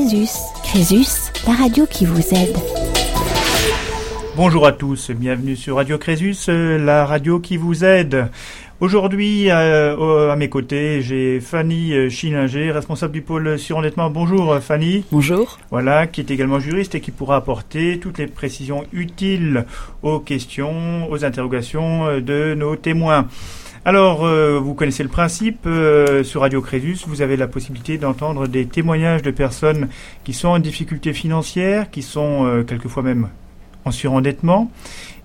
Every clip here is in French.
Crésus. Crésus, la radio qui vous aide. Bonjour à tous, bienvenue sur Radio Crésus, euh, la radio qui vous aide. Aujourd'hui, euh, à mes côtés, j'ai Fanny euh, Schillinger, responsable du pôle surendettement. Bonjour Fanny. Bonjour. Voilà, qui est également juriste et qui pourra apporter toutes les précisions utiles aux questions, aux interrogations de nos témoins. Alors, vous connaissez le principe, sur Radio Crésus, vous avez la possibilité d'entendre des témoignages de personnes qui sont en difficulté financière, qui sont quelquefois même en surendettement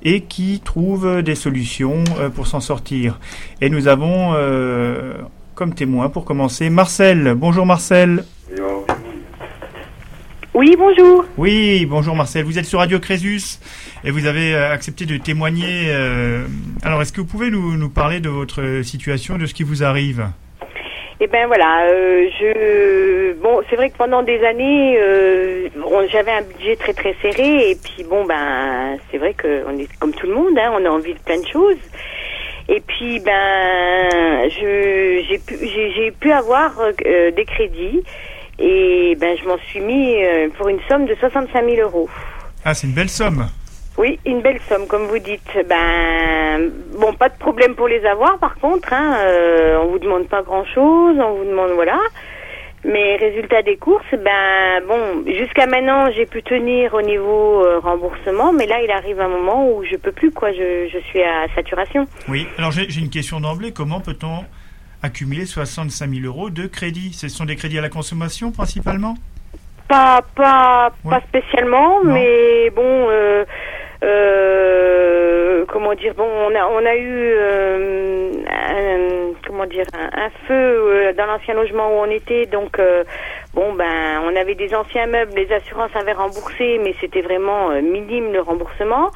et qui trouvent des solutions euh, pour s'en sortir. Et nous avons euh, comme témoin pour commencer Marcel. Bonjour Marcel. Oui, bonjour. Oui, bonjour Marcel. Vous êtes sur Radio Crésus et vous avez euh, accepté de témoigner. alors, est-ce que vous pouvez nous, nous parler de votre situation, de ce qui vous arrive? Eh ben voilà, euh, je bon, c'est vrai que pendant des années, euh, j'avais un budget très très serré et puis bon ben, c'est vrai que on est comme tout le monde, hein, on a envie de plein de choses. Et puis ben, je j'ai pu j'ai pu avoir euh, des crédits et ben je m'en suis mis pour une somme de 65 000 euros. Ah, c'est une belle somme. Oui, une belle somme, comme vous dites. Ben, bon, pas de problème pour les avoir, par contre. Hein, euh, on vous demande pas grand-chose, on vous demande voilà. Mais résultat des courses, ben bon, jusqu'à maintenant, j'ai pu tenir au niveau euh, remboursement, mais là, il arrive un moment où je peux plus, quoi. Je, je suis à saturation. Oui. Alors j'ai une question d'emblée. Comment peut-on accumuler 65 000 euros de crédit. Ce sont des crédits à la consommation principalement? Pas, pas, pas spécialement, mais bon. Euh, euh, comment dire bon on a on a eu euh, un, comment dire un, feu euh, dans l'ancien logement où on était. Donc bon ben on avait des anciens meubles les assurances avaient remboursé mais c'était vraiment minime le remboursement.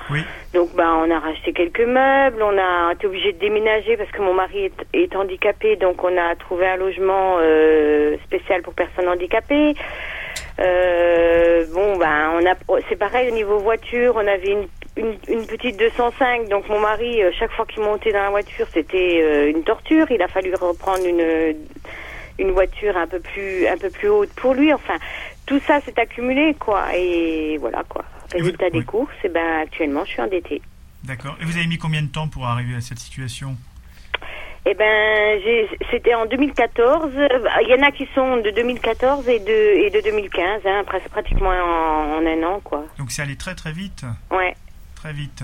Donc ben on a racheté quelques meubles on a été obligé de déménager parce que mon mari est, est handicapé. Donc on a trouvé un logement spécial pour personnes handicapées euh, bon, ben, on a, c'est pareil au niveau voiture. On avait une, une, une petite 205. Donc mon mari, euh, chaque fois qu'il montait dans la voiture, c'était euh, une torture. Il a fallu reprendre une une voiture un peu plus un peu plus haute pour lui. Enfin, tout ça s'est accumulé, quoi. Et voilà, quoi. Résultat des courses, et eh ben actuellement, je suis endettée. D'accord. Et vous avez mis combien de temps pour arriver à cette situation? Eh ben, c'était en 2014. Il y en a qui sont de 2014 et de, et de 2015, hein, pratiquement en, un an, quoi. Donc c'est allé très très vite. Ouais. Très vite.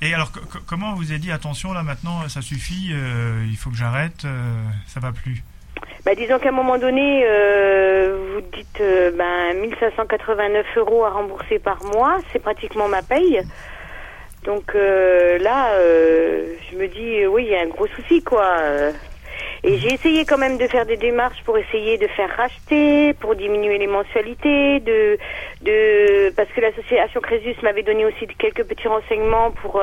Et alors, comment vous avez dit attention là maintenant, ça suffit, euh, il faut que j'arrête, euh, ça va plus? Bah, disons qu'à un moment donné, euh, vous dites ben 1589 euros à rembourser par mois, c'est pratiquement ma paye. Donc euh, là, euh, je me dis, euh, oui, il y a un gros souci, quoi. Et j'ai essayé quand même de faire des démarches pour essayer de faire racheter, pour diminuer les mensualités, de, de parce que l'association Crésus m'avait donné aussi quelques petits renseignements pour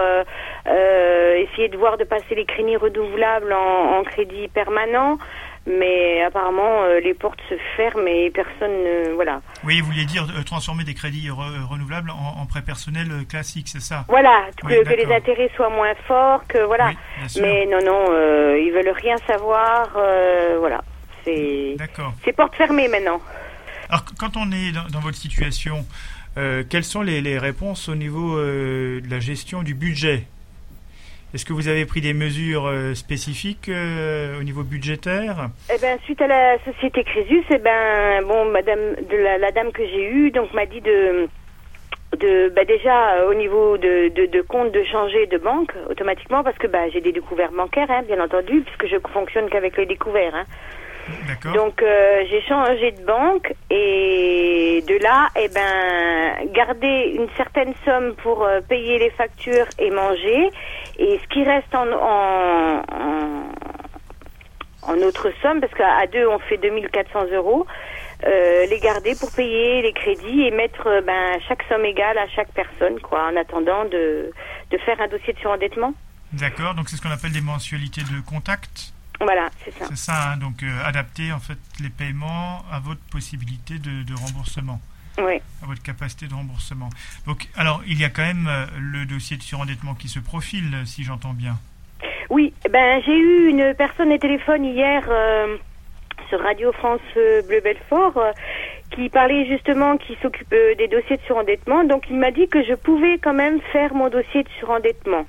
essayer de voir de passer les crédits renouvelables en, en crédit permanent mais apparemment euh, les portes se ferment et personne ne voilà. Oui, vous vouliez dire euh, transformer des crédits renouvelables en, prêts personnels euh, classiques, c'est ça? Voilà, que, les intérêts soient moins forts, que voilà. mais non, non, ils veulent rien savoir, voilà. C'est c'est porte fermée maintenant. Alors quand on est dans, votre situation, quelles sont les, les, réponses au niveau de la gestion du budget? Est-ce que vous avez pris des mesures euh, spécifiques euh, au niveau budgétaire? Eh ben, suite à la société Crésus, eh ben, bon, madame, de la, dame que j'ai eue, donc m'a dit de, de, bah, déjà au niveau de, de, compte de changer de banque automatiquement parce que bah, j'ai des découvertes bancaires, hein, bien entendu, puisque je fonctionne qu'avec les découverts. Hein. Donc euh, j'ai changé de banque et de là, eh ben, garder une certaine somme pour payer les factures et manger. Et ce qui reste en, en, en, autre somme, parce qu'à deux on fait 2400 euros, euh, les garder pour payer les crédits et mettre euh, ben, chaque somme égale à chaque personne, quoi, en attendant de, de faire un dossier de surendettement. D'accord, donc c'est ce qu'on appelle des mensualités de contact voilà, c'est ça. C'est ça, hein, donc euh, adapter en fait les paiements à votre possibilité de, de remboursement à votre capacité de remboursement. Donc, alors, il y a quand même euh, le dossier de surendettement qui se profile, si j'entends bien. Oui, ben j'ai eu une personne au téléphone hier euh, sur Radio France euh, Bleu Belfort qui parlait justement, qui s'occupe euh, des dossiers de surendettement. Donc il m'a dit que je pouvais quand même faire mon dossier de surendettement.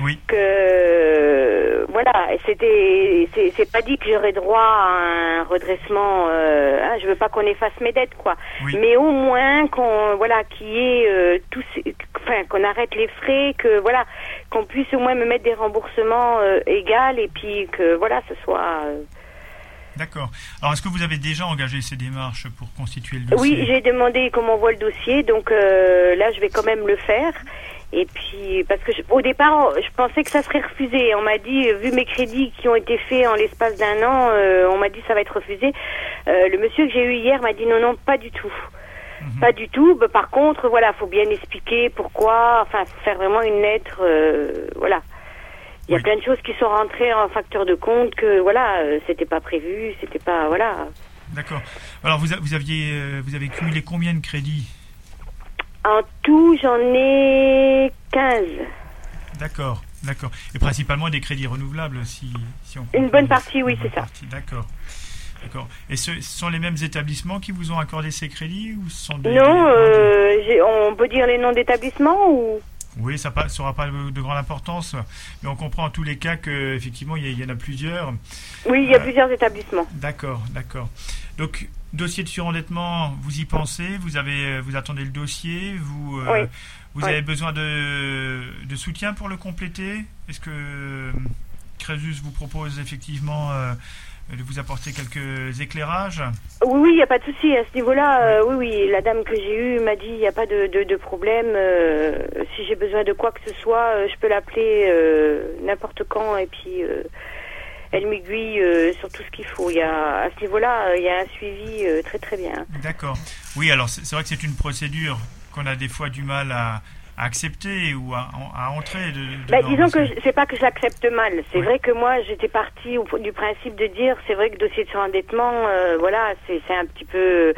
Oui. Que voilà, c'était, c'est, pas dit que j'aurais droit à un redressement. Euh, hein, je veux pas qu'on efface mes dettes, quoi. Oui. Mais au moins qu'on, voilà, qu'il y ait euh, tous, enfin, qu'on arrête les frais, que voilà, qu'on puisse au moins me mettre des remboursements euh, égaux et puis que voilà, ce soit. euh, D'accord. Alors, est-ce que vous avez déjà engagé ces démarches pour constituer le dossier? Oui, j'ai demandé qu'on m'envoie le dossier, donc euh, là je vais quand même le faire. Et puis parce que je- au départ je pensais que ça serait refusé. On m'a dit vu mes crédits qui ont été faits en l'espace d'un an, euh, on m'a dit ça va être refusé. Euh, le monsieur que j'ai eu hier m'a dit non non pas du tout. Mhm. Pas du tout. Bah, par contre, voilà, faut bien expliquer pourquoi. Enfin, faire vraiment une lettre. euh, voilà. Il y a Oui. plein de choses qui sont rentrées en facteur de compte que voilà, euh, c'était pas prévu, c'était pas voilà. D'accord. Alors, vous, a- vous aviez, euh, vous avez cumulé combien de crédits? En tout, j'en ai 15. D'accord, d'accord. Et principalement des crédits renouvelables, si, si on. Une bonne partie, oui, c'est ça. D'accord. D'accord. Et ce, ce sont les mêmes établissements qui vous ont accordé ces crédits ou ce sont des Non, euh, on peut dire les noms d'établissements ou? Oui, ça n'aura pas de, de grande importance, mais on comprend en tous les cas que effectivement il il y en a plusieurs. Oui, il y a Euh, plusieurs établissements. D'accord, d'accord. Donc dossier de surendettement, vous y pensez, vous avez, euh, vous attendez le dossier, vous, euh, Oui. vous Oui. avez besoin de, de soutien pour le compléter? Est-ce que euh, Crésus vous propose effectivement de vous apporter quelques éclairages? Oui, oui, il n'y a pas de souci à ce niveau-là. euh, oui, oui, la dame que j'ai eue m'a dit il n'y a pas de, de, de problème. euh, si j'ai besoin de quoi que ce soit, euh, je peux l'appeler n'importe quand et puis elle m'aiguille euh, sur tout ce qu'il faut. Il y a, à ce niveau-là, euh, il y a un suivi euh, très très bien. D'accord. Oui, alors c'est vrai que c'est une procédure qu'on a des fois du mal à, à accepter ou à, à entrer. De, Bah, disons que c'est pas que je l'accepte mal. C'est Oui. vrai que moi, j'étais partie au- du principe de dire, c'est vrai que dossier de surendettement, euh, voilà, c'est un petit peu.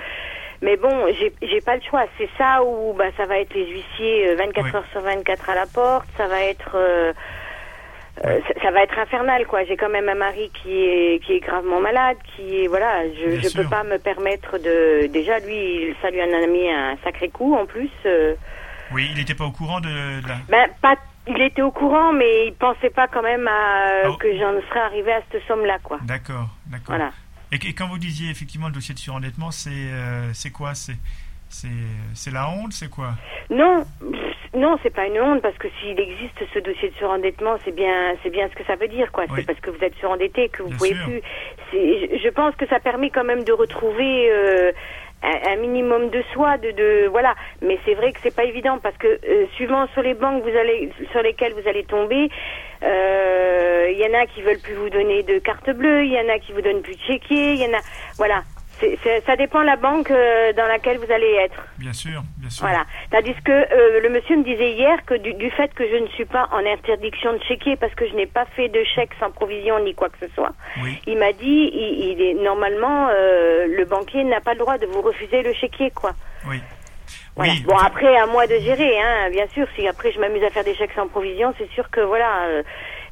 Mais bon, j'ai j'ai pas le choix. C'est ça où bah, ça va être les huissiers euh, 24 Oui. heures sur 24 à la porte. Ça va être. euh, euh, ça, ça va être infernal quoi. J'ai quand même un mari qui est qui est gravement malade, qui est voilà, je sûr. peux pas me permettre de déjà lui ça lui en a mis un sacré coup en plus. euh, Oui, il n'était pas au courant de, de la. ben, pas, il était au courant, mais il pensait pas quand même à, Oh. que j'en serais arrivé à cette somme-là, quoi. D'accord, d'accord. Voilà. Et, et quand vous disiez effectivement le dossier de surendettement, c'est euh, c'est quoi? C'est la honte, c'est quoi? Non, non, c'est pas une honte parce que s'il existe ce dossier de surendettement, c'est bien, c'est bien ce que ça veut dire, quoi. Oui. C'est parce que vous êtes surendetté que vous Bien pouvez sûr. plus. Je, pense que ça permet quand même de retrouver. euh, un, un minimum de soi, de, de voilà. Mais c'est vrai que c'est pas évident parce que euh, suivant sur les banques vous allez, sur lesquelles vous allez tomber, euh, il y en a qui veulent plus vous donner de carte bleue, il y en a qui vous donnent plus de chéquier, il y en a, voilà. Ça dépend de la banque euh, dans laquelle vous allez être. Bien sûr, bien sûr. Voilà. Tandis que euh, le monsieur me disait hier que du, du fait que je ne suis pas en interdiction de chéquier parce que je n'ai pas fait de chèque sans provision ni quoi que ce soit, Oui, il m'a dit, il, il est normalement euh, le banquier n'a pas le droit de vous refuser le chéquier, quoi. oui. Voilà. Oui, bon après à moi de gérer, hein. Bien sûr, si après je m'amuse à faire des chèques sans provision, c'est sûr que voilà.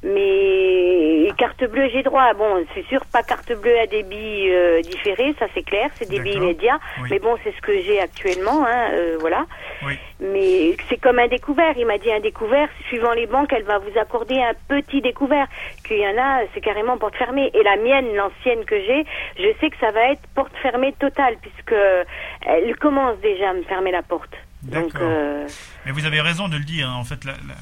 Mais carte bleue, j'ai droit. Bon, c'est sûr, pas carte bleue à débit euh, différé, ça c'est clair, c'est débit immédiat. Oui. Mais bon, c'est ce que j'ai actuellement, hein, euh, voilà. Oui. Mais c'est comme un découvert. Il m'a dit un découvert, suivant les banques, elle va vous accorder un petit découvert. Qu'il y en a, c'est carrément porte fermée. Et la mienne, l'ancienne que j'ai, je sais que ça va être porte fermée totale, puisque elle commence déjà à me fermer la porte. D'accord. euh, Mais vous avez raison de le dire. hein. En fait, la, la-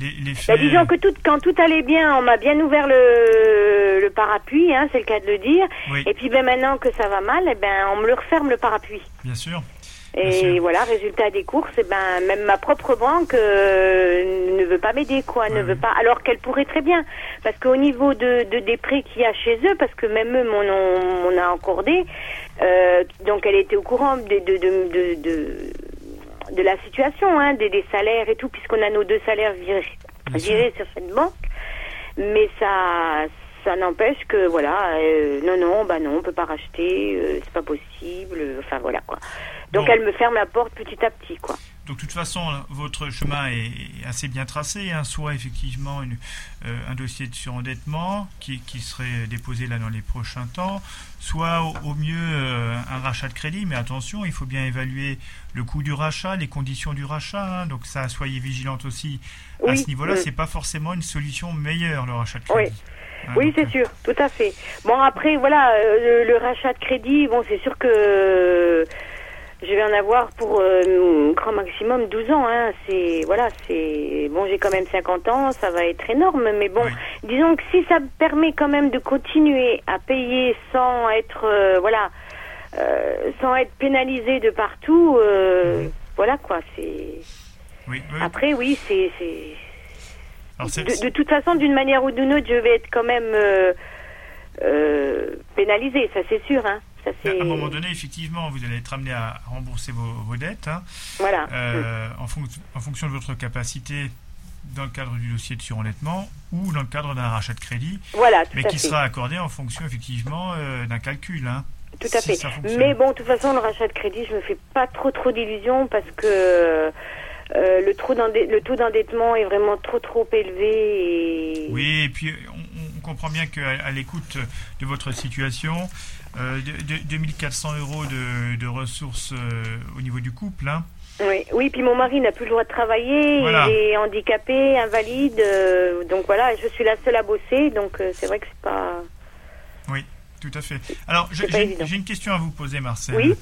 les, les bah, disons que tout, quand tout allait bien, on m'a bien ouvert le, le parapluie, hein, c'est le cas de le dire. Oui, Et puis ben maintenant que ça va mal, eh ben on me le referme le parapluie. bien sûr. Et voilà, résultat des courses, eh ben même ma propre banque euh, ne veut pas m'aider, quoi, ne veut pas. Alors qu'elle pourrait très bien, parce qu'au niveau de, de des prêts qu'il y a chez eux, parce que même eux m'en ont, m'en a accordé, euh, donc elle était au courant de de de de, la situation, hein, des, des salaires et tout, puisqu'on a nos deux salaires virés, sur cette banque. Mais ça, ça n'empêche que voilà, euh, non, non, bah non, on peut pas racheter, euh, c'est pas possible. Enfin voilà quoi. Donc Bon. elle me ferme la porte petit à petit quoi. Donc, de toute façon, votre chemin est assez bien tracé. Hein. soit effectivement une, euh, un dossier de surendettement qui, qui, serait déposé là dans les prochains temps, soit au, mieux euh, un rachat de crédit. Mais attention, il faut bien évaluer le coût du rachat, les conditions du rachat. Hein. donc, ça, soyez vigilante aussi à ce niveau-là. C'est pas forcément une solution meilleure le rachat de crédit. Oui. Hein, oui, c'est sûr, tout à fait. Bon, après, voilà, euh, le, le, rachat de crédit, bon, c'est sûr que je vais en avoir pour euh, grand maximum 12 ans. Hein. C'est voilà, c'est bon. J'ai quand même 50 ans, ça va être énorme. Mais bon, disons que si ça me permet quand même de continuer à payer sans être euh, voilà, euh, sans être pénalisé de partout, euh, voilà quoi. C'est oui, après oui, c'est de, de, toute façon, d'une manière ou d'une autre, je vais être quand même pénalisé, ça c'est sûr. Hein à un moment donné, effectivement, vous allez être amené à rembourser vos, dettes. Hein. voilà. Euh, en, en, fonction de votre capacité dans le cadre du dossier de surendettement ou dans le cadre d'un rachat de crédit. Voilà, mais qui sera accordé en fonction effectivement euh, d'un calcul. Hein, tout à fait. Mais bon, de toute façon, le rachat de crédit, je me fais pas trop trop d'illusions parce que euh, le, le, taux d'endettement est vraiment trop trop élevé. Oui, et puis on, comprend bien qu'à à, l'écoute de votre situation, euh, 2400 euros de, de ressources euh, au niveau du couple. Hein. Oui, oui, puis mon mari n'a plus le droit de travailler, il est handicapé, invalide, euh, donc voilà, je suis la seule à bosser, donc euh, c'est vrai que c'est pas. Oui, tout à fait. Alors, j'ai une question à vous poser, Marcel. Oui.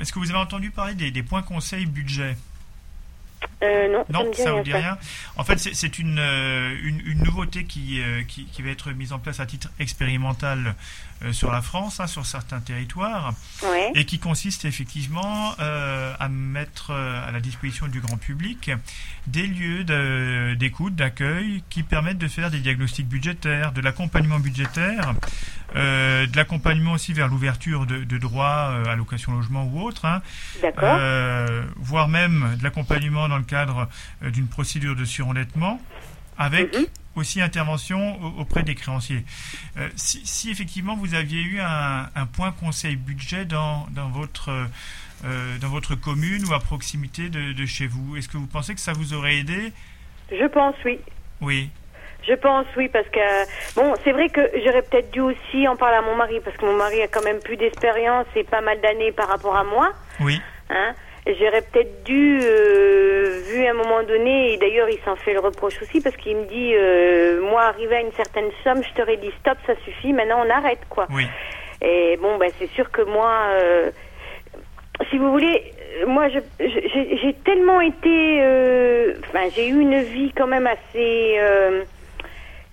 Est-ce que vous avez entendu parler des, des points conseils budget? Euh, non, non, ça ne vous dit rien. En fait, c'est une, une, une, nouveauté qui, qui, qui, va être mise en place à titre expérimental euh, sur la France, hein, sur certains territoires, et qui consiste effectivement euh, à mettre euh, à la disposition du grand public des lieux d'écoute, d'accueil, qui permettent de faire des diagnostics budgétaires, de l'accompagnement budgétaire, de l'accompagnement aussi vers l'ouverture de, de, droits à location logement ou autre, hein, voire même de l'accompagnement dans le cadre d'une procédure de surendettement avec mhm aussi intervention auprès des créanciers. Euh, si, effectivement vous aviez eu un, point conseil budget dans, dans, votre, euh, dans votre commune ou à proximité de, chez vous, est-ce que vous pensez que ça vous aurait aidé? Je pense oui. Oui. Je pense oui parce que bon c'est vrai que j'aurais peut-être dû aussi en parler à mon mari parce que mon mari a quand même plus d'expérience et pas mal d'années par rapport à moi. Oui. Hein? J'aurais peut-être dû, euh, vu à un moment donné, et d'ailleurs il s'en fait le reproche aussi parce qu'il me dit, euh, moi arrivé à une certaine somme, je t'aurais dit stop, ça suffit, maintenant on arrête quoi. Oui. Et bon, ben c'est sûr que moi, euh, si vous voulez, moi j'ai tellement été, enfin j'ai eu une vie quand même assez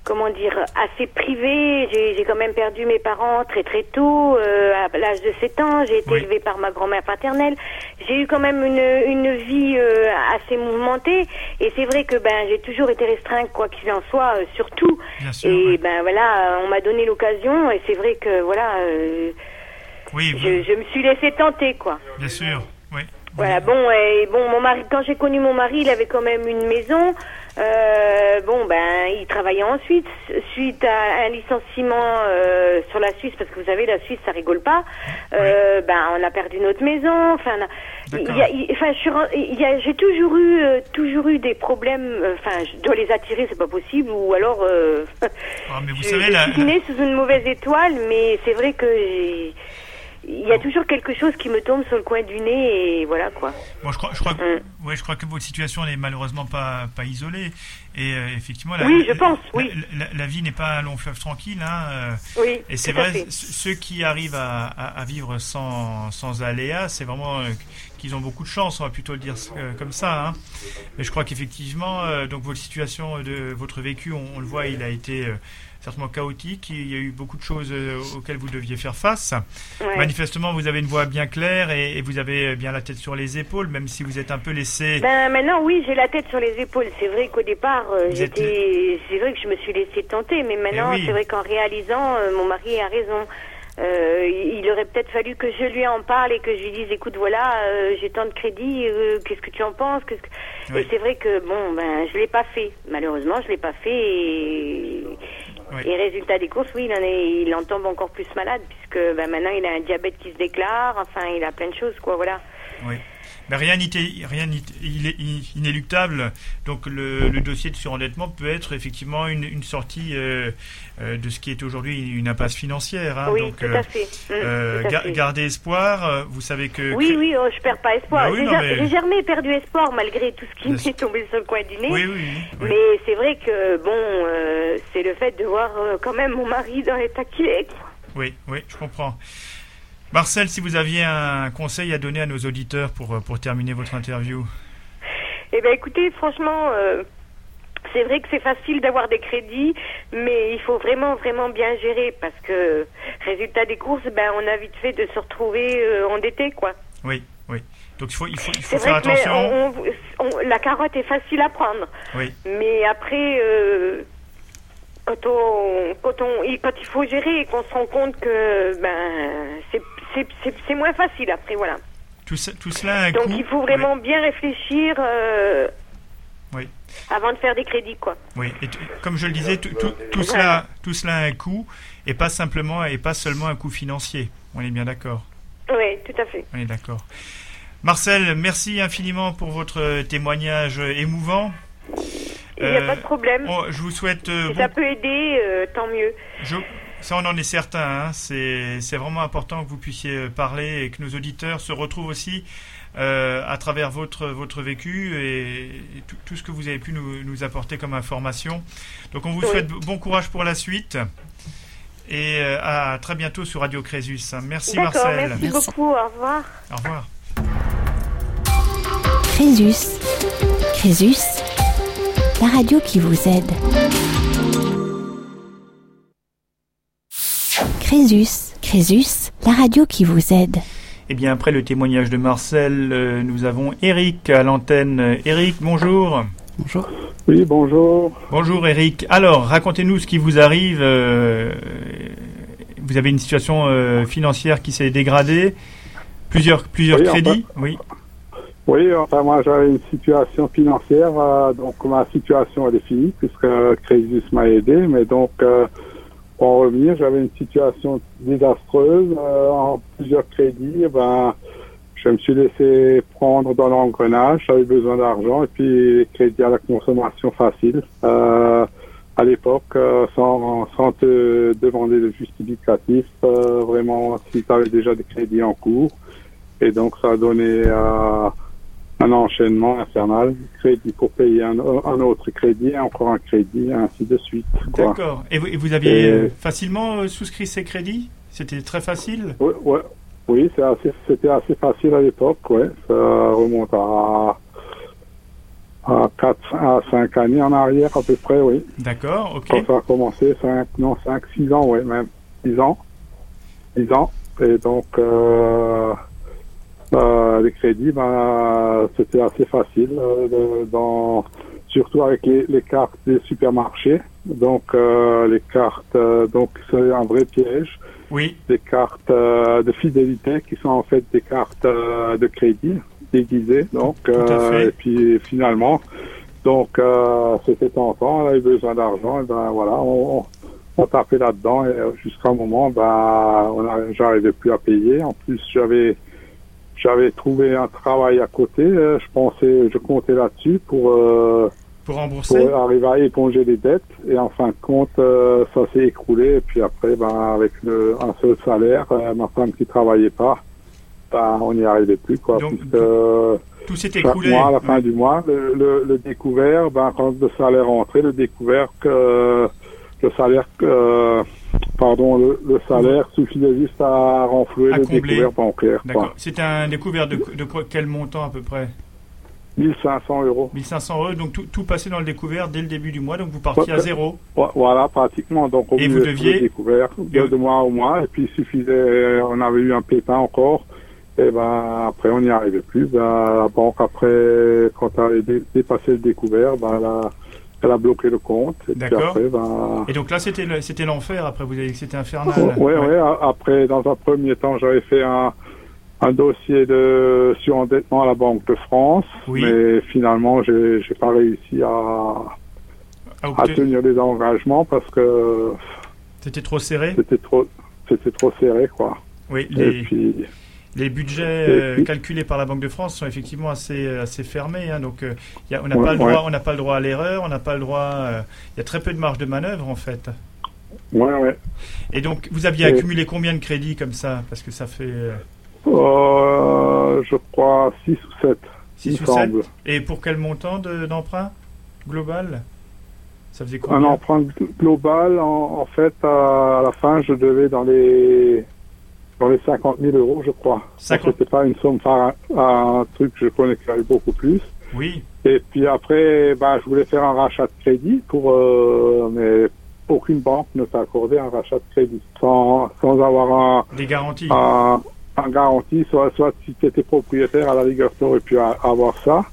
comment dire, assez privé. J'ai quand même perdu mes parents très très tôt, euh, à l'âge de 7 ans. J'ai été élevée par ma grand-mère paternelle. J'ai eu quand même une, une vie euh, assez mouvementée. Et c'est vrai que ben j'ai toujours été restreinte, quoi qu'il en soit, euh, surtout. et ben voilà, on m'a donné l'occasion. Et c'est vrai que voilà, oui, je, je, me suis laissée tenter, quoi. Bien sûr, oui. Voilà, bon, et bon, mon mari, quand j'ai connu mon mari, il avait quand même une maison. Euh, bon, ben, il travaillait ensuite, suite à un licenciement euh, sur la Suisse, parce que vous savez, la Suisse, ça rigole pas. Euh, Ben, on a perdu notre maison. Enfin, j'ai toujours eu, euh, toujours eu des problèmes. Euh, enfin, je dois les attirer, c'est pas possible, ou alors. Euh, ah, mais vous je, savez, je suis née sous une mauvaise étoile, mais c'est vrai que j'ai il y a toujours quelque chose qui me tombe sur le coin du nez et voilà quoi. Bon, je crois, je crois, que, mm. ouais, je crois que votre situation n'est malheureusement pas, pas isolée. Et euh, effectivement, la, oui, je pense, oui. La, vie n'est pas un long fleuve tranquille. Hein, euh, oui, et c'est vrai, ceux qui arrivent à, à, vivre sans, sans aléas, c'est vraiment euh, qu'ils ont beaucoup de chance, on va plutôt le dire comme ça. Hein. Mais je crois qu'effectivement, donc votre situation de votre vécu, on, on, le voit, il a été certainement chaotique. Il y a eu beaucoup de choses euh, auxquelles vous deviez faire face. Manifestement, vous avez une voix bien claire et, vous avez bien la tête sur les épaules, même si vous êtes un peu laissé. Ben maintenant, oui, j'ai la tête sur les épaules. C'est vrai qu'au départ, euh, j'étais, c'est vrai que je me suis laissé tenter, mais maintenant, eh c'est vrai qu'en réalisant, euh, mon mari a raison. il aurait peut-être fallu que je lui en parle et que je lui dise écoute voilà j'ai tant de crédits qu'est-ce que tu en penses et c'est vrai que bon ben je l'ai pas fait malheureusement je l'ai pas fait et et résultat des courses, oui, il en, est, il en tombe encore plus malade, puisque ben, maintenant il a un diabète qui se déclare, enfin il a plein de choses, quoi, voilà. Oui. Mais rien n'est inéluctable. Donc le, dossier de surendettement peut être effectivement une, sortie euh, euh, de ce qui est aujourd'hui une impasse financière. Hein. Oui, Donc, tout à fait. Mmh, Gardez espoir. Vous savez que. Oui, oui, oh, je perds pas espoir. Bah j'ai jamais perdu espoir malgré tout ce qui m'est tombé sur le coin du nez. Oui, oui. Mais c'est vrai que bon, c'est le fait de voir quand même mon mari dans l'état qu'il est. Oui, oui, je comprends. Marcel, si vous aviez un conseil à donner à nos auditeurs pour, euh, pour terminer votre interview Eh bien, écoutez, franchement, euh, c'est vrai que c'est facile d'avoir des crédits, mais il faut vraiment, vraiment bien gérer parce que, résultat des courses, ben, on a vite fait de se retrouver euh, endetté, quoi. Oui, oui. Donc il faut, il faut, il faut faire attention. la carotte est facile à prendre. Oui. Mais après, quand on, quand on, quand il faut gérer et qu'on se rend compte que ben c'est moins facile après, voilà. Tout, tout cela Donc il faut vraiment bien réfléchir euh, oui. avant de faire des crédits, quoi. Oui, et comme je le disais, tout, tout, cela, tout cela a un coût et pas simplement et pas seulement un coût financier. On est bien d'accord. Oui, tout à fait. On est d'accord. Marcel, merci infiniment pour votre témoignage émouvant. Il n'y a pas de problème. Oh, je vous souhaite. Euh, si ça peut aider, euh, tant mieux. Ça, on en est certain. Hein. C'est vraiment important que vous puissiez euh, parler et que nos auditeurs se retrouvent aussi à travers votre, votre vécu et, tout, ce que vous avez pu nous, nous, apporter comme information. Donc, on vous souhaite bon courage pour la suite. Et à très bientôt sur Radio Crésus. Merci Marcel. Merci, merci beaucoup. Au revoir. Au revoir. Crésus. Crésus la radio qui vous aide. Crésus, Crésus, la radio qui vous aide. Eh bien, après le témoignage de Marcel, euh, nous avons Eric à l'antenne. Eric, bonjour. Bonjour. Oui, bonjour. Bonjour Eric. Alors, racontez-nous ce qui vous arrive. Euh, vous avez une situation euh, financière qui s'est dégradée. Plusieurs, plusieurs crédits. oui. Oui, enfin moi j'avais une situation financière, euh, donc ma situation elle est finie puisque Crésus m'a aidé, mais donc euh, pour en revenir, j'avais une situation désastreuse euh, en plusieurs crédits. Eh ben, je me suis laissé prendre dans l'engrenage, j'avais besoin d'argent et puis crédit à la consommation facile. à l'époque, sans, sans te demander de justificatif, vraiment si tu avais déjà des crédits en cours. Et donc ça a donné à un enchaînement infernal, crédit pour payer un, autre crédit, encore un crédit, ainsi de suite. D'accord. Et, vous, aviez facilement euh, souscrit ces crédits? C'était très facile? Oui, oui c'était assez, facile à l'époque, ouais. Ça remonte à, à 4 à 5 années en arrière à peu près, oui. D'accord, ok. Quand ça a commencé, 5, non, 5, 6 ans, oui, même. 6 ans. 6 ans. Et donc... Euh, euh, les crédits, ben, c'était assez facile, euh, dans, surtout avec les, les, cartes des supermarchés. Donc euh, les cartes, euh, donc c'est un vrai piège. Oui. Des cartes euh, de fidélité qui sont en fait des cartes de crédit déguisées. Donc et puis finalement, donc c'était tentant, on avait besoin d'argent, et ben voilà, on, on tapait là-dedans et jusqu'à un moment, ben, j'arrivais plus à payer. En plus, j'avais j'avais trouvé un travail à côté. Euh, je pensais, je comptais là-dessus pour, euh, pour rembourser, pour arriver à éponger les dettes. Et en fin de compte, euh, ça s'est écroulé. Et puis après, ben, avec le, un seul salaire, ma femme qui travaillait pas, ben, on n'y arrivait plus, quoi. Donc, tout s'est écroulé. Mois, à la fin du mois, le, le, le, découvert, ben, quand le salaire rentrait, le découvert que le salaire que pardon, le, salaire suffisait juste à renflouer le découvert bancaire. D'accord. C'était un découvert de, de quel montant à peu près? 1500 euros. 1500 euros, donc tout, tout passait dans le découvert dès le début du mois, donc vous partiez à zéro. Voilà, pratiquement. Donc et vous deviez découvert de, mois au mois, et puis il suffisait, on avait eu un pépin encore, et ben après on n'y arrivait plus. Ben, la banque après, quand on avait dépassé le découvert, ben là elle a bloqué le compte. Et D'accord. Ben, et donc là, c'était c'était l'enfer. Après, vous avez dit que c'était infernal. Oui, oui. Après, dans un premier temps, j'avais fait un, un dossier de surendettement à la Banque de France. Oui. Mais finalement, j'ai j'ai pas réussi à, à, tenir les engagements parce que c'était trop serré. C'était trop c'était trop serré, quoi. Oui. Les... Et puis Les budgets euh, calculés par la Banque de France sont effectivement assez, assez fermés. Hein, donc, y a, on n'a pas, le droit, on n'a pas le droit à l'erreur, on n'a pas le droit. Il y a très peu de marge de manœuvre en fait. Ouais, ouais. Et donc, vous aviez accumulé combien de crédits comme ça? Parce que ça fait. je crois 6 ou 7. 6 ou 7 Et pour quel montant d'emprunt global? Ça faisait combien? Un emprunt global, en, fait, à, la fin, je devais dans les dans les 50 000 euros, je crois. C'était pas une somme, enfin, un, truc que je connais qui avait beaucoup plus. Oui. Et puis après, ben, je voulais faire un rachat de crédit pour, euh, mais aucune banque ne t'a accordé un rachat de crédit sans, sans avoir un, des garanties. Un, un garantie, soit, soit si tu étais propriétaire, à la rigueur, tu aurais pu avoir ça.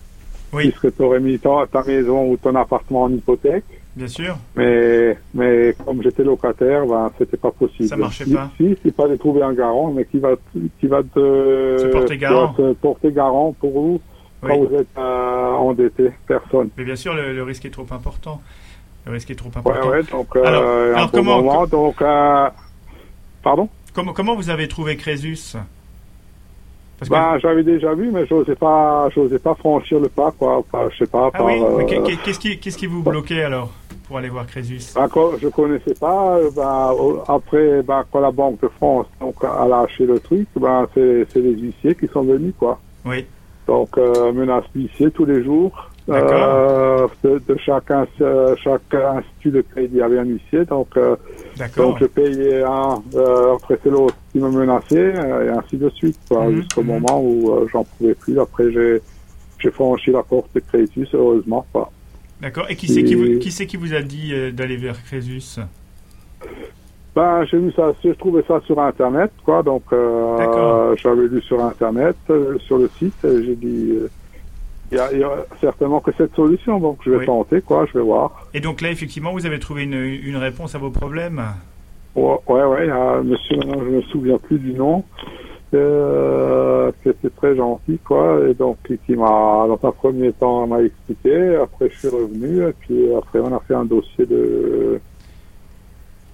Oui. Puisque tu aurais mis ta, ta, maison ou ton appartement en hypothèque. Bien sûr. Mais, mais comme j'étais locataire, ben, c'était pas possible. Ça marchait pas. Si, si, pas de trouver un garant, mais qui va, qui va te, porter garant. Te porter garant pour vous quand vous êtes euh, endetté. Personne. Mais bien sûr, le, risque est trop important. Le risque est trop important. Ouais, ouais, donc, euh, alors, alors comment, moment, donc, euh, pardon? Comment, comment vous avez trouvé Crésus? Bah, j'avais déjà vu, mais j'osais pas, j'osais pas franchir le pas, quoi. Enfin, je sais pas. Ah oui. Euh, qu'est-ce qui, qu'est-ce qui vous bloquait alors? Pour aller voir Crésus bah, Je connaissais pas. Bah, après, bah, quand la Banque de France donc a lâché le truc, bah, c'est, les huissiers qui sont venus, quoi. Oui. Donc euh, menace d'huissier tous les jours. Euh, de, de chaque, chaque institut de crédit avait un huissier, donc euh, donc je payais un, euh, après c'est l'autre qui me menaçait, euh, et ainsi de suite, mhm, jusqu'au mhm. moment où euh, j'en pouvais plus. Après, j'ai, j'ai franchi la porte de Crésus, heureusement pas. D'accord. Et qui c'est qui, vous, qui, qui vous a dit d'aller vers Crésus? Ben, j'ai vu ça, je trouvais ça sur Internet, quoi. Donc, j'avais lu sur Internet, sur le site, j'ai dit, il y, a, certainement que cette solution, donc je vais tenter, quoi, je vais voir. Et donc là, effectivement, vous avez trouvé une, une réponse à vos problèmes? Ouais, ouais, monsieur, je me souviens plus du nom, euh, qui était très gentil, quoi, et donc qui, m'a, dans un premier temps, m'a expliqué, après je suis revenu, et puis après on a fait un dossier de,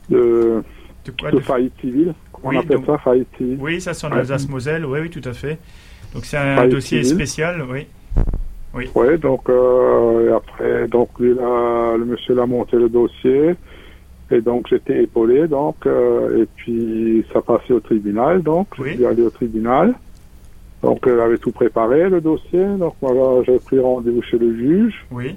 de, de, faillite civile. On appelle ça, faillite civile. Oui, ça c'est en Alsace-Moselle, oui, oui, tout à fait. Donc c'est un dossier spécial, oui. Oui. Oui, donc euh, après, donc lui, le monsieur l'a monté le dossier. Et donc j'étais épaulé, donc euh, et puis ça passait au tribunal, donc je suis allé au tribunal. Donc elle avait tout préparé le dossier, donc moi j'ai pris rendez-vous chez le juge. Oui.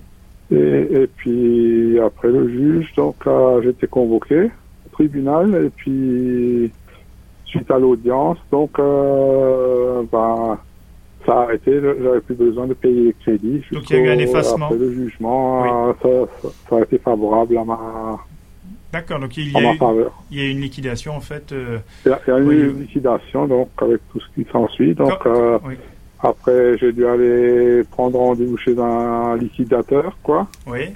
Et, et puis après le juge, donc j'étais convoqué au tribunal et puis suite à l'audience, donc euh, ben ça a arrêté, j'avais plus besoin de payer les crédits. Donc il y a eu un effacement. Après le jugement, ça, ça, a été favorable à ma, D'accord, donc il y, a eu, il y a une liquidation en fait. Euh, il, y a, eu une liquidation donc avec tout ce qui s'ensuit. Donc euh, après j'ai dû aller prendre rendez-vous chez un liquidateur quoi. Oui.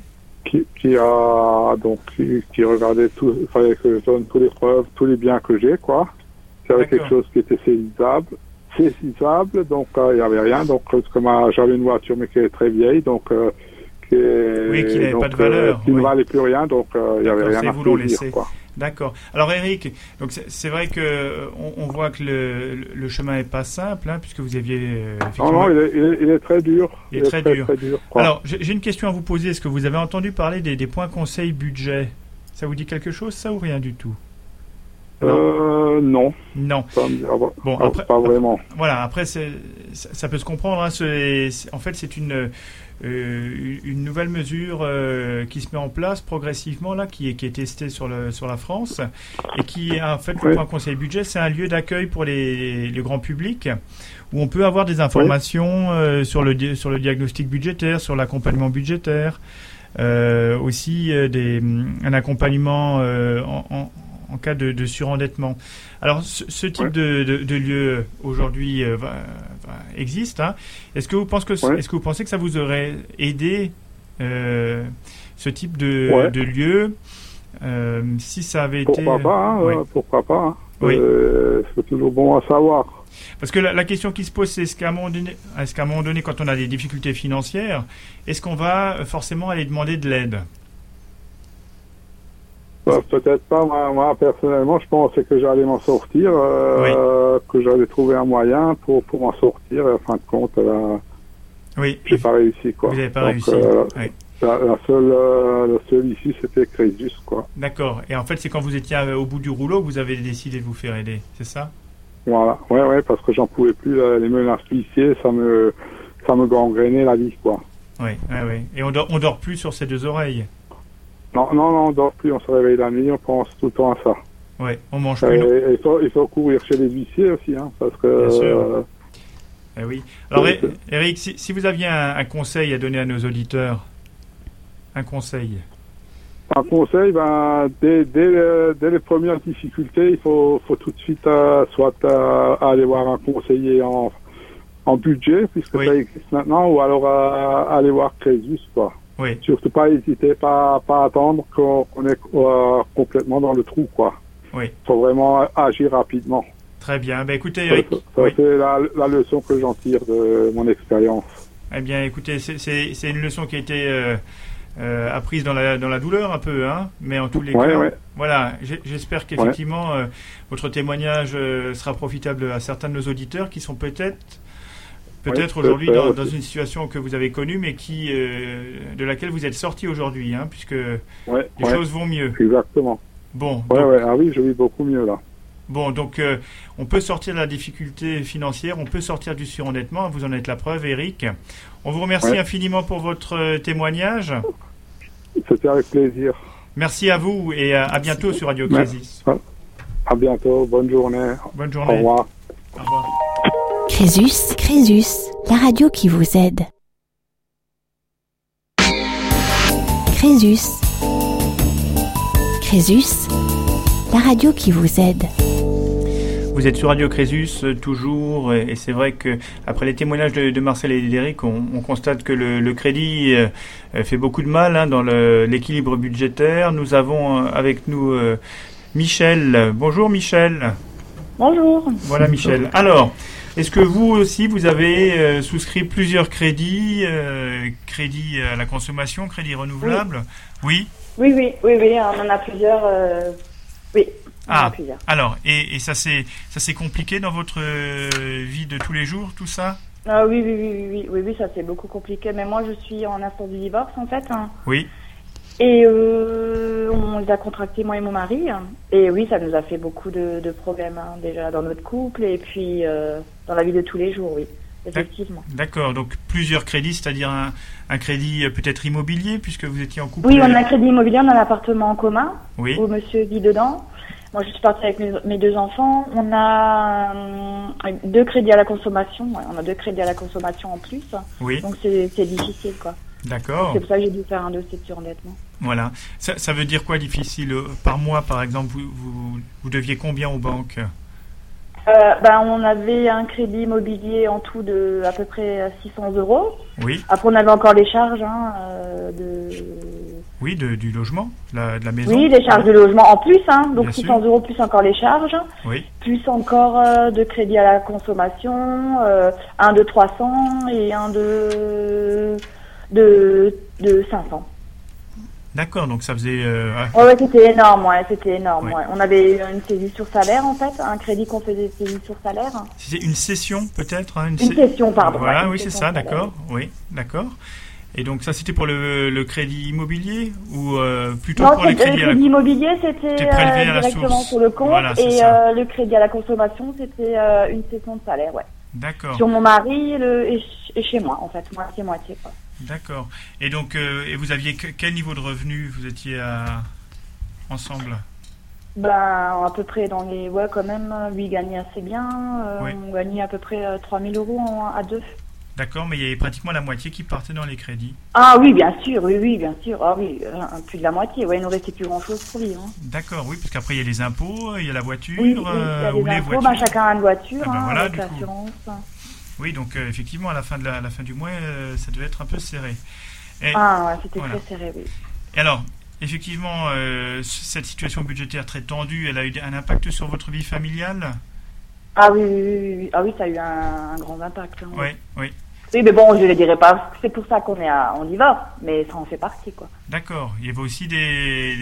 Qui, qui a donc qui, regardait tout, il fallait que je donne toutes les preuves, tous les biens que j'ai quoi. Avait quelque chose qui était saisissable, saisissable, donc euh, il n'y avait rien. Donc comme j'avais une voiture mais qui est très vieille, donc oui, qui n'avait pas de valeur. qui ne valait plus rien, donc euh, il n'y avait rien à vous laisser. D'accord. Alors Eric, donc c'est vrai que on, voit que le, le chemin n'est pas simple, hein, puisque vous aviez. Euh, non, non, il est, il, est, très dur. Il, est, très, dur. Alors j'ai une question à vous poser. Est-ce que vous avez entendu parler des, des points conseil budget? Ça vous dit quelque chose, ça ou rien du tout? Euh, non. Non. bon, après, pas vraiment. Voilà, après, ça, ça, peut se comprendre. Hein, en fait, c'est une, euh, une nouvelle mesure euh, qui se met en place progressivement, là, qui est, qui est testée sur, le, sur la France, et qui, en fait, le point conseil budget, c'est un lieu d'accueil pour les, les grands publics, où on peut avoir des informations euh, sur, le, sur le diagnostic budgétaire, sur l'accompagnement budgétaire, aussi des, un accompagnement en, en en cas de, surendettement. Alors, ce, type de, de, lieu aujourd'hui euh, existe. Hein. Est-ce que vous pensez que est-ce que vous pensez que ça vous aurait aidé euh, ce type de, lieu euh, si ça avait été pourquoi pas hein, pourquoi pas hein. c'est toujours bon à savoir. Parce que la, question qui se pose, c'est est-ce qu'à un, donné, est-ce qu'à un moment donné, quand on a des difficultés financières, est-ce qu'on va forcément aller demander de l'aide? Bah, Peut-être pas. Moi, moi, personnellement, je pensais que j'allais m'en sortir, euh, que j'allais trouver un moyen pour, pour m'en sortir. Et en fin de compte, là, Oui. j'ai pas réussi. Quoi. Vous n'avez pas Donc, réussi. euh, Oui. la, la seule, euh, la seule issue, c'était Crésus, quoi. D'accord. Et en fait, c'est quand vous étiez euh, au bout du rouleau que vous avez décidé de vous faire aider, c'est ça? Voilà. Ouais, ouais, parce que j'en pouvais plus. euh, les menaces policiers, ça me, ça me gangrénait la vie, quoi. Oui, oui, oui. Et on dort, on dort plus sur ses deux oreilles. Non, non, non, on dort plus. On se réveille la nuit, on pense tout le temps à ça. Oui, on mange plus. il, faut, il faut courir chez les huissiers aussi, hein, parce que. Bien sûr. euh, Eh oui. Alors, Oui, Eric, si, si vous aviez un, un conseil à donner à nos auditeurs, un conseil. Un conseil, ben, dès, dès, le- dès les premières difficultés, il faut, faut tout de suite euh, soit euh, aller voir un conseiller en, en budget, puisque Oui. ça existe maintenant, ou alors aller voir Crésus, quoi. Oui, Surtout pas hésiter, pas, pas attendre qu'on est euh, complètement dans le trou, quoi. oui. faut vraiment agir rapidement. Très bien. Ben, écoutez, Eric. ça, oui. c'est la, la leçon que j'en tire de mon expérience. Eh bien, écoutez, c'est- une leçon qui a été euh, euh, apprise dans la, dans la douleur un peu, hein, mais en tous les Ouais, cas, ouais. voilà, j'espère qu'effectivement votre témoignage sera profitable à certains de nos auditeurs qui sont peut-être peut-être aujourd'hui dans, une situation que vous avez connue, mais qui euh, de laquelle vous êtes sorti aujourd'hui, hein, puisque les Ouais, choses vont mieux. exactement. Bon, Ouais, donc, ah oui, je vis beaucoup mieux là. bon, donc euh, on peut sortir de la difficulté financière, on peut sortir du surendettement. Vous en êtes la preuve, Eric. On vous remercie infiniment pour votre euh, témoignage. C'était avec plaisir. Merci à vous et à, à bientôt sur Radio. Crisis. À bientôt, bonne journée. Bonne Au journée. revoir. Au revoir. Crésus, Crésus, la radio qui vous aide. Crésus. Crésus, la radio qui vous aide. Vous êtes sur Radio Crésus euh, toujours et c'est vrai que après les témoignages de, de Marcel et d'Éric, on, on constate que le, le crédit euh, fait beaucoup de mal hein, dans l'équilibre budgétaire. Nous avons euh, avec nous euh, Michel. Bonjour Michel. Bonjour. Voilà Michel. Alors, est-ce que vous aussi vous avez euh, souscrit plusieurs crédits, euh, crédits à la consommation, crédits renouvelables? Oui. Oui, oui, oui, oui, on en a plusieurs. euh, Oui, on en Ah. a plusieurs. Alors, et, et ça s'est compliqué dans votre vie de tous les jours, tout ça? Ah, oui, oui, oui, oui, oui, oui, oui, ça c'est beaucoup compliqué. Mais moi, je suis en instance du divorce, en fait. hein. Oui. Et euh, on les a contractés, moi et mon mari. hein. Et oui, ça nous a fait beaucoup de, de problèmes, hein, déjà dans notre couple et puis euh, dans la vie de tous les jours, oui, effectivement. D'accord, donc plusieurs crédits, c'est-à-dire un, un crédit euh, peut-être immobilier, puisque vous étiez en couple. Oui, on a un crédit immobilier, on a un appartement en commun Oui, où monsieur vit dedans. Moi, je suis partie avec mes, mes deux enfants. On a euh, deux crédits à la consommation. ouais, on a deux crédits à la consommation en plus. oui, Donc, c'est difficile, quoi. d'accord. C'est pour ça que j'ai dû faire un dossier de surendettement. Voilà. Ça, ça veut dire quoi difficile euh, Par mois, par exemple, vous, vous, vous deviez combien aux banques? Euh, ben, on avait un crédit immobilier en tout de à peu près 600 euros. Oui, Après, on avait encore les charges hein, euh, de... oui, de, du logement, la- de la maison. Oui, les charges de logement en plus. Hein, donc, Bien 600 euros plus encore les charges. Oui, Plus encore euh, de crédit à la consommation. euh, un de 300 et un de, de, de 500. D'accord. Donc ça faisait. euh, Ouais, ouais, c'était énorme, ouais, c'était énorme. Ouais. On avait une saisie sur salaire, en fait, un crédit qu'on faisait saisie sur salaire. C'était une session, peut-être hein, Une sé- session, pardon. Voilà, une oui, c'est ça, d'accord. Oui, d'accord. Et donc ça, c'était pour le, le crédit immobilier ou euh, plutôt Non, pour les c'est- le crédits à la crédit immobilier, c'était euh, à la directement sur le compte. Voilà, et euh, le crédit à la consommation, c'était euh, une session de salaire, ouais. D'accord. Sur mon mari le, et, ch- et chez moi, en fait, moitié-moitié. quoi. D'accord. Et donc, euh, et vous aviez que- quel niveau de revenu vous étiez à... ensemble? Ben, à peu près dans les... Ouais, quand même, lui il gagnait assez bien. euh, Oui. On gagnait à peu près euh, 3000 euros en- à deux. D'accord, mais il y avait pratiquement la moitié qui partait dans les crédits. Ah oui, bien sûr, oui, oui, bien sûr. Ah oui, euh, plus de la moitié. Ouais, il nous restait plus grand-chose pour lui. Hein. D'accord, oui, parce qu'après il y a les impôts, il y a la voiture, Oui, oui, euh, il y a ou les impôts, voitures. ben, chacun a une voiture, Ah ben hein, voilà, avec du coup. Oui, donc euh, effectivement, à la fin, de la, à la fin du mois, euh, ça devait être un peu serré. Et, Ah ouais, c'était Voilà. très serré, oui. et alors, effectivement, euh, cette situation budgétaire très tendue, elle a eu un impact sur votre vie familiale? Ah oui, oui, oui, oui, oui. Ah oui, ça a eu un, un grand impact. hein. Oui, oui. Oui, mais bon, je ne le dirai pas. C'est pour ça qu'on est à, on divorce, mais ça en fait partie, quoi. D'accord. Il y avait aussi des,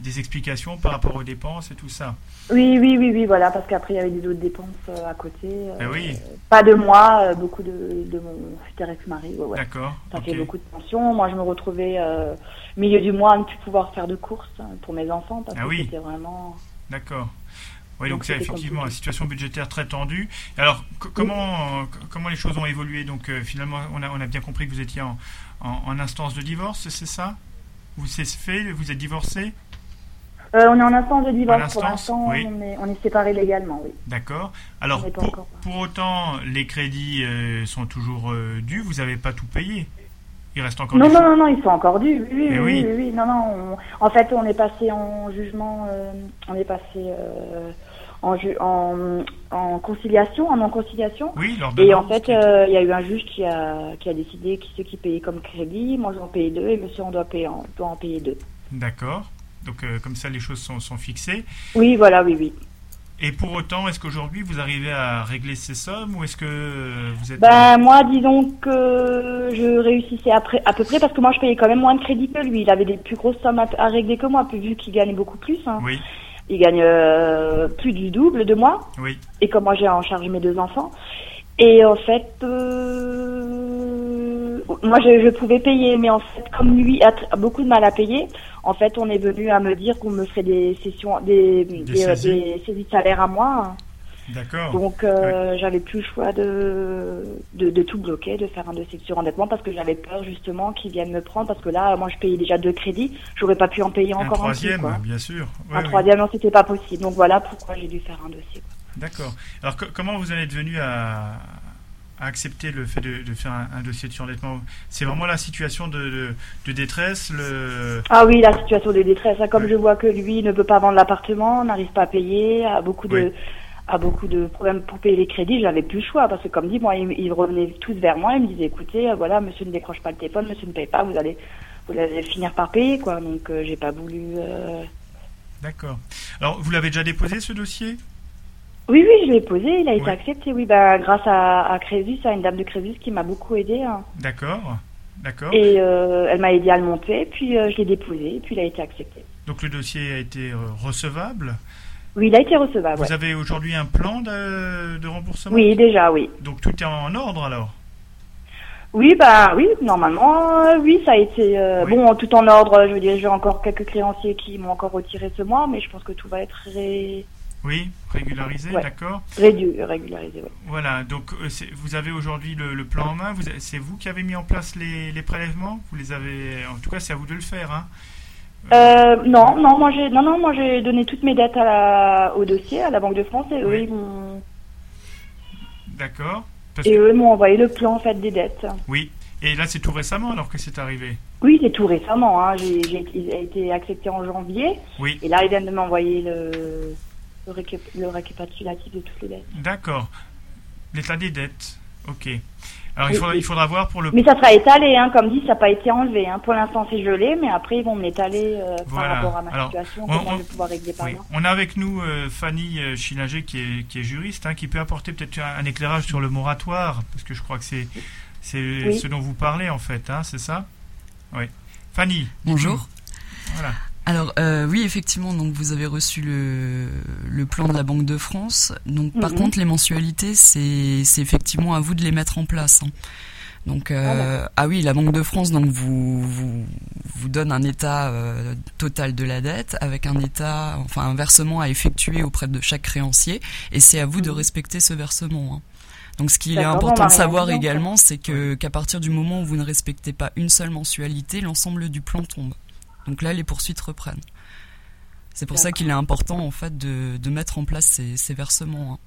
des explications par rapport aux dépenses et tout ça. Oui, oui, oui, oui, voilà, parce qu'après il y avait des autres dépenses euh, à côté. euh, Ah oui. Pas de moi, euh, beaucoup de, de mon futur ex-mari. Ouais, ouais. D'accord. Ça ok. fait beaucoup de tensions. Moi, je me retrouvais euh, milieu du mois à ne plus pouvoir faire de courses hein, pour mes enfants parce Ah que oui. c'était vraiment. D'accord. Oui, donc, c'est effectivement une situation budgétaire très tendue. Alors, co- comment, euh, comment les choses ont évolué Donc, euh, finalement, on a, on a bien compris que vous étiez en, en- en instance de divorce, c'est ça Vous c'est fait Vous êtes divorcé Euh, on est en instance de divorce pour l'instant. oui. On est, on est séparés légalement, oui. D'accord. Alors, pour, encore. pour autant, les crédits euh, sont toujours euh, dus. Vous n'avez pas tout payé. Il reste encore Non, des non, non, non, ils sont encore dus. Oui, oui, oui, oui. oui, oui. Non, non. on- En fait, on est passé en jugement. on est passé en, ju- en, en conciliation, en non-conciliation. Oui, lors Et en fait, euh, il y a eu un juge qui a, qui a décidé qui ceux qui payaient comme crédit, moi je vais en payer deux et monsieur on doit, payer en, doit en payer deux. D'accord. Donc, euh, comme ça, les choses sont, sont fixées. Oui, voilà, oui, oui. Et pour autant, est-ce qu'aujourd'hui, vous arrivez à régler ces sommes ou est-ce que euh, vous êtes... Ben moi, disons que je réussissais après, à peu près parce que moi je payais quand même moins de crédit que lui. Il avait des plus grosses sommes à, à régler que moi, vu qu'il gagnait beaucoup plus. hein. Oui, Il gagne euh, plus du double de moi. oui. Et comme moi j'ai en charge mes deux enfants. Et en fait, euh, moi je, je pouvais payer, mais en fait, comme lui a beaucoup de mal à payer, en fait, on est venu à me dire qu'on me ferait des sessions, des, des, euh, saisies. des saisies de salaire à moi. D'accord. Donc, euh, j'avais plus le choix de, de, de tout bloquer, de faire un dossier de surendettement parce que j'avais peur justement qu'ils viennent me prendre parce que là, moi, je payais déjà deux crédits, j'aurais pas pu en payer un encore un, troisième, quoi. bien sûr. Ouais, un oui. troisième, non, c'était pas possible. Donc voilà pourquoi j'ai dû faire un dossier. D'accord. Alors, co- comment vous en êtes venu à, à accepter le fait de, de faire un, un dossier de surendettement? C'est vraiment la situation de, de, de détresse le... Ah oui, la situation de détresse. Comme Ouais. je vois que lui ne peut pas vendre l'appartement, n'arrive pas à payer, a beaucoup de, Oui. A beaucoup de problèmes pour payer les crédits, j'avais plus le choix parce que comme dit, moi, ils, ils revenaient tous vers moi, ils me disaient, écoutez, euh, voilà, monsieur ne décroche pas le téléphone, monsieur ne paye pas, vous allez, vous allez finir par payer, quoi. Donc, euh, j'ai pas voulu. euh, D'accord. Alors, vous l'avez déjà déposé ce dossier? Oui, oui, je l'ai posé, il a été Ouais. accepté, oui, bah, grâce à, à Crésus, à une dame de Crésus qui m'a beaucoup aidé. hein. D'accord. D'accord. Et euh, elle m'a aidé à le monter, puis je l'ai déposé, puis il a été accepté. Donc, le dossier a été recevable. Oui, il a été recevable. Vous ouais. avez aujourd'hui un plan de, de remboursement Oui, déjà, oui. Donc, tout est en ordre alors? Oui, bah oui, normalement, euh, oui, ça a été euh, Oui. bon, tout en ordre. Je veux dire, j'ai encore quelques créanciers qui m'ont encore retiré ce mois, mais je pense que tout va être ré... Oui, régularisé, Ouais. d'accord. rédu, régularisé. ouais. Voilà, donc euh, vous avez aujourd'hui le, le plan en main. C'est vous qui avez mis en place les, les prélèvements? Vous les avez. En tout cas, c'est à vous de le faire. Hein. Euh, non, non, moi j'ai, non, non, moi j'ai donné toutes mes dettes à la, au dossier, à la Banque de France, et eux, Oui. ils m'ont, D'accord. Parce et que- eux m'ont envoyé le plan en fait des dettes. Oui. Et là, c'est tout récemment alors que c'est arrivé? Oui, c'est tout récemment. Hein. J'ai, j'ai, il a été accepté en janvier, Oui. et là ils viennent de m'envoyer le, le, récap- le récapitulatif de toutes les dettes. D'accord. L'état des dettes. Ok. Alors, il faudra, il faudra voir pour le. Mais ça sera étalé, hein, comme dit, ça n'a pas été enlevé. Hein. Pour l'instant, c'est gelé, mais après, ils vont me l'étaler euh, Voilà. par rapport à ma Alors, situation, on- on- je vais pouvoir régler par Oui. On a avec nous euh, Fanny euh, Schillinger qui est, qui est juriste, hein, qui peut apporter peut-être un, un éclairage sur le moratoire, parce que je crois que c'est c'est Oui. ce dont vous parlez en fait, hein, c'est ça? Oui. Fanny. Bonjour. Voilà. Alors euh, oui, effectivement, donc vous avez reçu le, le plan de la Banque de France. Donc par Mhm. contre, les mensualités, c'est effectivement à vous de les mettre en place. hein. Donc euh, ah oui, la Banque de France donc vous vous, vous donne un état euh, total de la dette avec un état, enfin un versement à effectuer auprès de chaque créancier, et c'est à vous de Mhm. respecter ce versement. hein. Donc ce qu'il est important va de savoir également, c'est que qu'à partir du moment où vous ne respectez pas une seule mensualité, l'ensemble du plan tombe. Donc là, les poursuites reprennent. C'est pour ça qu'il est important en fait de, de mettre en place ces, ces versements. hein.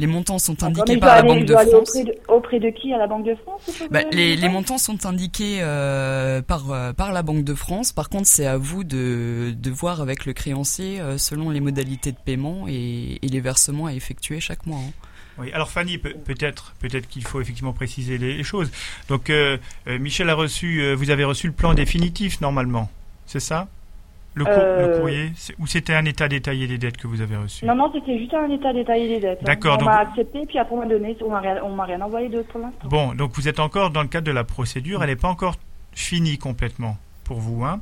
Les montants sont indiqués par la Banque de France. auprès de, auprès de qui? À la Banque de France Bah, les, les montants sont indiqués euh, par, euh, par la Banque de France. Par contre, c'est à vous de, de voir avec le créancier euh, selon les modalités de paiement et, et les versements à effectuer chaque mois. hein. Oui, alors Fanny, peut- peut-être, peut-être qu'il faut effectivement préciser les, les choses. Donc, Michel a reçu, euh, vous avez reçu le plan définitif normalement, c'est ça le, cour- Euh, le courrier Ou c'était un état détaillé des dettes que vous avez reçu Non, non, c'était juste un état détaillé des dettes. hein. D'accord, On donc- m'a accepté, puis après on m'a donné, on m'a rien, on m'a rien envoyé d'autre pour l'instant. Bon, donc vous êtes encore dans le cadre de la procédure, elle n'est pas encore finie complètement pour vous. Hein.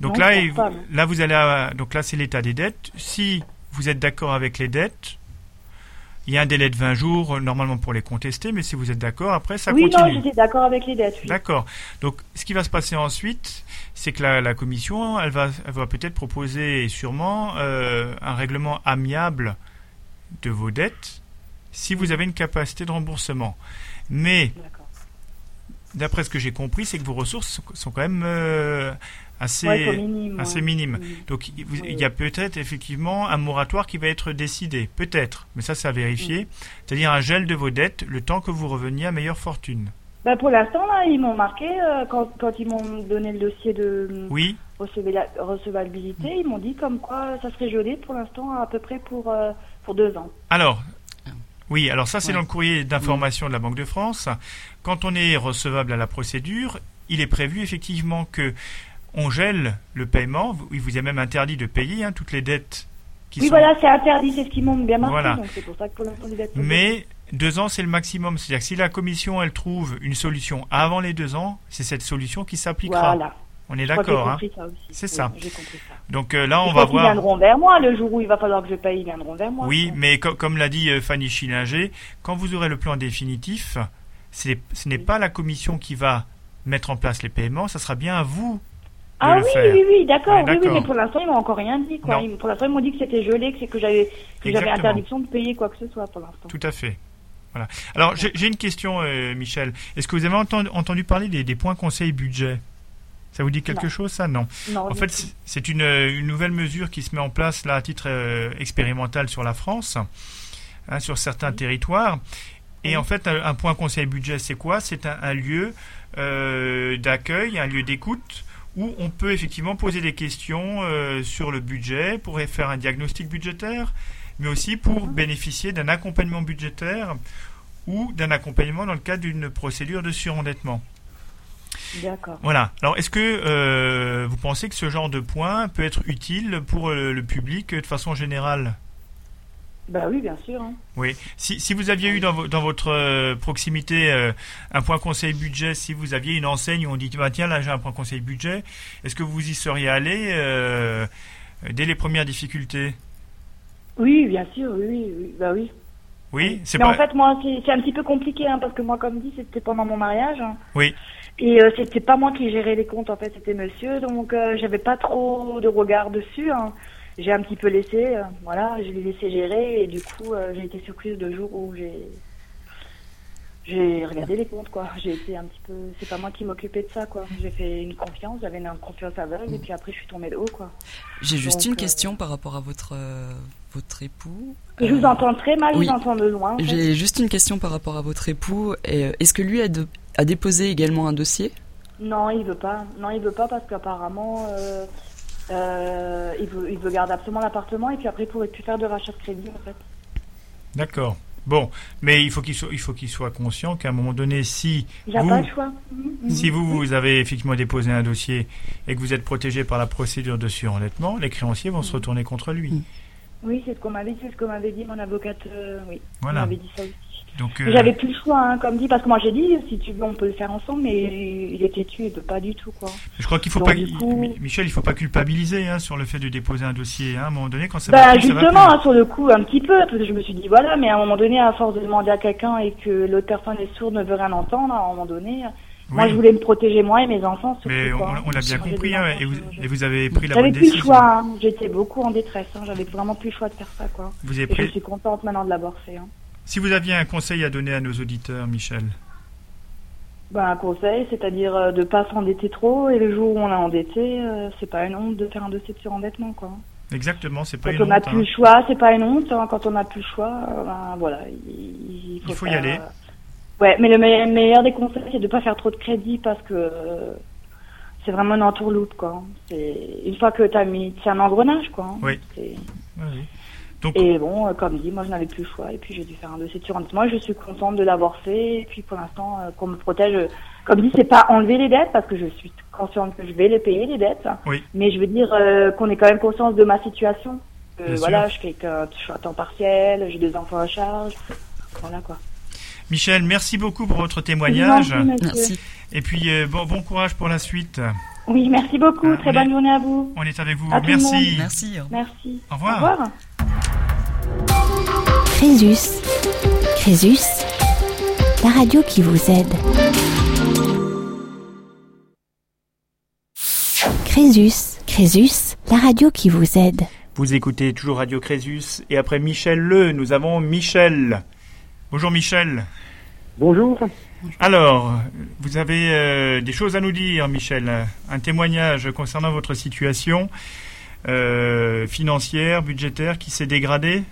Donc Non, là, pas, là, vous allez, à- donc là, c'est l'état des dettes. Si vous êtes d'accord avec les dettes, il y a un délai de 20 jours euh, normalement pour les contester, mais si vous êtes d'accord, après ça oui, non, continue. j'étais d'accord avec les dettes. Oui. D'accord. Donc, ce qui va se passer ensuite, c'est que la, la commission, elle va, elle va peut-être proposer et sûrement euh, un règlement amiable de vos dettes si vous avez une capacité de remboursement. Mais. D'après ce que j'ai compris, c'est que vos ressources sont, sont quand même euh, assez, Ouais, c'est minime. assez ouais. minimes. Oui. Donc il Oui, y a peut-être effectivement un moratoire qui va être décidé, peut-être, mais ça c'est à vérifier. C'est-à-dire un gel de vos dettes le temps que vous reveniez à meilleure fortune. Bah, pour l'instant, là, ils m'ont marqué, euh, quand, quand ils m'ont donné le dossier de Oui, recevabilité, ils m'ont dit comme quoi ça serait gelé pour l'instant à peu près pour, euh, pour deux ans. Alors, oui, alors ça c'est Ouais. dans le courrier d'information de la Banque de France. Quand on est recevable à la procédure, il est prévu effectivement que on gèle le paiement. Il vous est même interdit de payer hein, toutes les dettes qui oui, sont. voilà, c'est interdit, c'est ce qu'ils m'ont bien marqué, Voilà. donc c'est pour ça que pour l'instant, les dettes sont Mais deux ans c'est le maximum. C'est-à-dire que si la commission elle trouve une solution avant les deux ans, c'est cette solution qui s'appliquera. Voilà. On est d'accord. Hein. C'est Oui, ça. Donc euh, là Et on va quand Ils voir. viendront vers moi le jour où il va falloir que je paye, ils viendront vers moi. Oui, mais co- comme l'a dit euh, Fanny Schillinger, quand vous aurez le plan définitif, ce n'est pas la commission qui va mettre en place les paiements, ça sera bien à vous de Ah le oui, faire. oui, oui, d'accord, oui, oui, mais pour l'instant, ils m'ont encore rien dit, quoi. Non. Ils- pour l'instant, ils m'ont dit que c'était gelé, que que j'avais, interdiction de payer quoi que ce soit pour l'instant. Tout à fait. Voilà. Alors j'ai j'ai une question, euh, Michel. Est-ce que vous avez entendu, entendu parler des, des points conseil budget? Ça vous dit quelque Non. chose, ça? Non. Non, En fait, c'est- une, une nouvelle mesure qui se met en place là à titre euh, expérimental sur la France, hein, sur certains territoires. Et Oui. en fait, un, un point conseil budget, c'est quoi? C'est un, un lieu euh, d'accueil, un lieu d'écoute où on peut effectivement poser des questions euh, sur le budget pour faire un diagnostic budgétaire, mais aussi pour bénéficier d'un accompagnement budgétaire ou d'un accompagnement dans le cadre d'une procédure de surendettement. D'accord. Voilà. Alors, est-ce que euh, vous pensez que ce genre de point peut être utile pour euh, le public euh, de façon générale? Bah oui, bien sûr. hein. Oui. Si, si vous aviez eu dans, vo- dans votre proximité un point conseil budget, si vous aviez une enseigne où on dit bah, tiens là j'ai un point conseil budget, est-ce que vous y seriez allé dès les premières difficultés? Oui, bien sûr, oui, oui, oui, bah oui. Oui, c'est Mais pas. en fait, moi, c'est c'est un petit peu compliqué, hein, parce que moi, comme dit, c'était pendant mon mariage. hein. Oui. Et euh, c'était pas moi qui gérais les comptes, en fait, c'était monsieur. Donc, euh, j'avais pas trop de regard dessus. hein. J'ai un petit peu laissé, euh, voilà, je l'ai laissé gérer. Et du coup, euh, j'ai été surprise le jour où j'ai j'ai regardé les comptes, quoi. J'ai été un petit peu... C'est pas moi qui m'occupais de ça, quoi. J'ai fait une confiance, j'avais une confiance aveugle, et puis après, je suis tombée de haut, quoi. J'ai juste Donc, une question par rapport à votre, votre époux. Je vous entends très mal, oui. je vous entends de loin. en fait. J'ai juste une question par rapport à votre époux. Est-ce que lui a, de- a déposé également un dossier? Non, il veut pas. Non, il veut pas parce qu'apparemment, euh, euh, il veut, il veut garder absolument l'appartement et puis après, il pourrait plus faire de rachat de crédit, en fait. D'accord. Bon, mais il faut qu'il soit, il faut qu'il soit conscient qu'à un moment donné, si Il n'a vous, pas le choix. Mhm, mhm. Si vous, vous avez effectivement déposé un dossier et que vous êtes protégé par la procédure de surendettement, les créanciers vont se retourner contre lui. Oui, c'est ce qu'on m'avait dit, c'est ce qu'on m'avait dit mon avocate. euh, oui, Voilà. m'avait dit ça aussi. Donc, euh, J'avais plus le choix, hein, comme dit, parce que moi j'ai dit, si tu veux, on peut le faire ensemble, mais il est têtu, il veut pas du tout, quoi. je crois qu'il faut donc, pas, coup- Michel, il faut pas culpabiliser hein, sur le fait de déposer un dossier. hein. À un moment donné, quand ça va Bah ça va justement, plus. sur le coup, un petit peu, parce que je me suis dit, voilà, mais à un moment donné, à force de demander à quelqu'un et que l'autre personne est sourde, ne veut rien entendre, à un moment donné, moi Oui, je voulais me protéger moi et mes enfants, mais on, l'a bien J'ai compris hein, enfants, et, vous, je- et vous avez pris la J'avais bonne plus le décision. choix, hein. j'étais beaucoup en détresse, hein. j'avais vraiment plus le choix de faire ça, quoi. Vous avez Et je pris... suis contente maintenant de l'avoir fait. Hein. Si vous aviez un conseil à donner à nos auditeurs, Michel, Ben, un conseil, c'est-à-dire euh, de pas s'endetter trop, et le jour où on est endetté, euh, c'est pas une honte de faire un dossier de surendettement, quoi. exactement, c'est pas Quand une on n'a honte. plus hein. le choix, c'est pas une honte, hein. quand on n'a plus le choix, euh, ben, voilà, il, Il faut y faire, aller. euh, Ouais, mais le me- meilleur des conseils, c'est de pas faire trop de crédit parce que euh, c'est vraiment une entourloupe, quoi. C'est une fois que t'as mis, c'est un engrenage, quoi. Oui. C'est- Oui, oui. Et bon, euh, comme dit, moi je n'avais plus le choix et puis j'ai dû faire un dossier de surendettement et je suis contente de l'avoir fait et puis pour l'instant euh, qu'on me protège. Comme dit, c'est pas enlever les dettes parce que je suis consciente que je vais les payer les dettes. Oui. Mais je veux dire euh, qu'on ait quand même conscience de ma situation. Voilà, sûr. je fais que je suis à temps partiel, j'ai deux enfants à charge. Voilà quoi. Michel, merci beaucoup pour votre témoignage. Merci. Et puis, euh, bon, bon courage pour la suite. Oui, merci beaucoup. Ah, Très on bonne est- journée à vous. On est avec vous. À tout le Merci. Merci. Merci. Au revoir. Au revoir. Crésus. Crésus. La radio qui vous aide. Crésus. Crésus. La radio qui vous aide. Vous écoutez toujours Radio Crésus. Et après Michel Le, nous avons Michel. Bonjour Michel. Bonjour. Alors, vous avez euh, des choses à nous dire, Michel. Un témoignage concernant votre situation euh, financière, budgétaire qui s'est dégradée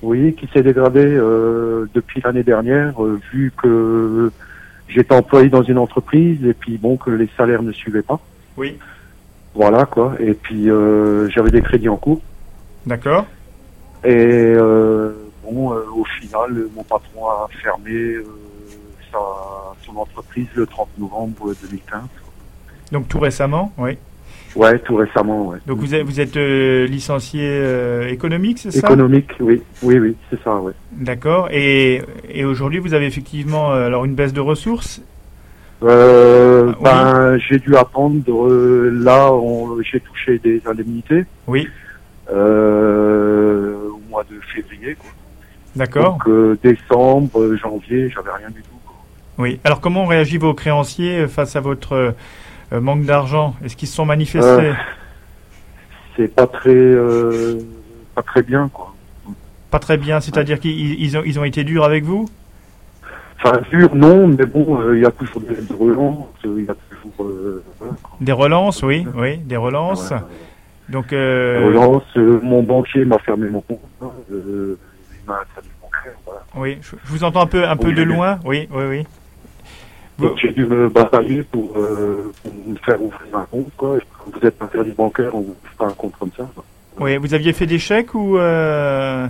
Oui, qui s'est dégradé euh, depuis l'année dernière, vu que j'étais employé dans une entreprise et puis bon que les salaires ne suivaient pas. Oui. Voilà quoi. Et puis j'avais des crédits en cours. D'accord. Et bon, euh, au final, mon patron a fermé euh, sa, son entreprise le 30 novembre 2015. Donc tout récemment, oui. Ouais, tout récemment, ouais. Donc vous êtes, vous êtes euh, licencié euh, économique, c'est ça? Économique, oui, oui, oui, c'est ça, ouais. D'accord. Et, et aujourd'hui, vous avez effectivement alors une baisse de ressources? Euh, Ah, oui. ben, j'ai dû attendre. là, j'ai touché des indemnités. Oui. au mois de février. Quoi. D'accord. Donc euh, décembre, euh, janvier, j'avais rien du tout. quoi. Oui. Alors comment ont réagi vos créanciers euh, face à votre euh, manque d'argent? Est-ce qu'ils se sont manifestés? C'est pas très, pas très bien quoi. Pas très bien. C'est-à-dire qu'ils ils ont, ils ont été durs avec vous? Enfin dur non, mais bon, euh, il y a toujours des des relances, il y a toujours euh, voilà. Des relances, oui, oui, des relances. Donc, Des euh, relances. euh, mon banquier m'a fermé mon compte. M'a mon voilà. oui, je, vous entends un peu, un peu de loin. Oui, oui, oui. Donc j'ai dû me batailler pour, euh, pour me faire ouvrir un compte quoi. Quand vous êtes interdit bancaire, on vous fait un compte comme ça. quoi. oui, vous aviez fait des chèques ou euh,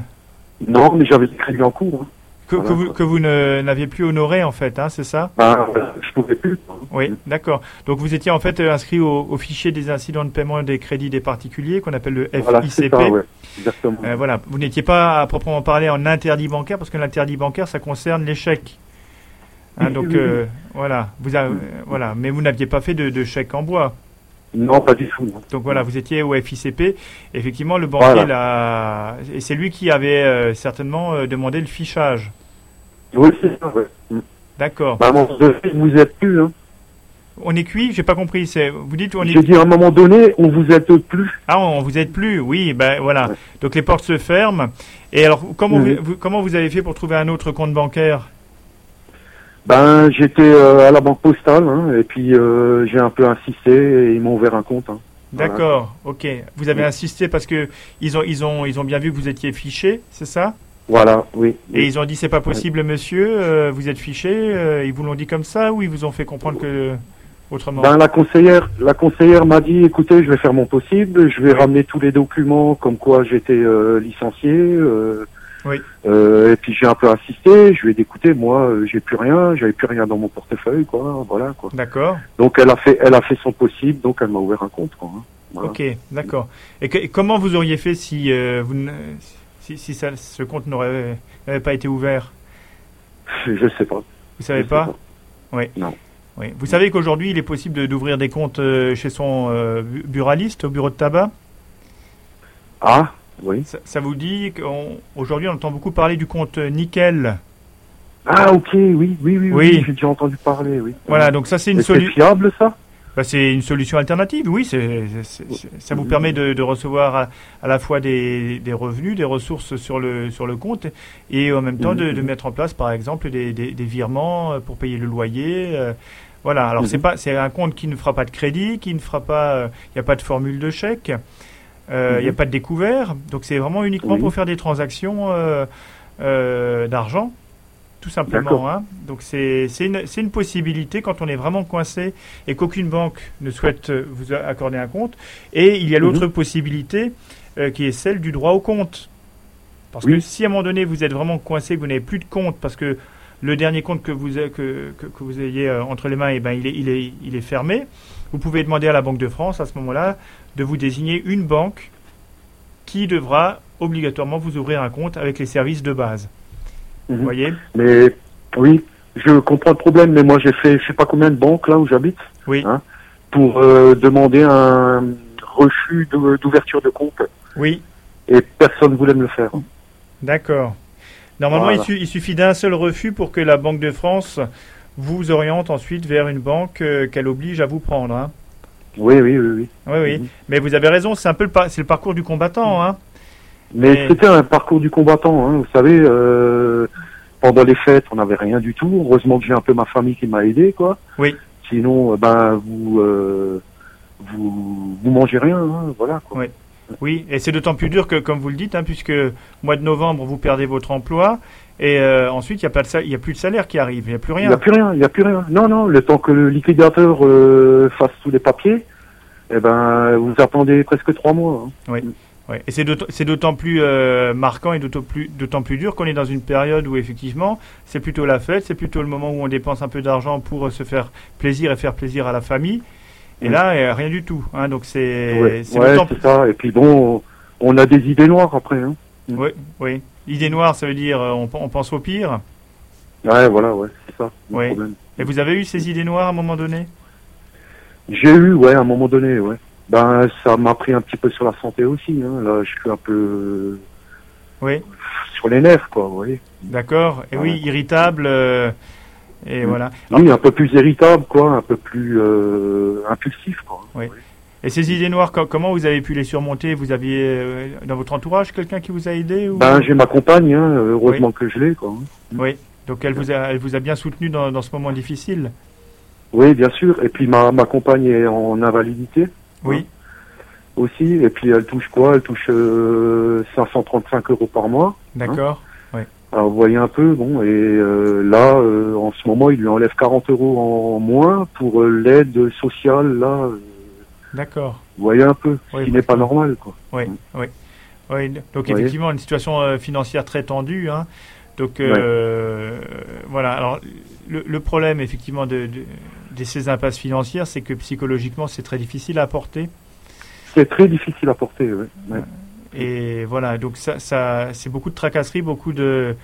Non, mais j'avais des crédits en cours. Hein. Que, que Voilà. vous, que vous ne- n'aviez plus honoré en fait, hein, c'est ça? Ben, voilà, je pouvais plus. Oui, d'accord. Donc vous étiez en fait euh, inscrit au, au fichier des incidents de paiement des crédits des particuliers qu'on appelle le Voilà, FICP. ça, ouais. Exactement. Euh, voilà, vous n'étiez pas à proprement parler en interdit bancaire parce que l'interdit bancaire ça concerne les chèques. Hein, donc euh, voilà, vous avez, euh, voilà, mais vous n'aviez pas fait de, de chèque en bois. Non, pas du tout. non. Donc voilà, vous étiez au FICP. Effectivement, le banquier Voilà. et c'est lui qui avait euh, certainement euh, demandé le fichage. Oui, c'est ça, ouais. Mm. D'accord. À un moment donné, vous êtes plus. Hein. On est cuit, j'ai pas compris. C'est vous dites on est J'ai dit à un moment donné, on vous aide plus. ah on vous aide plus. Oui, ben voilà. Ouais. Donc les portes se ferment. Et alors comment vous, vous- comment vous avez fait pour trouver un autre compte bancaire? Ben, j'étais euh, à la banque postale, hein, et puis euh, j'ai un peu insisté et ils m'ont ouvert un compte. Hein. Voilà. D'accord. Ok. Vous avez Oui. insisté parce que ils ont ils ont ils ont bien vu que vous étiez fiché, c'est ça? Voilà, oui. Et ils ont dit c'est pas possible, monsieur. euh, vous êtes fiché. ils vous l'ont dit comme ça ou ils vous ont fait comprendre que autrement? Ben, la conseillère, la conseillère m'a dit, écoutez, je vais faire mon possible, je vais ramener tous les documents comme quoi j'étais licencié. euh, Oui. euh, et puis j'ai un peu insisté, je lui ai dit, écoutez, moi, euh, j'ai plus rien, j'avais plus rien dans mon portefeuille, quoi, voilà, quoi. D'accord. Donc elle a fait, elle a fait son possible, donc elle m'a ouvert un compte, quoi. hein. Voilà. Ok, d'accord. Et, comment vous auriez fait si euh, vous ne- si, si ça- ce compte n'aurait n'avait pas été ouvert? Je sais pas. Vous savez Je sais pas? Oui. Non. Oui. Vous savez qu'aujourd'hui, il est possible de- d'ouvrir des comptes euh, chez son euh, bu- buraliste au bureau de tabac? Ah, oui. Ça, ça vous dit qu'aujourd'hui, on entend beaucoup parler du compte Nickel. Ah, ok, oui, oui, oui, oui, Oui. j'ai déjà entendu parler, oui. Voilà, donc ça, c'est une Et c'est solution. fiable, ça? Bah, c'est une solution alternative, oui. c'est- c'est- ça vous permet de, de recevoir à, à la fois des, des revenus, des ressources sur le, sur le compte, et en même temps de, de mettre en place, par exemple, des, des, des virements euh, pour payer le loyer. euh, voilà. Alors Mhm. c'est pas, c'est un compte qui ne fera pas de crédit, qui ne fera pas, euh, il n'y a pas de formule de chèque, euh, il n'y a Mhm. pas de découvert. Donc c'est vraiment uniquement Oui. pour faire des transactions euh, euh, d'argent tout simplement. Hein. Donc c'est une, possibilité quand on est vraiment coincé et qu'aucune banque ne souhaite euh, vous accorder un compte. Et il y a l'autre Mhm. possibilité euh, qui est celle du droit au compte. Parce Oui. que si à un moment donné vous êtes vraiment coincé, que vous n'avez plus de compte, parce que le dernier compte que vous, que, que, que vous ayez euh, entre les mains, eh ben, il, est, il, est, il est fermé, vous pouvez demander à la Banque de France à ce moment-là de vous désigner une banque qui devra obligatoirement vous ouvrir un compte avec les services de base. Mhm. Vous voyez Mais oui, je comprends le problème, mais moi j'ai fait je sais pas combien de banques là où j'habite Oui. Hein pour euh, demander un refus d'ouverture de compte Oui, et personne voulait me le faire. d'accord. Normalement, Voilà. il, su- il suffit d'un seul refus pour que la Banque de France vous oriente ensuite vers une banque euh, qu'elle oblige à vous prendre. hein. Oui, oui, oui, oui. Oui, oui. Mhm. Mais vous avez raison, c'est un peu le, par- c'est le parcours du combattant. Hein. Mais Et- c'était un parcours du combattant, hein. vous savez. euh, pendant les fêtes, on n'avait rien du tout. Heureusement que j'ai un peu ma famille qui m'a aidé, quoi. Oui. Sinon, euh, ben vous euh, vous vous mangez rien, hein, voilà. Quoi. Oui. Oui, et c'est d'autant plus dur que, comme vous le dites, hein, puisque mois de novembre, vous perdez votre emploi, et euh, ensuite, il n'y a, il plus de salaire qui arrive, il n'y a plus Il rien. n'y a plus rien, il n'y a plus rien. Non, non, le temps que le liquidateur euh, fasse tous les papiers, eh ben, vous attendez presque trois mois. hein. Ouais. Et c'est d'autant- plus euh, marquant et d'autant plus, plus dur qu'on est dans une période où, effectivement, c'est plutôt la fête, c'est plutôt le moment où on dépense un peu d'argent pour se faire plaisir et faire plaisir à la famille. Et Oui. là, rien du tout. Hein, donc c'est c'est ouais, c'est ça. Et puis bon, on a des idées noires après. Hein. Oui, oui. Idée noire, ça veut dire euh, on, on pense au pire. Ouais, voilà, ouais, c'est ça. le Oui. problème. Et vous avez eu ces idées noires à un moment donné? J'ai eu, ouais, à un moment donné, ouais. Ben, ça m'a pris un petit peu sur la santé aussi. Hein. Là, je suis un peu Oui, sur les nerfs, quoi, vous voyez. d'accord. Et oui, Ouais. irritable. euh, et Mm. voilà. Oui, un peu plus irritable, quoi, un peu plus euh, impulsif, quoi. Et ces idées noires, co- comment vous avez pu les surmonter? Vous aviez euh, dans votre entourage quelqu'un qui vous a aidé ou... Ben, j'ai ma compagne, hein, heureusement que je l'ai, quoi. Oui. Donc elle vous a, elle vous a bien soutenu dans, dans ce moment difficile? Oui, bien sûr. Et puis ma, ma compagne est en invalidité Oui. aussi. Et puis elle touche quoi? Elle touche euh, 535 euros par mois. D'accord. Alors vous voyez un peu, bon. Et euh, là, euh, en ce moment, il lui enlève 40 euros en moins pour euh, l'aide sociale. Là, euh, D'accord. vous voyez un peu, Oui, ce qui n'est pas normal, quoi. Oui. Oui. Oui. Donc effectivement une situation euh, financière très tendue. Hein. Donc euh, voilà. Alors le, le problème effectivement de, de, de ces impasses financières, c'est que psychologiquement c'est très difficile à porter. C'est très difficile à porter. Ouais. Ouais. Et voilà, donc ça, ça c'est beaucoup de tracasseries, beaucoup de.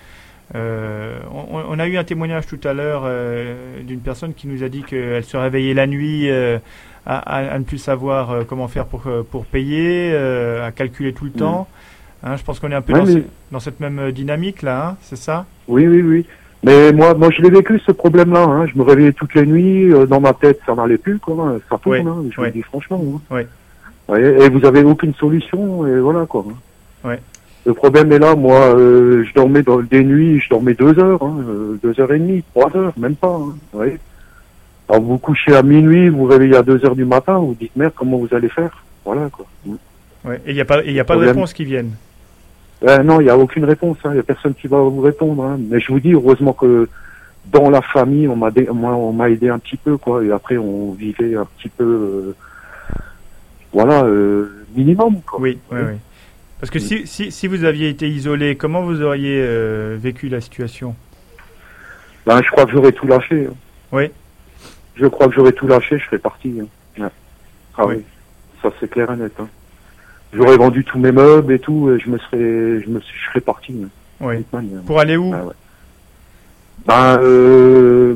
euh, on, on a eu un témoignage tout à l'heure euh, d'une personne qui nous a dit qu'elle se réveillait la nuit euh, à, à- à ne plus savoir euh, comment faire pour, euh, pour payer, euh, à calculer tout le temps. Hein, je pense qu'on est un peu Ouais, dans, mais- ce- dans cette même dynamique là, hein, c'est ça? Oui, oui, oui. Mais moi, moi, je l'ai vécu ce problème-là. Hein. Je me réveillais toutes les nuits, euh, dans ma tête, ça n'allait plus, quoi. Ça tourne, hein, je le dis franchement. Hein. Ouais, et vous avez aucune solution, et voilà, quoi. Le problème est là, moi, euh, je dormais dans des nuits, je dormais deux heures, deux heures et demie, trois heures, même pas. Hein. Alors vous couchez à minuit, vous vous réveillez à deux heures du matin, vous dites merde, comment vous allez faire? Voilà, quoi. Ouais. Et il n'y a pas, y a pas de réponse qui viennent. Euh, non, il n'y a aucune réponse. Il n'y a personne qui va vous répondre. hein. Mais je vous dis, heureusement que dans la famille, on m'a on m'a aidé un petit peu, quoi. Et après, on vivait un petit peu, euh, voilà, euh, minimum, quoi. Oui, oui, oui. Parce que si, si, si vous aviez été isolé, comment vous auriez euh, vécu la situation? Ben, je crois que j'aurais tout lâché. hein. Oui. Je crois que j'aurais tout lâché, je serais parti. hein. Ouais. Ah Oui. oui. Ça, c'est clair et net. hein. J'aurais vendu tous mes meubles et tout, et je me serais, je me, suis- je serais parti. hein. Oui. Pour aller où Ah ouais. Ben, euh,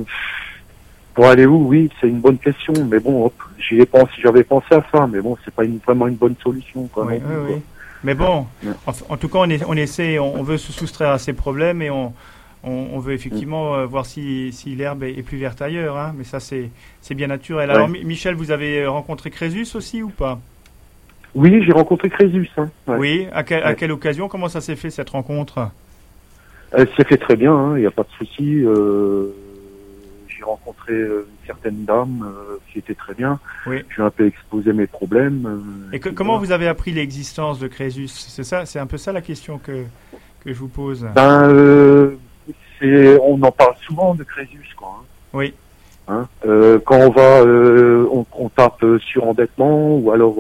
pour aller où, oui, c'est une bonne question, mais bon, hop, j'y ai pensé, j'avais pensé à ça, mais bon, c'est pas une, vraiment une bonne solution, quoi. Oui, oui, quoi. Mais bon, Ouais. en, en tout cas, on, est- on essaie, on, on veut se soustraire à ces problèmes et on, on, on veut effectivement euh, voir si, si l'herbe est, est plus verte ailleurs. hein. mais ça, c'est bien naturel. Alors, Ouais. Michel, vous avez rencontré Crésus aussi ou pas? Oui, j'ai rencontré Crésus, hein. ouais. Oui. À, quelle- à Ouais. quelle occasion? Comment ça s'est fait cette rencontre? Elle s'est fait très bien, hein, il n'y a pas de souci. euh, j'ai rencontré euh, une certaine dame euh, qui était très bien. Oui. Je lui ai un peu exposé mes problèmes. euh, Et que- comment vous avez appris l'existence de Crésus? C'est ça, c'est un peu ça la question que, que je vous pose. Ben, euh, c'est, on en parle souvent de Crésus, quoi. hein. Oui. Hein, euh, quand on va, euh, on, on tape euh, surendettement ou alors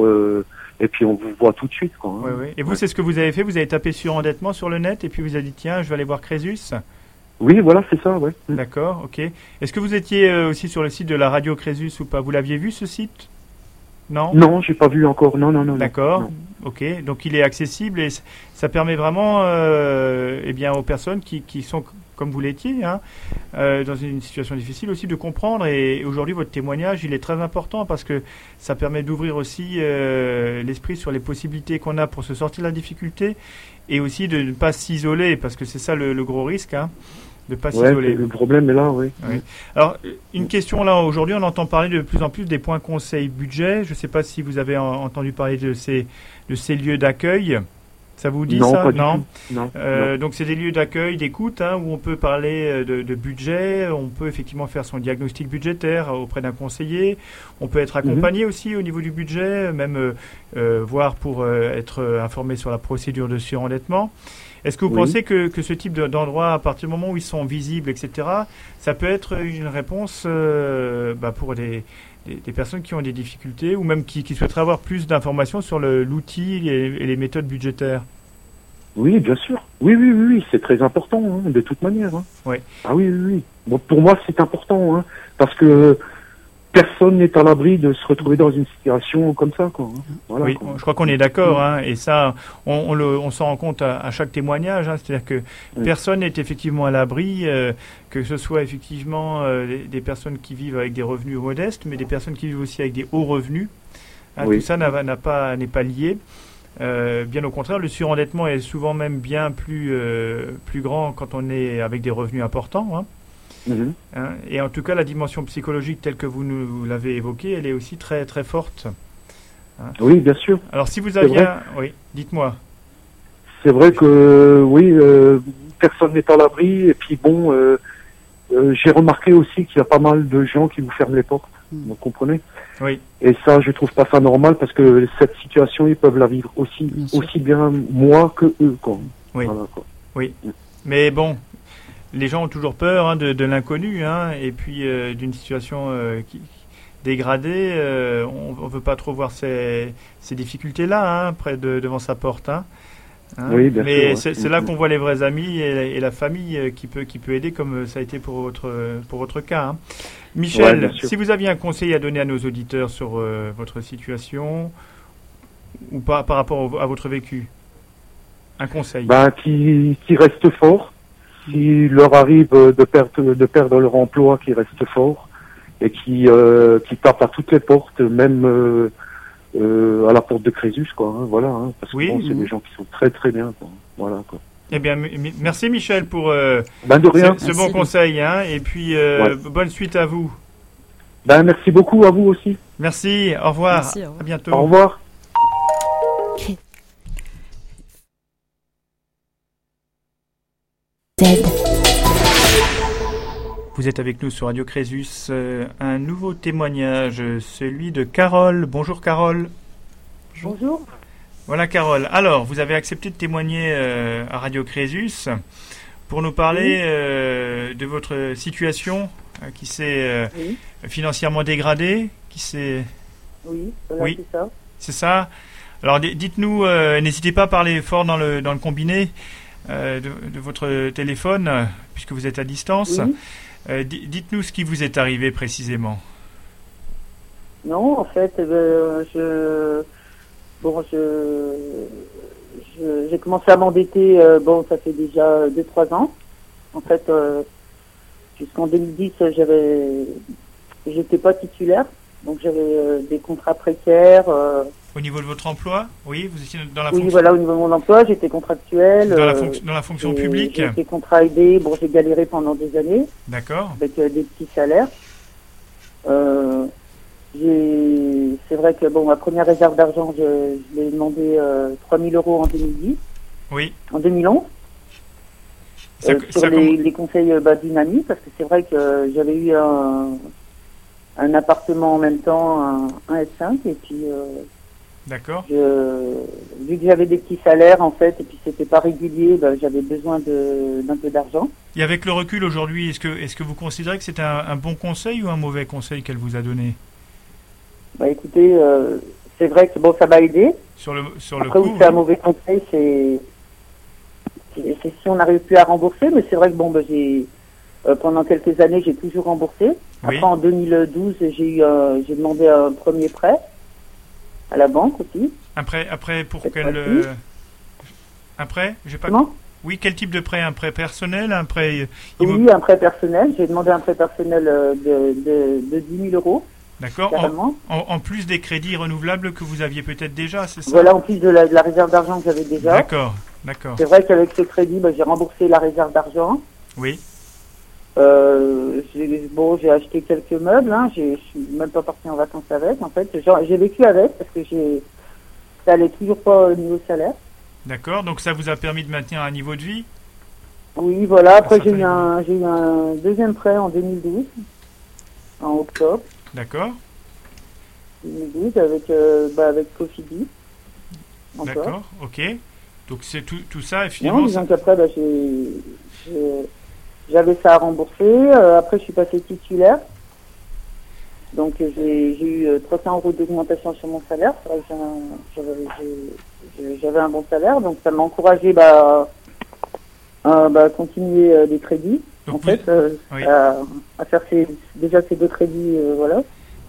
et puis on vous voit tout de suite. Quoi, hein. Et vous, c'est ce que vous avez fait Vous avez tapé sur endettement sur le net et puis vous avez dit tiens, je vais aller voir Crésus Oui, voilà, c'est ça, ouais. Mm. D'accord, ok. Est-ce que vous étiez aussi sur le site de la radio Crésus ou pas? Vous l'aviez vu ce site? Non? Non, j'ai pas vu encore. Non, non, non. D'accord. Ok. Donc il est accessible et ça permet vraiment, euh, eh bien, aux personnes qui, qui sont comme vous l'étiez, hein, euh, dans une situation difficile aussi de comprendre. Et aujourd'hui, votre témoignage, il est très important parce que ça permet d'ouvrir aussi euh, l'esprit sur les possibilités qu'on a pour se sortir de la difficulté et aussi de ne pas s'isoler parce que c'est ça le, le gros risque, hein, de ne pas Ouais, s'isoler. le problème est là, oui. Oui. Alors, une question là, aujourd'hui, on entend parler de plus en plus des points conseil budget. Je ne sais pas si vous avez en- entendu parler de ces, de ces lieux d'accueil. Ça vous dit non, ça pas du Non. tout. Non, Euh, donc, c'est des lieux d'accueil, d'écoute, hein, où on peut parler euh, de, de budget, on peut effectivement faire son diagnostic budgétaire auprès d'un conseiller, on peut Mhm. être accompagné aussi au niveau du budget, même euh, euh, voir pour euh, être euh, informé sur la procédure de surendettement. Est-ce que vous Oui. pensez que, que ce type de- d'endroit, à partir du moment où ils sont visibles, etc., ça peut être une réponse euh, bah, pour des, des, des personnes qui ont des difficultés ou même qui, qui souhaiteraient avoir plus d'informations sur le- l'outil et, et les méthodes budgétaires Oui, bien sûr. Oui, oui, oui, oui, c'est très important, hein, de toute manière. Hein. Oui. Ah oui, oui, oui. Bon, pour moi, c'est important, hein, parce que personne n'est à l'abri de se retrouver dans une situation comme ça, quoi. hein. Voilà, Oui, quoi. je crois qu'on est d'accord, hein, et ça, on, on le- on s'en rend compte à, à chaque témoignage, hein, c'est-à-dire que Oui. personne n'est effectivement à l'abri, euh, que ce soit effectivement euh, des, des personnes qui vivent avec des revenus modestes, mais des personnes qui vivent aussi avec des hauts revenus. Hein, Oui. Tout ça n'a n'a pas n'est pas lié. Euh, bien au contraire, le surendettement est souvent même bien plus plus grand quand on est avec des revenus importants. Hein. Mhm. Hein, et en tout cas, la dimension psychologique telle que vous nous l'avez évoquée, elle est aussi très très forte. Oui, bien sûr. Alors si vous aviez, un- oui, dites-moi. C'est vrai que, oui, euh, personne n'est à l'abri, et puis bon, euh, euh, j'ai remarqué aussi qu'il y a pas mal de gens qui vous ferment les portes, Mm. vous comprenez? Oui. Et ça, je trouve pas ça normal, parce que cette situation, ils peuvent la vivre aussi, Bien aussi bien moi que eux, quoi. Oui. Voilà, quoi. Mais bon, les gens ont toujours peur hein, de, de l'inconnu, hein, et puis euh, d'une situation euh, qui, dégradée. euh, on ne veut pas trop voir ces, ces difficultés-là hein, près de, devant sa porte. hein. Hein. Oui, bien Mais sûr, ouais. c'est c'est là Mhm. qu'on voit les vrais amis et, la- et la famille qui peut, qui peut aider, comme ça a été pour votre, pour votre cas. Ouais, Michel, si vous aviez un conseil à donner à nos auditeurs sur votre situation, ou pas par rapport au- à votre vécu, un conseil. Ben, qui, qui restent forts. S'il leur arrive de perdre, de perdre leur emploi, qui restent forts et qui, euh, qui tapent à toutes les portes, même euh, euh, à la porte de Crésus, quoi. hein, voilà, hein, parce que Oui. bon, c'est des gens qui sont très très bien, quoi. Voilà, quoi. Eh bien, merci Michel pour euh, Ben de rien. ce, ce bon conseil. Hein, et puis, euh, Ouais. bonne suite à vous. Ben merci beaucoup à vous aussi. Merci, au revoir. Merci, au revoir. À bientôt. Au revoir. Vous êtes avec nous sur Radio Crésus. Euh, un nouveau témoignage, celui de Carole. Bonjour Carole. Bonjour. Voilà Carole. Alors, vous avez accepté de témoigner euh, à Radio Crésus pour nous parler euh, de votre situation euh, qui s'est euh, Oui, financièrement dégradée, qui s'est oui, voilà, Oui. c'est ça. C'est ça Alors di- dites-nous, euh, n'hésitez pas à parler fort dans le, dans le combiné euh, de, de votre téléphone, euh, puisque vous êtes à distance. Oui. Euh, di- dites-nous ce qui vous est arrivé précisément. Non, en fait, euh, je, bon, je, j'ai commencé à m'endetter. euh, bon, ça fait déjà deux trois ans. En fait, euh, jusqu'en 2010, j'avais, j'étais pas titulaire, donc j'avais euh, des contrats précaires. Au niveau de votre emploi Oui, vous étiez dans la, oui, fonction, voilà, au niveau de mon emploi, j'étais contractuelle. dans la, euh, fonc- dans la fonction publique été contrat aidé. Bon, j'ai galéré pendant des années. D'accord. avec euh, des petits salaires. Euh, j'ai- c'est vrai que bon, ma première réserve d'argent, je, je l'ai demandé euh, 3000 euros en 2010, Oui. en 2011, Ça, euh, ça sur les, conseils euh, bah, d'une amie, parce que c'est vrai que j'avais eu un, un appartement en même temps, un, un S5, et puis euh, D'accord. je, vu que j'avais des petits salaires en fait, et puis c'était pas régulier, bah, j'avais besoin de- d'un peu d'argent. Et avec le recul aujourd'hui, est-ce que, est-ce que vous considérez que c'était un, un bon conseil ou un mauvais conseil qu'elle vous a donné? Bah écoutez, euh, c'est vrai que bon, ça m'a aidé. Sur le, sur le Après, coup, où c'est un oui. mauvais conseil, c'est c'est c'est si on n'arrive plus à rembourser, mais c'est vrai que bon, ben, j'ai euh, pendant quelques années, j'ai toujours remboursé. Oui. Après, en 2012, j'ai eu, euh, j'ai demandé un premier prêt à la banque aussi. Après, après pour quel... euh, Un prêt J'ai pas... Comment? Oui, quel type de prêt? Un prêt personnel Un prêt Oui, un prêt personnel. J'ai demandé un prêt personnel euh, de, de, de 10 000 euros, D'accord en, en, en plus des crédits renouvelables que vous aviez peut-être déjà, c'est ça? Voilà, en plus de la, de la réserve d'argent que j'avais déjà. D'accord, d'accord. C'est vrai qu'avec ce crédit, ben, j'ai remboursé la réserve d'argent. Oui, Euh, j'ai- bon, j'ai acheté quelques meubles. Hein. Je suis même pas partie en vacances avec. En fait, j'ai vécu avec parce que j'ai ça allait toujours pas au niveau salaire. d'accord. Donc ça vous a permis de maintenir un niveau de vie? Oui, voilà. Après, Ça j'ai eu un, j'ai eu un deuxième prêt en 2012, en octobre D'accord, 2012 avec euh, bah, avec d'accord, ok. Donc c'est tout, tout ça, et Non, finalement, ça- disons qu'après, bah, j'ai- j'avais ça à rembourser. Euh, après, je suis passé titulaire. Donc, euh, j'ai, eu euh, 300 euros d'augmentation sur mon salaire. J'avais, un bon salaire. Donc, ça m'a encouragé bah, à bah, continuer euh, les crédits. donc en fait, euh, oui. à, à faire ces, déjà ces deux crédits. euh, voilà.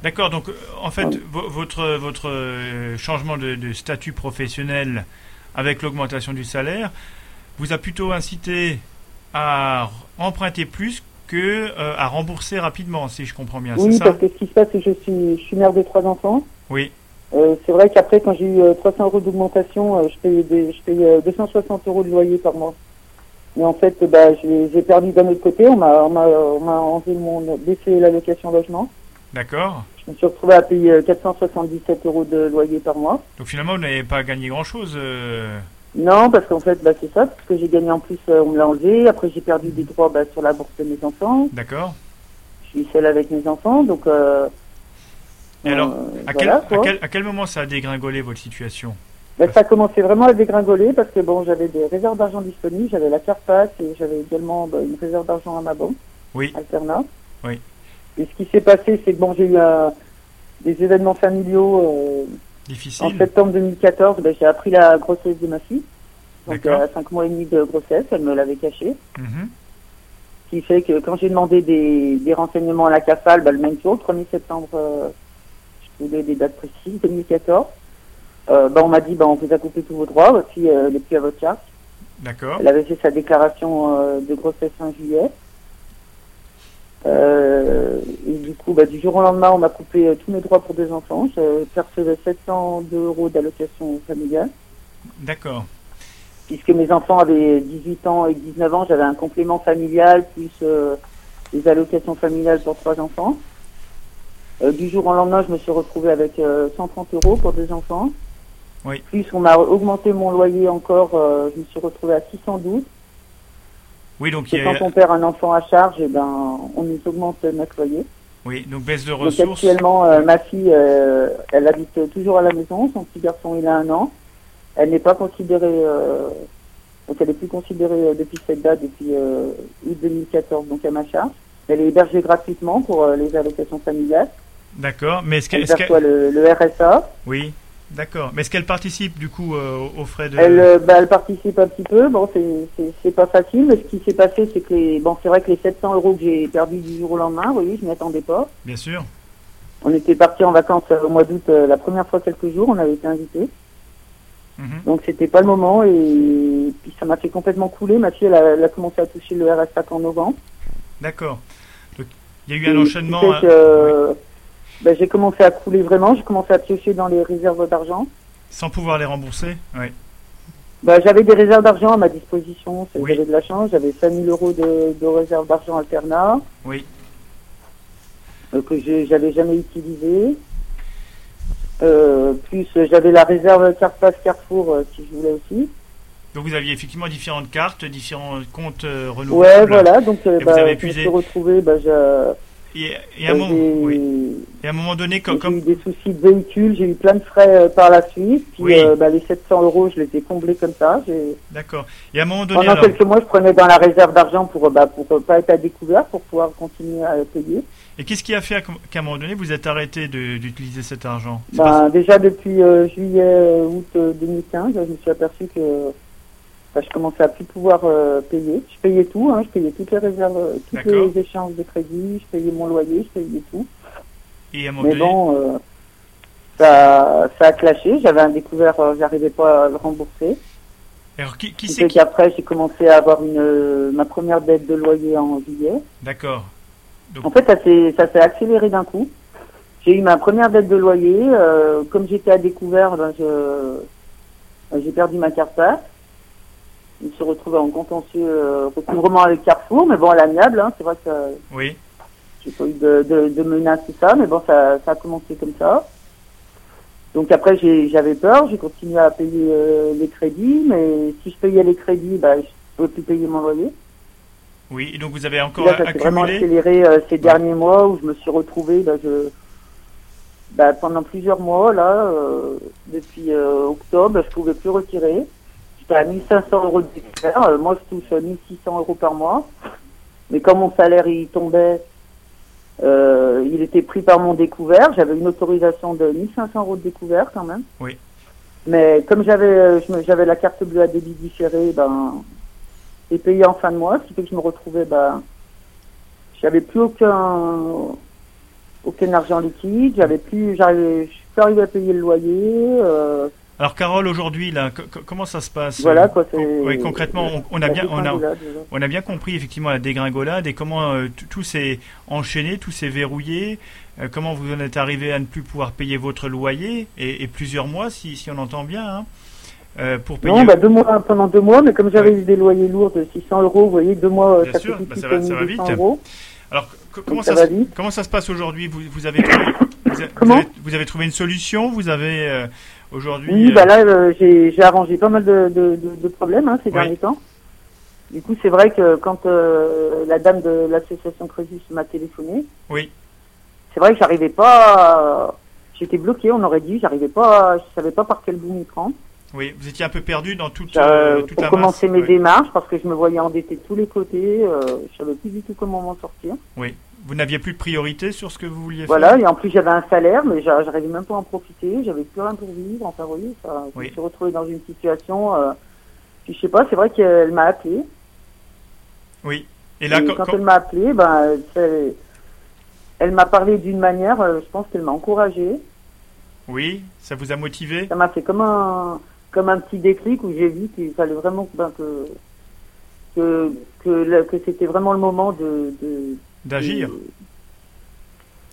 D'accord, donc euh, en fait, votre, votre euh, changement de, de statut professionnel avec l'augmentation du salaire vous a plutôt incité à emprunter plus que euh, à rembourser rapidement, si je comprends bien, oui, ça parce que ce qui se passe, c'est que je suis, je suis mère de trois enfants. Oui, Euh, c'est vrai qu'après, quand j'ai eu euh, 300 euros d'augmentation, euh, je payais, des, je euh, 260 euros de loyer par mois. Mais en fait, bah, j'ai perdu d'un autre côté. On m'a enlevé mon baissé l'allocation logement. d'accord. Je me suis retrouvé à payer euh, 477 euros de loyer par mois. Donc finalement, vous n'avez pas gagné grand-chose. euh, Non, parce qu'en fait, bah, c'est ça, parce que j'ai gagné en plus, euh, on me l'a enlevé. Après, j'ai perdu des droits bah, sur la bourse de mes enfants. D'accord. Je suis seule avec mes enfants, donc. Euh, Et alors, euh, à, quel, voilà, à, quoi. quel, à quel moment ça a dégringolé votre situation? Ben, ça a commencé vraiment à dégringoler parce que bon, j'avais des réserves d'argent disponibles, j'avais la CARPAC et j'avais également ben, une réserve d'argent à ma banque, Oui, Alterna. Oui. Et ce qui s'est passé, c'est que bon, j'ai eu euh, des événements familiaux en septembre 2014. Ben, j'ai appris la grossesse de ma fille, donc à 5 mois et demi de grossesse, elle me l'avait caché. Mhm. Ce qui fait que quand j'ai demandé des, des renseignements à la CAFAL, ben, le même jour, le 1er septembre, euh, je voulais des dates précises, 2014. Euh, ben, on m'a dit, ben, on vous a coupé tous vos droits, votre fille euh, n'est plus à votre charge. D'accord. Elle avait fait sa déclaration euh, de grossesse fin juillet. Euh, et du coup, bah, du jour au lendemain, on m'a coupé euh, tous mes droits pour deux enfants. Je percevais 702 euros d'allocation familiale. D'accord. Puisque mes enfants avaient 18 ans et 19 ans, j'avais un complément familial plus euh, des allocations familiales pour trois enfants. Euh, du jour au lendemain, je me suis retrouvée avec euh, 130 euros pour deux enfants. Oui. Plus on m'a augmenté mon loyer encore, euh, je me suis retrouvée à 612. Oui, donc il quand on perd un enfant à charge, eh ben, on nous augmente notre loyer. oui, donc baisse de Donc ressources. actuellement, euh, ma fille, euh, elle habite toujours à la maison. Son petit garçon, il a un an. Elle n'est pas considérée, euh, donc elle est plus considérée depuis cette date, depuis août 2014, donc à ma charge. Elle est hébergée gratuitement pour les allocations familiales. D'accord. Mais est-ce qu'elle, qu'elle- perçoit le, le RSA. oui, d'accord. Mais est-ce qu'elle participe du coup euh, aux frais de Elle, euh, bah, elle participe un petit peu. Bon, c'est- pas facile, mais ce qui s'est passé, c'est que les, bon, c'est vrai que les 700 euros que j'ai perdus du jour au lendemain, vous voyez, je m'y attendais pas. Bien sûr. On était partis en vacances euh, au mois d'août euh, la première fois quelques jours, on avait été invités. Mhm. Donc c'était pas le moment et puis ça m'a fait complètement couler. Ma fille elle a, elle a commencé à toucher le RSA qu'en novembre. D'accord. Il y a eu un Et enchaînement. fait ben, j'ai commencé à couler vraiment, j'ai commencé à piocher dans les réserves d'argent. Sans pouvoir les rembourser. Oui. Ben, j'avais des réserves d'argent à ma disposition, Oui. j'avais de la chance, j'avais 5000 euros de, de réserves d'argent alternat Oui. euh, que j'avais jamais utilisé. Euh, plus j'avais la réserve Carpass Carrefour euh, si je voulais aussi. Donc vous aviez effectivement différentes cartes, différents comptes euh, Ouais, renouvelables. voilà, donc bah, je me suis retrouvé, bah, je, Et, et un moment. j'ai- Oui. Et à un moment donné, comme, J'ai eu des soucis de véhicule, j'ai eu plein de frais euh, par la suite. Puis Oui. euh, bah, les 700 euros, je les ai comblés comme ça. D'accord. Et à un moment donné, Pendant alors, quelques mois, je prenais dans la réserve d'argent pour euh, bah, pour pas être à découvert, pour pouvoir continuer à payer. et qu'est-ce qui a fait qu'à un moment donné vous êtes arrêté d'utiliser cet argent? Ben, déjà depuis euh, juillet, août euh, 2015, je me suis aperçu que bah, je commençais à plus pouvoir euh, payer. Je payais tout, hein, je payais toutes les réserves, euh, toutes les échéances de crédit, je payais mon loyer, je payais tout. Et à Mais donné, bon, euh, ça, ça a clashé. J'avais un découvert, j'arrivais pas à le rembourser. alors qui, qui Ce c'est qui qu'après, j'ai commencé à avoir une, ma première dette de loyer en juillet. D'accord. En fait, ça s'est, ça s'est accéléré d'un coup. J'ai eu ma première dette de loyer. euh, comme j'étais à découvert, ben, je, ben, j'ai perdu ma carte passe. Je me suis retrouvé en contentieux euh, recouvrement avec Carrefour, mais bon, à l'amiable, hein, c'est vrai que Oui. j'ai pas eu de, de, de menaces tout ça, mais bon, ça, ça a commencé comme ça. Donc après, j'ai, j'avais peur, j'ai continué à payer euh, les crédits, mais si je payais les crédits, ben, je pouvais plus payer mon loyer. Oui. Et donc vous avez Et encore là, ça vraiment accéléré euh, ces derniers mois où je me suis retrouvé bah, je, bah, pendant plusieurs mois là, euh, depuis euh, octobre, je pouvais plus retirer. À 1500 euros de découvert. Euh, moi, je touche euh, 1600 euros par mois. Mais comme mon salaire il tombait, euh, il était pris par mon découvert. J'avais une autorisation de 1500 euros de découvert quand même. Oui. Mais comme j'avais euh, j'avais la carte bleue à débit différé, ben et payé en fin de mois, ce qui fait que je me retrouvais, ben, j'avais plus aucun, aucun argent liquide, j'avais plus, j'arrivais, je suis plus arrivé à payer le loyer, euh, Alors Carole, aujourd'hui, là, co- co- comment ça se passe voilà euh, quoi. oui, concrètement, on, on a bien, on a, on a bien compris effectivement la dégringolade et comment euh, tout s'est enchaîné, tout s'est verrouillé. euh, comment vous en êtes arrivé à ne plus pouvoir payer votre loyer et, et plusieurs mois, si, si on entend bien, hein, euh, pour payer. Non, bah deux mois, pendant deux mois, mais comme j'avais eu des loyers lourds de 600 euros, vous voyez, deux mois, Bien ça sûr, bah, ça va- ça va 1200 vite. euros. Alors, co- comment ça, ça se, va vite. comment ça se passe aujourd'hui? Vous, vous avez trouvé, vous, a- vous avez, vous avez trouvé une solution? Vous avez euh, aujourd'hui Oui, euh, bah là, euh, j'ai arrangé pas mal de, de, de, de problèmes hein, ces Oui. derniers temps. Du coup, c'est vrai que quand euh, la dame de l'association Crésus m'a téléphoné, Oui. c'est vrai que j'arrivais pas, à- j'étais bloqué, on aurait dit, j'arrivais pas, à- je savais pas par quel bout m'y prendre. Oui, vous étiez un peu perdu dans toute, Euh, euh, toute pour la commencer masse. mes Oui. démarches, parce que je me voyais endetté de tous les côtés, euh, je savais plus du tout comment m'en sortir. Oui. Vous n'aviez plus de priorité sur ce que vous vouliez Voilà, faire et en plus j'avais un salaire, mais j'a- j'arrivais même pas à en profiter, j'avais plus rien pour vivre, enfin vous voyez, ça, je Oui. me suis retrouvée dans une situation, euh, puis je sais pas, c'est vrai qu'elle m'a appelé, Oui. Et là, Et quand- quand quand- elle m'a appelé, ben, elle m'a parlé d'une manière, euh, je pense qu'elle m'a encouragée. oui, ça vous a motivé Ça m'a fait comme un, comme un petit déclic où j'ai vu qu'il fallait vraiment ben, que, que, que, c'était vraiment le moment de, de, d'agir.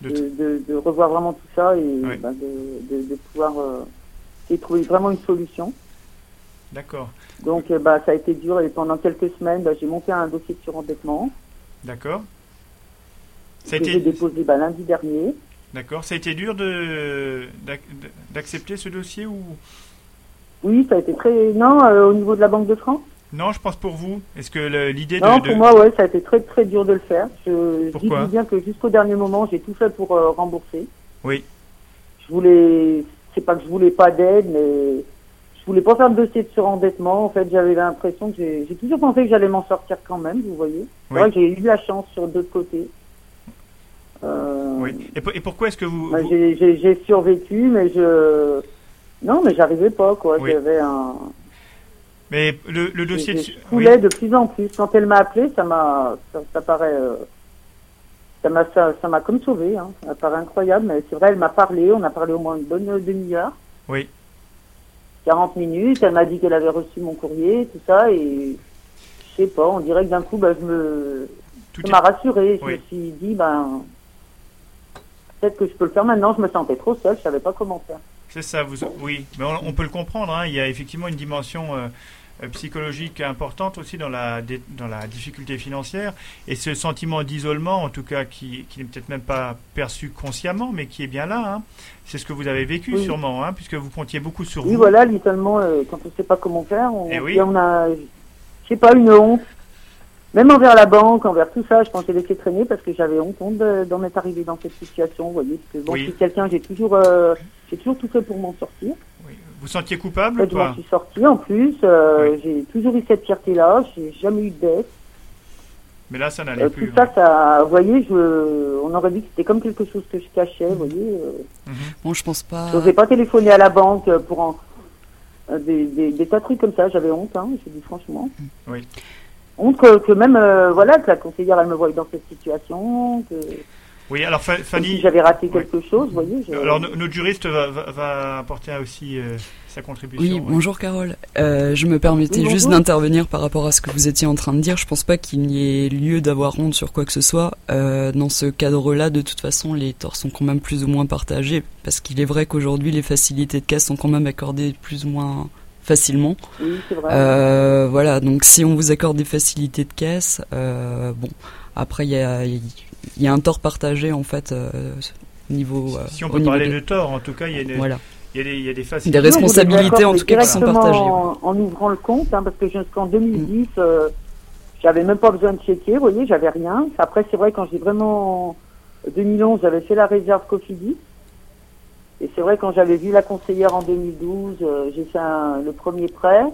de, revoir vraiment tout ça et Oui. ben, de, pouvoir euh, trouver vraiment une solution. D'accord. Donc euh, bah, ça a été dur et pendant quelques semaines, bah, j'ai monté un dossier de surendettement D'accord. Ça a que j'ai été, déposé bah, lundi dernier. d'accord. Ça a été dur de d'ac- d'accepter ce dossier ou? Oui, ça a été très... Non, euh, au niveau de la Banque de France non Je pense pour vous. Est-ce que l'idée Non, de, de- pour moi, ouais, ça a été très très dur de le faire. Je, je Pourquoi dis bien que jusqu'au dernier moment, j'ai tout fait pour euh, rembourser. Oui. Je voulais, c'est pas que je voulais pas d'aide, mais je voulais pas faire de dossier de surendettement. En fait, j'avais l'impression que j'ai, toujours pensé que j'allais m'en sortir quand même. Vous voyez. C'est Oui. vrai que j'ai eu de la chance sur d'autres côtés. Euh, Oui. Et, pour- et pourquoi est-ce que vous, bah, vous- j'ai, survécu, mais je, non, mais j'arrivais pas quoi. Oui. J'avais un, mais le, le dossier je, de je oui. coulais de plus en plus. Quand elle m'a appelé, ça m'a, ça, ça paraît, euh, ça m'a, ça, ça m'a comme sauvé. Hein. Ça paraît incroyable, mais c'est vrai, elle m'a parlé. On a parlé au moins une bonne demi-heure, Oui. 40 minutes. Elle m'a dit qu'elle avait reçu mon courrier, tout ça, et je sais pas. On dirait que d'un coup, bah, je me, Tout ça est- m'a rassuré. Je Oui. me suis dit, ben, peut-être que je peux le faire maintenant. Je me sentais trop seule. Je savais pas comment faire. C'est ça, vous, oui, mais on, on peut le comprendre. hein, Il y a effectivement une dimension euh, euh, psychologique importante aussi dans la, dans la difficulté financière. Et ce sentiment d'isolement, en tout cas, qui, qui n'est peut-être même pas perçu consciemment, mais qui est bien là. hein. C'est ce que vous avez vécu Oui. sûrement, hein, puisque vous comptiez beaucoup sur Oui, vous. voilà, littéralement, euh, quand on sait pas comment faire, on, Eh oui. on a, je sais pas, une honte. même envers la banque, envers tout ça, je j'ai laissé traîner parce que j'avais honte, honte de- d'en être arrivé dans cette situation, vous voyez. Parce que bon, Oui. je suis quelqu'un, j'ai toujours, euh, j'ai toujours tout fait pour m'en sortir. Oui. Vous sentiez En coupable ou je suis sortie en plus. euh, Oui. J'ai toujours eu cette fierté-là. J'ai jamais eu de dette. Mais là, ça n'allait Euh, plus. tout ça, ça, vous voyez, je, on aurait dit que c'était comme quelque chose que je cachais, vous voyez. euh. Mhm. Bon, je pense pas. Je n'osais pas téléphoner à la banque pour en, euh, des, des, des tas de trucs comme ça. J'avais honte, hein, je dis franchement. Oui. Honte que, que même, euh, voilà, que la conseillère, elle me voyait dans cette situation, que Oui, alors Fanny, si j'avais raté Oui. quelque chose, vous voyez. je- alors no- notre juriste va, va, va apporter aussi euh, sa contribution. Oui, bonjour Carole. Euh, je me permettais Oui, juste d'intervenir par rapport à ce que vous étiez en train de dire. Je pense pas qu'il n'y ait lieu d'avoir honte sur quoi que ce soit. Euh, dans ce cadre-là, de toute façon, les torts sont quand même plus ou moins partagés. Parce qu'il est vrai qu'aujourd'hui, les facilités de caisse sont quand même accordées plus ou moins facilement. Oui, c'est vrai. Euh, voilà, donc si on vous accorde des facilités de caisse, euh, bon, après il y a, il y a un tort partagé en fait euh, niveau. euh, Si on au peut niveau parler des- de tort, en tout cas, il y a, des- Voilà. il y a des, il y a des Des facilités. Non, vous êtes responsabilités, en tout cas, qui sont partagées, En, en ouvrant le compte, hein, parce que jusqu'en 2010, euh, j'avais même pas besoin de checker, vous voyez, j'avais rien. Après, c'est vrai, quand j'ai vraiment... 2011, j'avais fait la réserve Cofidis. Et c'est vrai, quand j'avais vu la conseillère en 2012, euh, j'ai fait un- le premier prêt.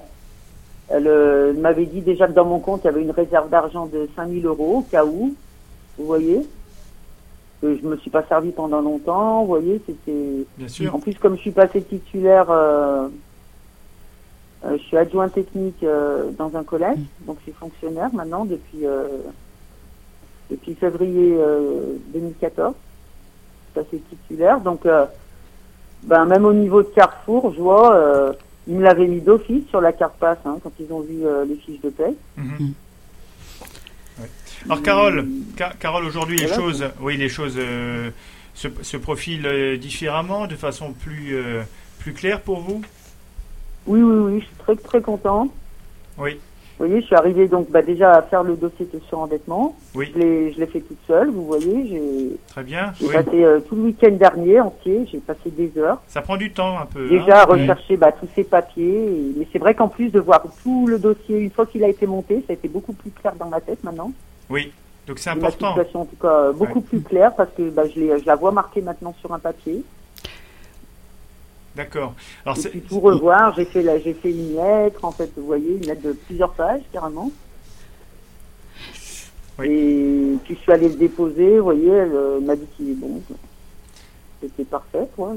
Elle, euh, elle m'avait dit déjà que dans mon compte, il y avait une réserve d'argent de 5000 euros, au cas où. Vous voyez que je me suis pas servi pendant longtemps, vous voyez, c'était... Bien sûr. En plus, comme je suis passé titulaire, euh, euh, je suis adjoint technique euh, dans un collège, donc je suis fonctionnaire maintenant depuis euh, depuis février euh, 2014. Je suis passé titulaire, donc euh, ben même au niveau de Carrefour, je vois, euh, ils me l'avaient mis d'office sur la carte passe hein, quand ils ont vu euh, les fiches de paie. Mhm. Alors Carole, Ca- Carole, aujourd'hui les Voilà. choses, oui, les choses euh, se, se profilent euh, différemment, de façon plus euh, plus claire pour vous? Oui, oui, oui, je suis très très contente. Oui, Vous voyez, je suis arrivée donc bah, déjà à faire le dossier de surendettement. oui, Je l'ai fait toute seule, vous voyez, j'ai très bien. J'ai Oui. passé euh, tout le week-end dernier entier, j'ai passé des heures Ça prend du temps un peu. déjà à hein. rechercher bah, tous ces papiers. et- Mais c'est vrai qu'en plus de voir tout le dossier une fois qu'il a été monté, ça a été beaucoup plus clair dans ma tête maintenant. Oui, donc c'est important. situation en tout cas euh, beaucoup Ouais. plus claire parce que bah, je, la vois marquée maintenant sur un papier. D'accord. Alors Et puis tout revoir, j'ai fait, la- j'ai fait une lettre, en fait, vous voyez, une lettre de plusieurs pages carrément. Oui. Et puis je suis allée le déposer, vous voyez, elle euh, m'a dit qu'il est bon. C'était parfait, quoi.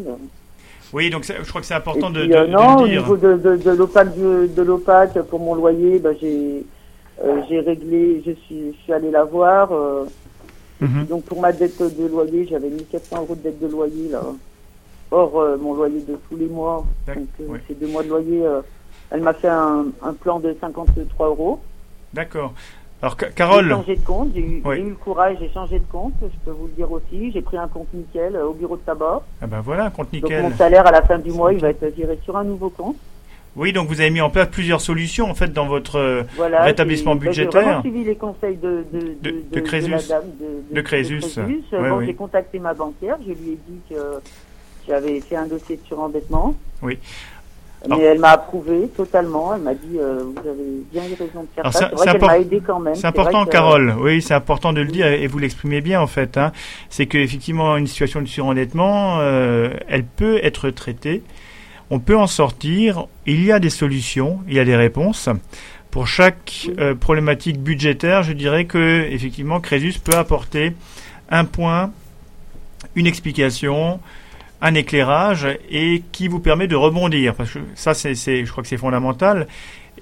oui, donc je crois que c'est important de, puis, de- euh, de non, au niveau de, de, de l'OPAC de, de l'OPAC pour mon loyer, bah, j'ai euh, j'ai réglé, je suis, je suis allé la voir. euh, Mhm. donc pour ma dette de loyer, j'avais 1400 euros de dette de loyer là. Or euh, mon loyer de tous les mois, donc euh, oui. ces deux mois de loyer, euh, elle m'a fait un, un plan de 53 euros. D'accord. Alors Ca- J'ai Carole, changé de compte, j'ai eu, Oui. j'ai eu le courage, j'ai changé de compte, je peux vous le dire aussi. J'ai pris un compte nickel euh, au bureau de tabac. ah ben voilà, compte Donc nickel. mon salaire à la fin du mois, il va être viré sur un nouveau compte. Oui, donc vous avez mis en place plusieurs solutions en fait dans votre euh, Voilà, Rétablissement budgétaire. J'ai suivi les conseils de, de, De- de, de Crésus. de, De Crésus. Crésus. Bon, oui. J'ai contacté ma banquière, je lui ai dit que j'avais fait un dossier de surendettement. Oui. Mais Alors- elle m'a approuvé totalement. Elle m'a dit euh, vous avez bien eu raison de faire ça. c'est- vrai qu'elle m'a aidé quand même. C'est important, que- Carole. Oui, c'est important de le dire et vous l'exprimez bien en fait. Hein. C'est que effectivement une situation de surendettement, euh, elle peut être traitée. On peut en sortir. Il y a des solutions, il y a des réponses. Pour chaque euh, problématique budgétaire, je dirais que effectivement Crésus peut apporter un point, une explication, un éclairage et qui vous permet de rebondir. Parce que ça, c'est- je crois que c'est fondamental.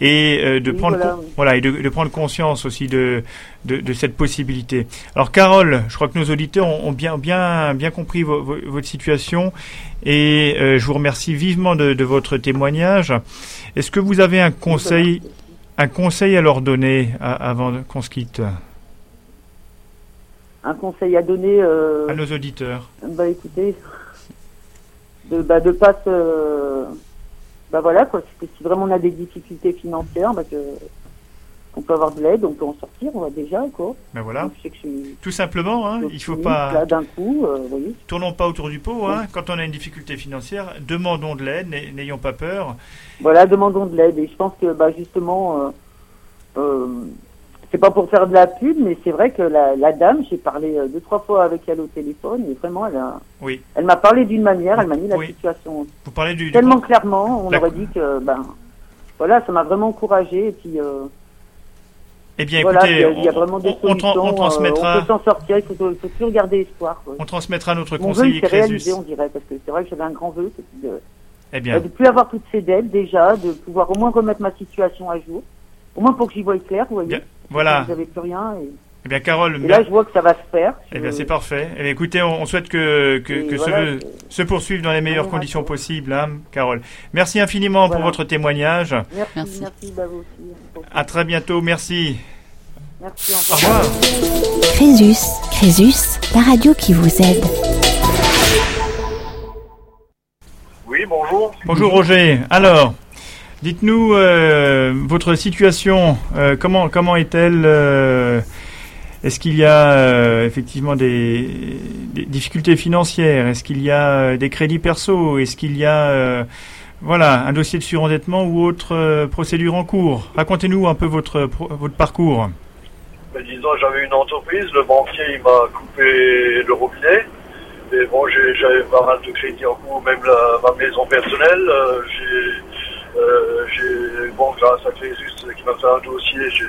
Et euh, de Oui, prendre voilà, con- oui. voilà et de, de prendre conscience aussi de, de, de cette possibilité. Alors Carole, je crois que nos auditeurs ont, ont bien bien bien compris vo- vo- votre situation et euh, je vous remercie vivement de, de votre témoignage. Est-ce que vous avez un conseil un conseil à leur donner avant qu'on se quitte? Un conseil à donner. Euh, à nos auditeurs Bah écoutez, de bah, de pas se, bah voilà quoi. que si vraiment on a des difficultés financières, bah que on peut avoir de l'aide, on peut en sortir, on va déjà quoi. Ben voilà, Donc, je sais que je suis tout simplement. Hein, il faut pas d'un coup, euh, voyez. tournons pas autour du pot. Hein. Quand on a une difficulté financière, demandons de l'aide, n'ay- n'ayons pas peur. Voilà, demandons de l'aide. Et je pense que bah justement, euh, euh, c'est pas pour faire de la pub, mais c'est vrai que la, la dame, j'ai parlé euh, deux trois fois avec elle au téléphone et vraiment, elle a, Oui. elle m'a parlé d'une manière, elle m'a mis la Oui. situation Vous parlez du. du- tellement clairement, on aurait dit que ben voilà, ça m'a vraiment encouragé et puis euh, Eh bien, voilà, écoutez, il y a, il y a vraiment des on- on, solutions. on euh, transmettra, on peut s'en sortir, il faut, il faut toujours garder espoir. quoi. on transmettra notre Mon vœu, conseiller Crésus. réalisé, on dirait, parce que c'est vrai que j'avais un grand vœu, c'est de Eh euh, bien, de plus avoir toutes ces dettes déjà, de pouvoir au moins remettre ma situation à jour, au moins pour que j'y voie clair, vous voyez. Bien, voilà. J'avais plus rien et, Eh bien, Carole, et là je vois que ça va se faire. Eh bien, c'est parfait. Eh bien, écoutez, on, on souhaite que, que, que voilà, ce c'est- se poursuive dans les meilleures Voilà, conditions possibles, hein, Carole. Merci infiniment pour votre témoignage. Merci, Merci. merci, bah, vous aussi. À très bientôt. Merci. Merci, Au revoir. Crésus, Crésus, la radio qui vous aide. Oui, bonjour. Bonjour Roger. Alors, dites-nous euh, votre situation. euh, comment comment est-elle euh, Est-ce qu'il y a effectivement des, difficultés financières Est-ce qu'il y a des crédits perso Est-ce qu'il y a voilà un dossier de surendettement ou autre procédure en cours? Racontez-nous un peu votre votre parcours. Mais disons, j'avais une entreprise, le banquier il m'a coupé le robinet. Et bon, j'avais pas mal de crédits en cours, même la- ma maison personnelle. Bon, grâce à Crésus qui m'a fait un dossier j'ai,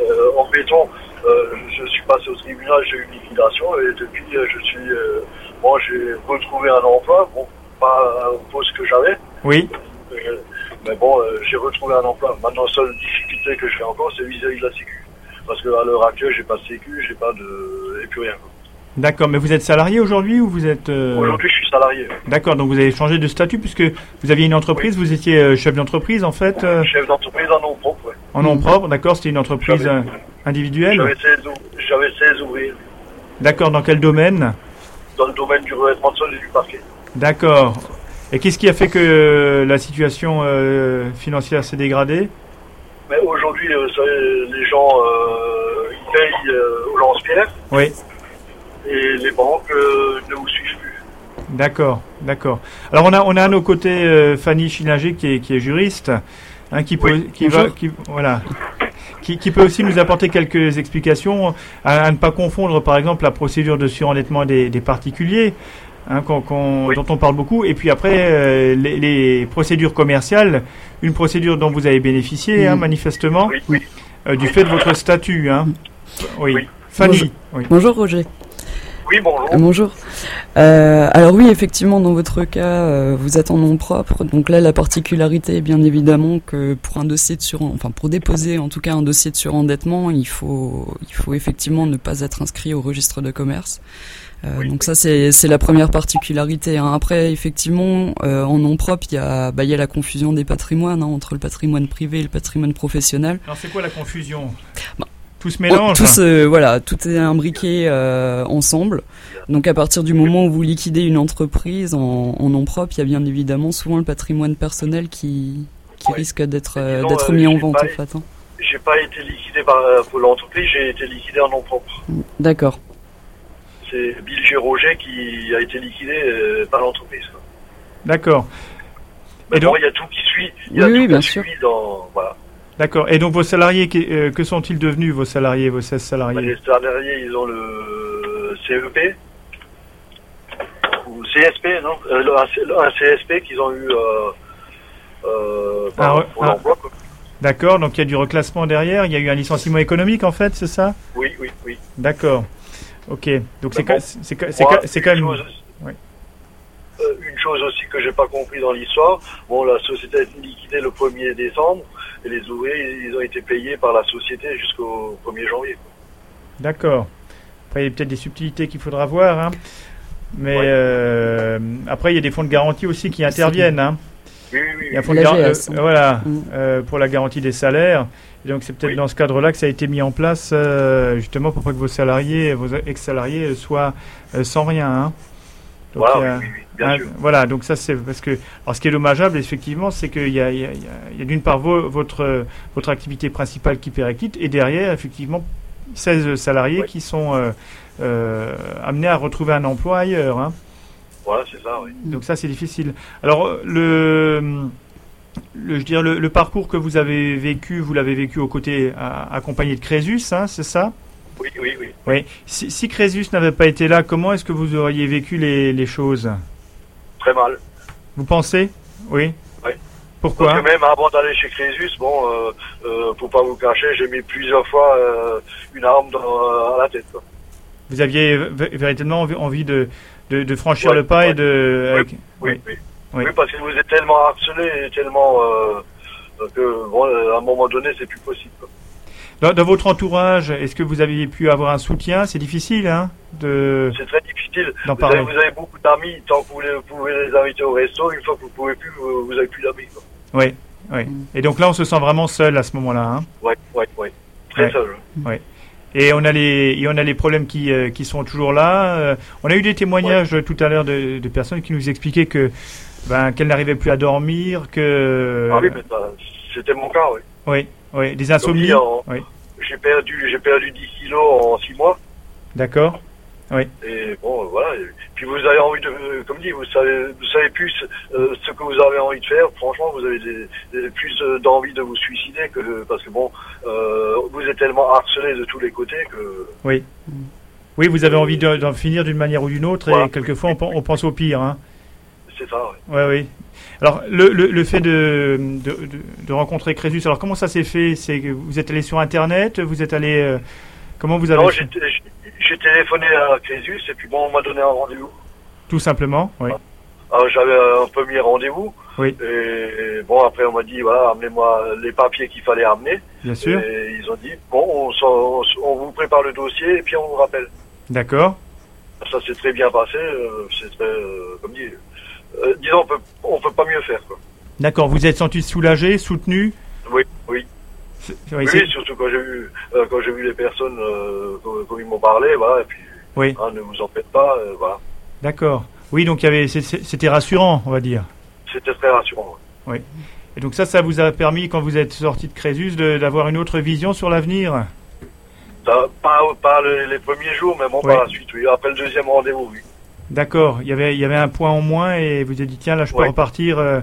euh, en béton, euh, je suis passé au tribunal, j'ai eu une liquidation et depuis euh, je suis, euh, bon, j'ai retrouvé un emploi, bon, pas au poste que j'avais. Oui. Euh, mais bon, euh, j'ai retrouvé un emploi. Maintenant, la seule difficulté que j'ai encore, c'est vis-à-vis de la Sécu. Parce qu'à l'heure actuelle, j'ai pas de Sécu, j'ai pas de. et plus rien. quoi. D'accord. Mais vous êtes salarié aujourd'hui ou vous êtes euh, Aujourd'hui, je suis salarié. D'accord. Donc vous avez changé de statut puisque vous aviez une entreprise. Vous étiez euh, chef d'entreprise en fait. euh, Chef d'entreprise en nom propre, ouais. En nom propre, d'accord, c'était une entreprise individuelle. J'avais 16, ou- j'avais 16 ouvriers D'accord, dans quel domaine? Dans le domaine du revêtement de sol et du parquet. D'accord. Et qu'est-ce qui a fait que la situation euh, financière s'est dégradée? Mais aujourd'hui, les gens, ils payent au lance-pierre Oui, et les banques euh, ne vous suivent plus. d'accord, d'accord. Alors on a on a à nos côtés euh, Fanny Schillinger qui est qui est juriste, hein, qui peut qui va qui voilà. Qui, qui peut aussi nous apporter quelques explications à, à ne pas confondre par exemple la procédure de surendettement des, des particuliers hein, Oui. dont on parle beaucoup et puis après euh, les, les procédures commerciales une procédure dont vous avez bénéficié hein, Mm. manifestement Oui, oui. euh, du fait de votre statut hein. oui. Oui. Fanny oui. Bonjour Roger. Oui, bonjour. Euh, Bonjour. Euh, alors oui, effectivement, dans votre cas, euh, vous êtes en nom propre. Donc là, la particularité est bien évidemment que pour un dossier de sur, enfin pour déposer en tout cas un dossier de surendettement, il faut, il faut effectivement ne pas être inscrit au registre de commerce. Euh, Oui. Donc ça, c'est c'est la première particularité. hein. Après, effectivement, euh, en nom propre, il y a, bah, il y a la confusion des patrimoines hein, entre le patrimoine privé et le patrimoine professionnel. alors c'est quoi la confusion? Bah, tout se mélange Tout se- voilà, tout est imbriqué euh, ensemble. Donc à partir du moment où vous liquidez une entreprise en, en nom propre, il y a bien évidemment souvent le patrimoine personnel qui, qui Ouais. risque d'être euh, d'être euh, mis en vente pas- en fait. hein. J'ai pas été liquidé par euh, pour l'entreprise, j'ai été liquidé en nom propre. D'accord. C'est Bill G. Roger qui a été liquidé euh, par l'entreprise. d'accord Mais Et donc- bon, il y a tout qui suit. Il y a Oui, tout oui, qui bien suit sûr. dans voilà. D'accord. Et donc vos salariés qui- euh, que sont-ils devenus vos salariés vos 16 Bah, salariés les salariés, ils ont le CEP ou CSP, non? Euh, un, un CSP qu'ils ont eu euh, euh, Ah, pour ah. l'emploi. d'accord. Donc il y a du reclassement derrière. Il y a eu un licenciement économique en fait c'est ça? Oui, oui, oui. d'accord. Ok. Donc c'est bon, quand- même chose- Oui. Euh, une chose aussi que j'ai pas compris dans l'histoire, bon, la société a été liquidée le 1er décembre et les ouvriers, ils ont été payés par la société jusqu'au 1er janvier. D'accord. Après, il y a peut-être des subtilités qu'il faudra voir. hein. Mais Ouais. euh, après, il y a des fonds de garantie aussi qui interviennent. hein. Oui, oui, oui. Il y a un fonds de La gar- GS, euh, voilà, Mm. euh, pour la garantie des salaires. Et donc, c'est peut-être Oui. dans ce cadre-là que ça a été mis en place, euh, justement, pour pas que vos salariés, vos ex-salariés soient euh, sans rien. hein. Donc, Voilà, bien ah, sûr. Voilà, donc ça c'est parce que alors ce qui est dommageable effectivement, c'est qu'il y a, il y a- y a- il y a d'une part vo- votre votre activité principale qui périclite et derrière effectivement 16 salariés Ouais. qui sont euh, euh, amenés à retrouver un emploi ailleurs. hein. Voilà, c'est ça, oui. Donc ça c'est difficile. Alors le le, je dire, le, le parcours que vous avez vécu, vous l'avez vécu aux côtés, à- accompagné de Crésus, hein, c'est ça? Oui, oui, oui. Oui. Si, si Crésus n'avait pas été là, comment est-ce que vous auriez vécu les, les choses? Très mal. Vous pensez? Oui. Oui. Pourquoi? Parce que même avant d'aller chez Crésus, bon, euh, euh, pour pas vous cacher, j'ai mis plusieurs fois euh, une arme dans, à la tête. Quoi. Vous aviez véritablement envie- de, de, de franchir Ouais, le pas ouais. et de. avec- Oui, oui. Oui. Oui, parce que vous êtes tellement harcelé et tellement euh, que bon, euh, à un moment donné, c'est plus possible. quoi. Dans, dans votre entourage, est-ce que vous aviez pu avoir un soutien? C'est difficile, hein de... C'est très difficile. D'en Vous avez, parler. vous avez beaucoup d'amis, tant que vous, les- vous pouvez les inviter au resto, une fois que vous pouvez plus, vous, vous avez plus d'amis. Oui, oui. Et donc là, on se sent vraiment seul à ce moment-là. Hein? Ouais, ouais, ouais. Très Ouais. seul. Ouais. Et on a les et on a les problèmes qui euh, qui sont toujours là. Euh, on a eu des témoignages tout à l'heure de, de personnes qui nous expliquaient que ben qu'elles n'arrivaient plus à dormir, que Ah oui, mais ça, c'était mon cas, oui. oui, oui, des insomnies. en- Oui, J'ai perdu, j'ai perdu 10 kilos en 6 mois. d'accord. Et bon, voilà. Puis vous avez envie de, euh, comme dit, vous savez, vous savez plus euh, ce que vous avez envie de faire. Franchement, vous avez des, des- plus euh, d'envie de vous suicider que parce que bon, euh, vous êtes tellement harcelé de tous les côtés que Oui. Oui, vous avez envie de- d'en finir d'une manière ou d'une autre, Voilà. et quelquefois on, pen- on pense au pire. Hein. c'est ça. ouais. Ouais, oui. Alors, le, le, le fait de, de, rencontrer Crésus, alors comment ça s'est fait? C'est que vous êtes allé sur Internet Vous êtes allé. euh, comment vous avez Non, j'ai téléphoné à Crésus et puis bon, on m'a donné un rendez-vous. Tout simplement, oui. Alors j'avais un premier rendez-vous. Oui. Et bon, après on m'a dit voilà, amenez-moi les papiers qu'il fallait amener. Bien sûr. Et ils ont dit bon, on, on vous prépare le dossier et puis on vous rappelle. D'accord. Ça s'est très bien passé. euh, c'est très, euh, comme dit, euh, disons, on peut, on peut pas mieux faire. D'accord. Vous êtes senti soulagé, soutenu Oui, oui. Oui, oui, surtout quand j'ai vu, euh, quand j'ai vu les personnes euh, comme, comme ils m'ont parlé, voilà. Et puis, Oui. hein, ne vous en faites pas, voilà. D'accord. Oui, donc il y avait, c'est- c'est- c'était rassurant, on va dire. C'était très rassurant. ouais. Et donc ça, ça vous a permis, quand vous êtes sorti de Crésus, d'avoir une autre vision sur l'avenir? Ça, pas, pas les, les premiers jours, mais bon, Ouais. par la suite, oui. Après le deuxième rendez-vous, oui. D'accord. Il y avait, il y avait un point en moins et vous avez dit tiens là, je peux Ouais. repartir. euh,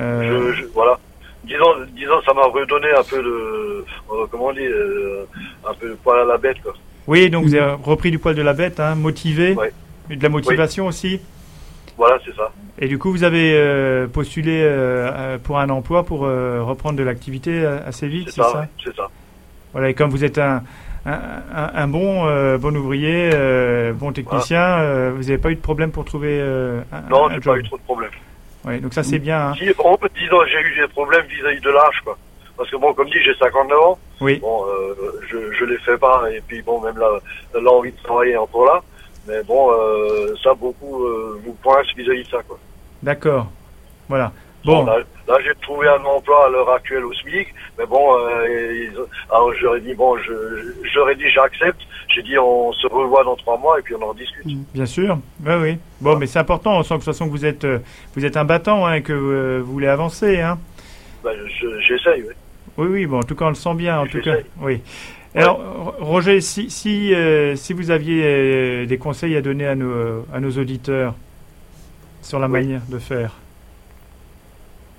euh, Je, je- voilà. Disons, disons, ça m'a redonné un peu de, euh, comment on dit, euh, un peu de poil à la bête, quoi. Oui, donc vous avez repris du poil de la bête, hein, motivé, Ouais. et de la motivation aussi. Voilà, c'est ça. Et du coup, vous avez euh, postulé pour un emploi pour reprendre de l'activité assez vite, C'est ça, c'est ça. Voilà. Et comme vous êtes un un, un- un bon euh, bon ouvrier, euh, bon technicien, euh, vous n'avez pas eu de problème pour trouver euh, un, Non, j'ai pas eu trop de problèmes. Ouais, donc ça c'est bien. hein. Si, bon, disons, j'ai eu des problèmes vis-à-vis de l'âge, quoi. Parce que bon, comme dit, j'ai 59 ans. Oui. Bon, je, je les fais pas, et puis bon, même la- l'envie de travailler est encore là. Mais bon, ça, beaucoup vous coincent vis-à-vis de ça, quoi. D'accord. Voilà. Bon. Là, là, j'ai trouvé un emploi à l'heure actuelle au SMIC, mais bon, euh, ils- alors j'aurais dit, bon, je, j'aurais dit, j'accepte. J'ai dit, on se revoit dans trois mois, et puis on en discute. Bien sûr, oui, oui. Bon, mais c'est important. On sent que de toute façon que vous êtes, euh, vous êtes un battant, hein, que euh, vous voulez avancer, hein. Ben, je- j'essaye, oui. Oui, oui. Bon, en tout cas, on le sent bien, en tout cas. J'essaye. Oui. Alors, Ro- Roger, si si euh, si vous aviez des conseils à donner à nos à nos auditeurs sur la Oui. manière de faire,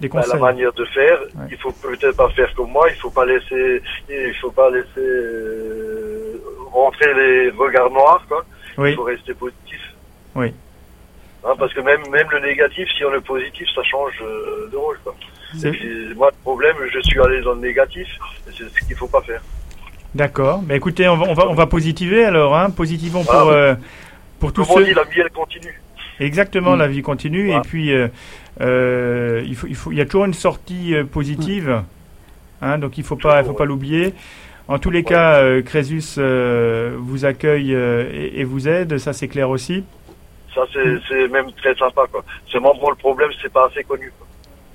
des conseils. la manière de faire, Ouais. il faut peut-être pas faire comme moi. Il faut pas laisser, il faut pas laisser euh, rentrer les regards noirs, quoi. Oui. Il faut rester positif. Oui. Hein, parce que même même le négatif, si on est positif, ça change euh, de rôle, quoi. Et puis, moi, le problème, je suis allé dans le négatif. C'est ce qu'il faut pas faire. D'accord. Mais écoutez, on va on va on va positiver alors, hein. Positivons pour Ah euh, pour tous Comme on ceux. dit, la vie, elle continue. Exactement, Mm. la vie continue Voilà. et puis euh, il faut il faut il y a toujours une sortie euh, positive, hein, donc il faut pas il faut pas ouais. l'oublier. En tous les cas, euh, Crésus euh, vous accueille euh, et, et vous aide, ça c'est clair aussi? Ça, c'est Mm. c'est même très sympa. Seulement, bon, le problème, c'est pas assez connu. Quoi.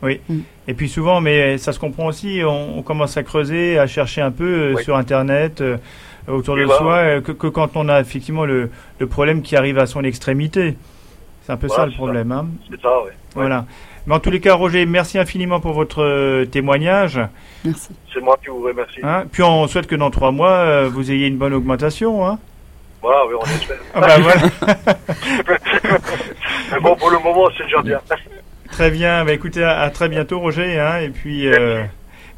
Oui. Et puis souvent, mais ça se comprend aussi, on, on commence à creuser, à chercher un peu euh, Oui. sur Internet, euh, autour de voilà. soi, euh, que, que quand on a effectivement le, le problème qui arrive à son extrémité. C'est un peu Voilà, ça le problème. Hein. C'est ça, ouais. Voilà. Mais en tous les cas, Roger, merci infiniment pour votre euh, témoignage. Merci. C'est moi qui vous remercie. Hein. Puis on souhaite que dans trois mois, euh, vous ayez une bonne augmentation. Hein. Voilà, oui, on espère. Ah bah voilà. Mais bon, pour le moment, c'est déjà bien. Très bien. Bah, écoutez, à, très bientôt, Roger. Hein, et puis, euh,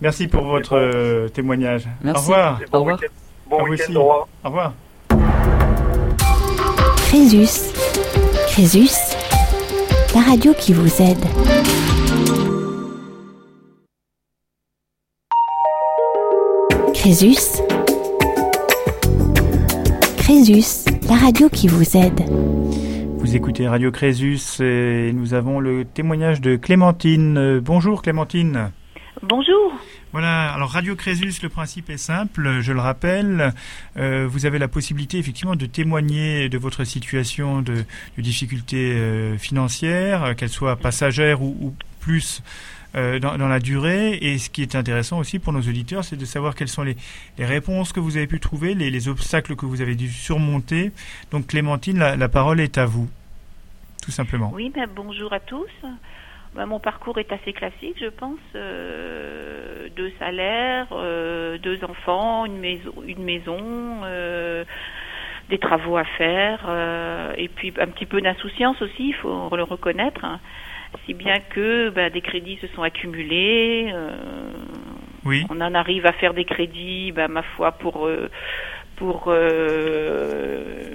merci pour votre euh, témoignage. Merci. Au revoir. Au revoir. Bon vous week-end, aussi. au revoir. Au revoir. Crésus. Crésus. La radio qui vous aide. Crésus. Crésus. La radio qui vous aide. Vous écoutez Radio Crésus et nous avons le témoignage de Clémentine. Euh, bonjour Clémentine. Bonjour. Voilà, alors Radio Crésus, le principe est simple, je le rappelle, euh, vous avez la possibilité effectivement de témoigner de votre situation de, de difficulté euh, financière, euh, qu'elle soit passagère ou, plus dans, la durée. Et ce qui est intéressant aussi pour nos auditeurs, c'est de savoir quelles sont les, réponses que vous avez pu trouver, les, les obstacles que vous avez dû surmonter. Donc Clémentine, la, la parole est à vous, tout simplement. Oui, ben, bonjour à tous. Ben, mon parcours est assez classique, je pense. Euh, deux salaires, euh, deux enfants, une maison, une maison euh, des travaux à faire, euh, et puis un petit peu d'insouciance aussi, il faut le reconnaître. hein. Si bien que ben, des crédits se sont accumulés. euh, Oui. on en arrive à faire des crédits, ben, ma foi, pour euh, pour euh,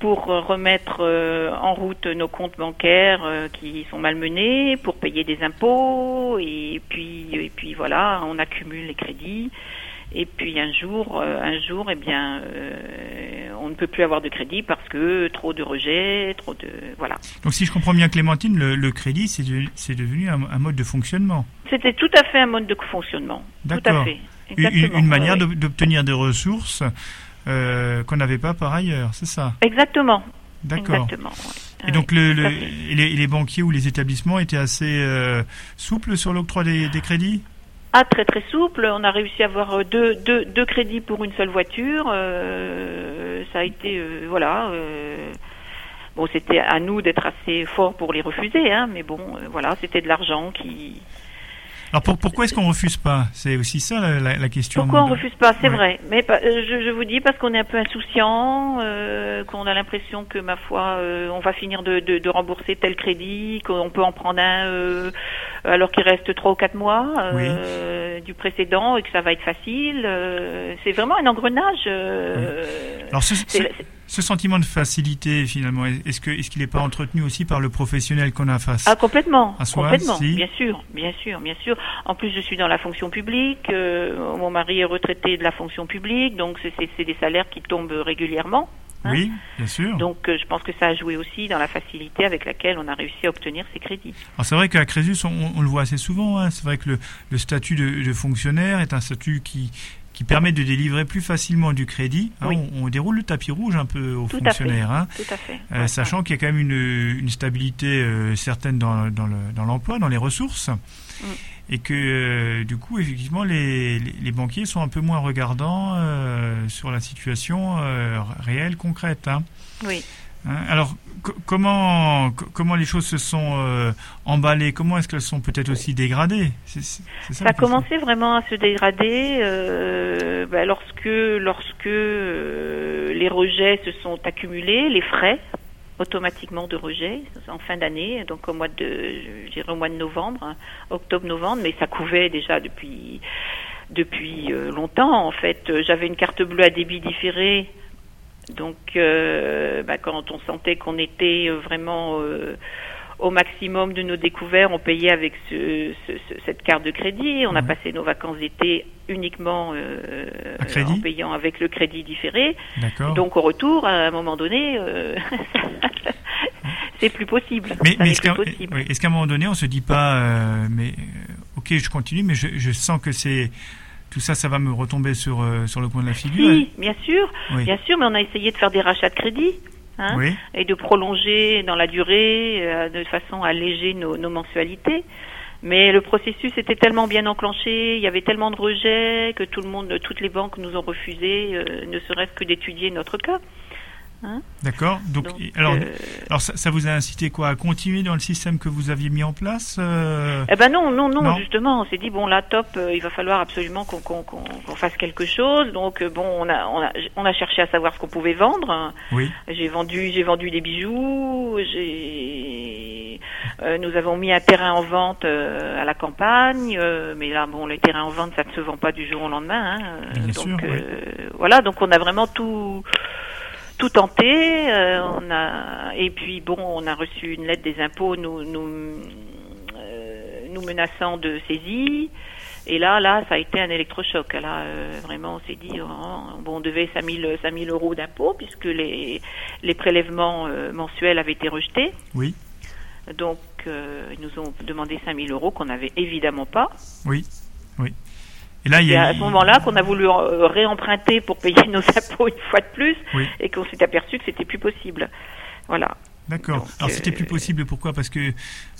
pour remettre euh, en route nos comptes bancaires euh, qui sont malmenés, pour payer des impôts et puis et puis voilà, on accumule les crédits. Et puis un jour, euh, un jour, eh bien, euh, on ne peut plus avoir de crédit parce que trop de rejets, trop de voilà. Donc si je comprends bien Clémentine, le, le crédit, c'est de- c'est devenu un, un mode de fonctionnement. C'était tout à fait un mode de fonctionnement. Tout à fait. Une, une- Exactement. une manière Ouais, d'obtenir des ressources euh, qu'on n'avait pas par ailleurs, c'est ça Exactement. D'accord. Exactement. ouais. Et donc le, le- les, banquiers ou les établissements étaient assez euh, souples sur l'octroi des, des crédits Ah, très très souple. On a réussi à avoir deux, deux, deux crédits pour une seule voiture. Euh, ça a été, euh, voilà. euh, bon, c'était à nous d'être assez forts pour les refuser, hein, mais bon, voilà, c'était de l'argent qui. Alors pour- pourquoi est-ce qu'on refuse pas? C'est aussi ça la, la- la question. Pourquoi on refuse pas? C'est Ouais. vrai. Mais pas- euh, je, je vous dis parce qu'on est un peu insouciant, euh, qu'on a l'impression que ma foi, euh, on va finir de, de, de rembourser tel crédit, qu'on peut en prendre un euh, alors qu'il reste trois ou quatre mois euh, du précédent et que ça va être facile. euh, c'est vraiment un engrenage. euh, Alors ce- ce sentiment de facilité finalement, est-ce que est-ce qu'il n'est pas entretenu aussi par le professionnel qu'on a face Ah complètement, À soi, complètement, si. bien sûr, bien sûr, bien sûr. En plus, je suis dans la fonction publique. euh, mon mari est retraité de la fonction publique, donc c'est- des salaires qui tombent régulièrement. hein. Oui, bien sûr. Donc, euh, je pense que ça a joué aussi dans la facilité avec laquelle on a réussi à obtenir ces crédits. Alors c'est vrai qu'à Crésus, on, on le voit assez souvent. hein. C'est vrai que le, le statut de, de fonctionnaire est un statut qui qui permet de délivrer plus facilement du crédit. hein. On, on déroule le tapis rouge un peu aux Tout à fait. fonctionnaires. hein. Tout à fait. Euh, Ouais, sachant qu'il y a quand même une, une stabilité euh, certaine dans, dans, le- dans l'emploi, dans les ressources, Mm. et que euh, du coup, effectivement, les, les, les banquiers sont un peu moins regardants sur la situation réelle, concrète. hein. Oui. Hein, alors, co- comment, co- comment les choses se sont euh, emballées? Comment est-ce qu'elles sont peut-être aussi dégradées? Ça a commencé vraiment à se dégrader euh, bah, lorsque, lorsque euh, les rejets se sont accumulés, les frais automatiquement de rejet en fin d'année, donc au mois de, au mois de novembre, hein, octobre-novembre, mais ça couvait déjà depuis depuis longtemps. En fait, j'avais une carte bleue à débit différé, donc euh, bah, quand on sentait qu'on était euh, vraiment euh, au maximum de nos découvertes, on payait avec ce, ce- ce- cette carte de crédit. On a passé nos vacances d'été uniquement euh, en payant avec le crédit différé. D'accord. Donc au retour, à un moment donné, euh, c'est plus possible. Mais, mais est-ce qu'à oui, un moment donné, on se dit pas, euh, mais ok, je continue, mais je, je sens que c'est tout ça, ça va me retomber sur euh, sur le coin de la figure. Si, bien sûr, Oui. bien sûr, mais on a essayé de faire des rachats de crédit. Hein, Oui. et de prolonger dans la durée euh, de façon à alléger nos, nos mensualités. Mais le processus était tellement bien enclenché, il y avait tellement de rejets que tout le monde, toutes les banques nous ont refusé, euh, ne serait-ce que d'étudier notre cas. Hein D'accord. Donc, Donc, alors, euh, alors ça, ça vous a incité quoi à continuer dans le système que vous aviez mis en place euh, Eh ben non, non, non, Non. justement, on s'est dit bon là top, euh, il va falloir absolument qu'on qu'on qu'on fasse quelque chose. Donc bon, on a on a on a cherché à savoir ce qu'on pouvait vendre. Oui. J'ai vendu j'ai vendu des bijoux. J'ai nous avons mis un terrain en vente à la campagne, mais là bon les terrains en vente ça ne se vend pas du jour au lendemain. hein. Bien donc sûr, oui. voilà, donc on a vraiment tout tout tenté. euh, on a et puis bon, on a reçu une lettre des impôts nous nous euh, nous menaçant de saisie. Et là, là, ça a été un électrochoc. Là, euh, vraiment, on s'est dit, oh, bon, on devait 5000 5000 euros d'impôts puisque les les prélèvements mensuels avaient été rejetés. Oui. Donc, ils nous ont demandé 5000 euros qu'on n'avait évidemment pas. Oui. Oui. Et là, il y a. à ce moment-là qu'on a voulu euh, réemprunter pour payer nos impôts une fois de plus Oui. et qu'on s'est aperçu que c'était plus possible. Voilà. D'accord. Alors c'était euh, plus possible. Pourquoi? Parce que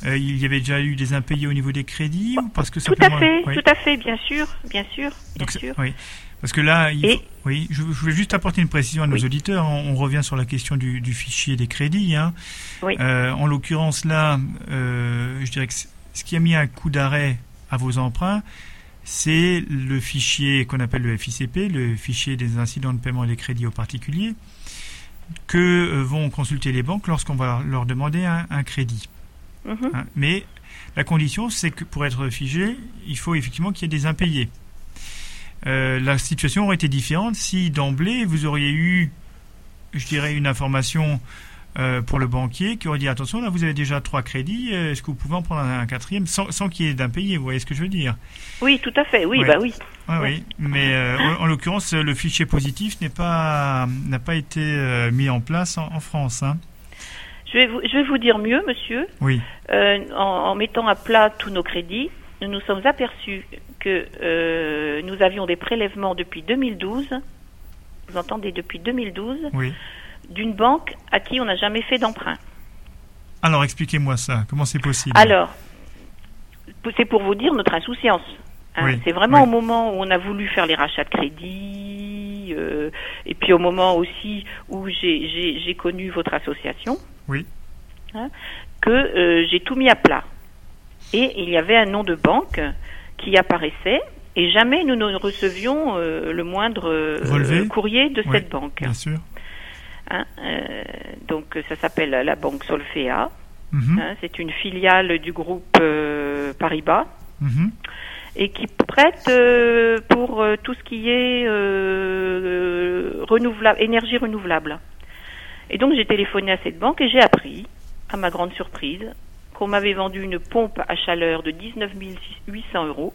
euh, il y avait déjà eu des impayés au niveau des crédits ou parce que Tout à fait, Oui. tout à fait, bien sûr, bien sûr, bien Donc, sûr. oui. Parce que là, il faut- oui, je, je voulais juste apporter une précision à nos Oui. auditeurs. On, on revient sur la question du, du fichier des crédits. Hein. Oui. Euh, en l'occurrence, là, euh, je dirais que ce qui a mis un coup d'arrêt à vos emprunts, c'est le fichier qu'on appelle le FICP, le fichier des incidents de paiement des crédits aux particuliers, que euh, vont consulter les banques lorsqu'on va leur demander un, un crédit. Mhm. Hein, Mais la condition, c'est que pour être figé, il faut effectivement qu'il y ait des impayés. Euh, la situation aurait été différente si d'emblée vous auriez eu, je dirais, une information euh, pour le banquier qui aurait dit attention, là vous avez déjà trois crédits, euh, est-ce que vous pouvez en prendre un, un quatrième sans, sans qu'il y ait d'impayés Vous voyez ce que je veux dire? Oui, tout à fait, oui, Ouais. bah oui. Oui, Ouais. oui. Mais euh, en, en l'occurrence, le fichier positif n'est pas n'a pas été euh, mis en place en, en France. Hein. Je vais, vous, je vais vous dire mieux, monsieur. Oui. En, en mettant à plat tous nos crédits, nous nous sommes aperçus que nous avions des prélèvements depuis 2012, vous entendez, depuis 2012, Oui. D'une banque à qui on n'a jamais fait d'emprunt. Alors expliquez-moi ça. Comment c'est possible Alors, c'est pour vous dire notre insouciance. hein. Oui, C'est vraiment oui. au moment où on a voulu faire les rachats de crédit, euh, et puis au moment aussi où j'ai- connu votre association, Oui. hein, que euh, j'ai tout mis à plat. Et il y avait un nom de banque qui apparaissait, et jamais nous ne recevions euh, le moindre courrier de cette banque. Bien sûr. Hein. Euh, donc ça s'appelle la banque Solfea. Mhm, Hein, c'est une filiale du groupe euh, Paribas mhm. et qui prête euh, pour euh, tout ce qui est renouvelable, énergie renouvelable. Et donc j'ai téléphoné à cette banque et j'ai appris, à ma grande surprise, qu'on m'avait vendu une pompe à chaleur de 19 800 euros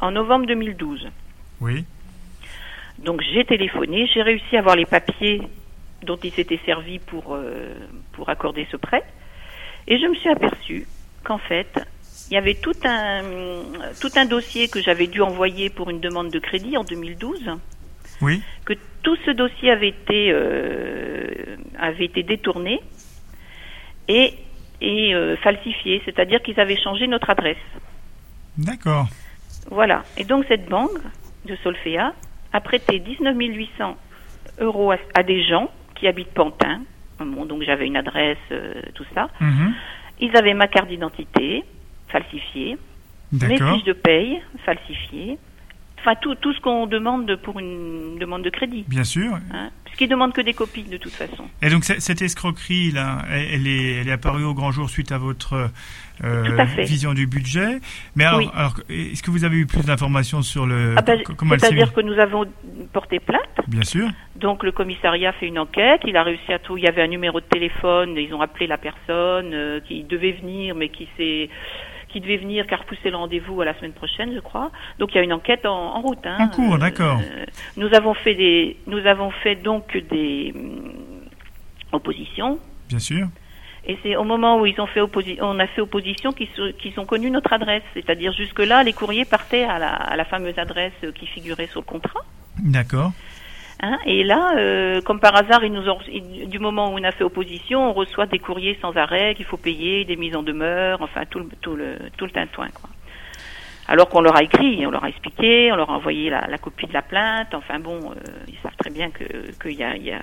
en novembre 2012. Oui. Donc j'ai téléphoné, j'ai réussi à avoir les papiers dont il s'était servi pour, euh, pour accorder ce prêt. Et je me suis aperçue qu'en fait, il y avait tout un, tout un dossier que j'avais dû envoyer pour une demande de crédit en 2012, Oui. que tout ce dossier avait été, euh, avait été détourné et, et euh, falsifié, c'est-à-dire qu'ils avaient changé notre adresse. D'accord. Voilà. Et donc cette banque de Solfea a prêté 19 800 euros à, à des gens qui habitent Pantin. Bon, donc j'avais une adresse, euh, tout ça. Mhm. Ils avaient ma carte d'identité falsifiée, mes fiches de paye falsifiées. Enfin, tout, tout ce qu'on demande pour une demande de crédit. Bien sûr. Hein, puisqu'ils demandent que des copies de toute façon. Et donc cette escroquerie là, elle elle est, elle est apparue au grand jour suite à votre euh, vision du budget. Mais alors, Oui. alors, est-ce que vous avez eu plus d'informations sur le Ah ben, C'est-à-dire que nous avons porté plainte. Bien sûr. Donc le commissariat fait une enquête, il a réussi à tout. Il y avait un numéro de téléphone, ils ont appelé la personne euh, qui devait venir, mais qui s'est qui devait venir car repousser le rendez-vous à la semaine prochaine, je crois. Donc il y a une enquête en, en route. Hein. En cours, d'accord. Euh, nous avons fait des, nous avons fait donc des hum, oppositions. Bien sûr. Et c'est au moment où ils ont fait on a fait opposition qu'ils ont connu notre adresse. C'est-à-dire jusque-là, les courriers partaient à la, à la fameuse adresse qui figurait sur le contrat. D'accord. Hein, et là, euh, comme par hasard, ils nous ont, ils- du moment où on a fait opposition, on reçoit des courriers sans arrêt qu'il faut payer, des mises en demeure, enfin tout le, tout le, tout le tintouin. Quoi. Alors qu'on leur a écrit, on leur a expliqué, on leur a envoyé la, la copie de la plainte. Enfin bon, euh, ils savent très bien que qu'il y a, y a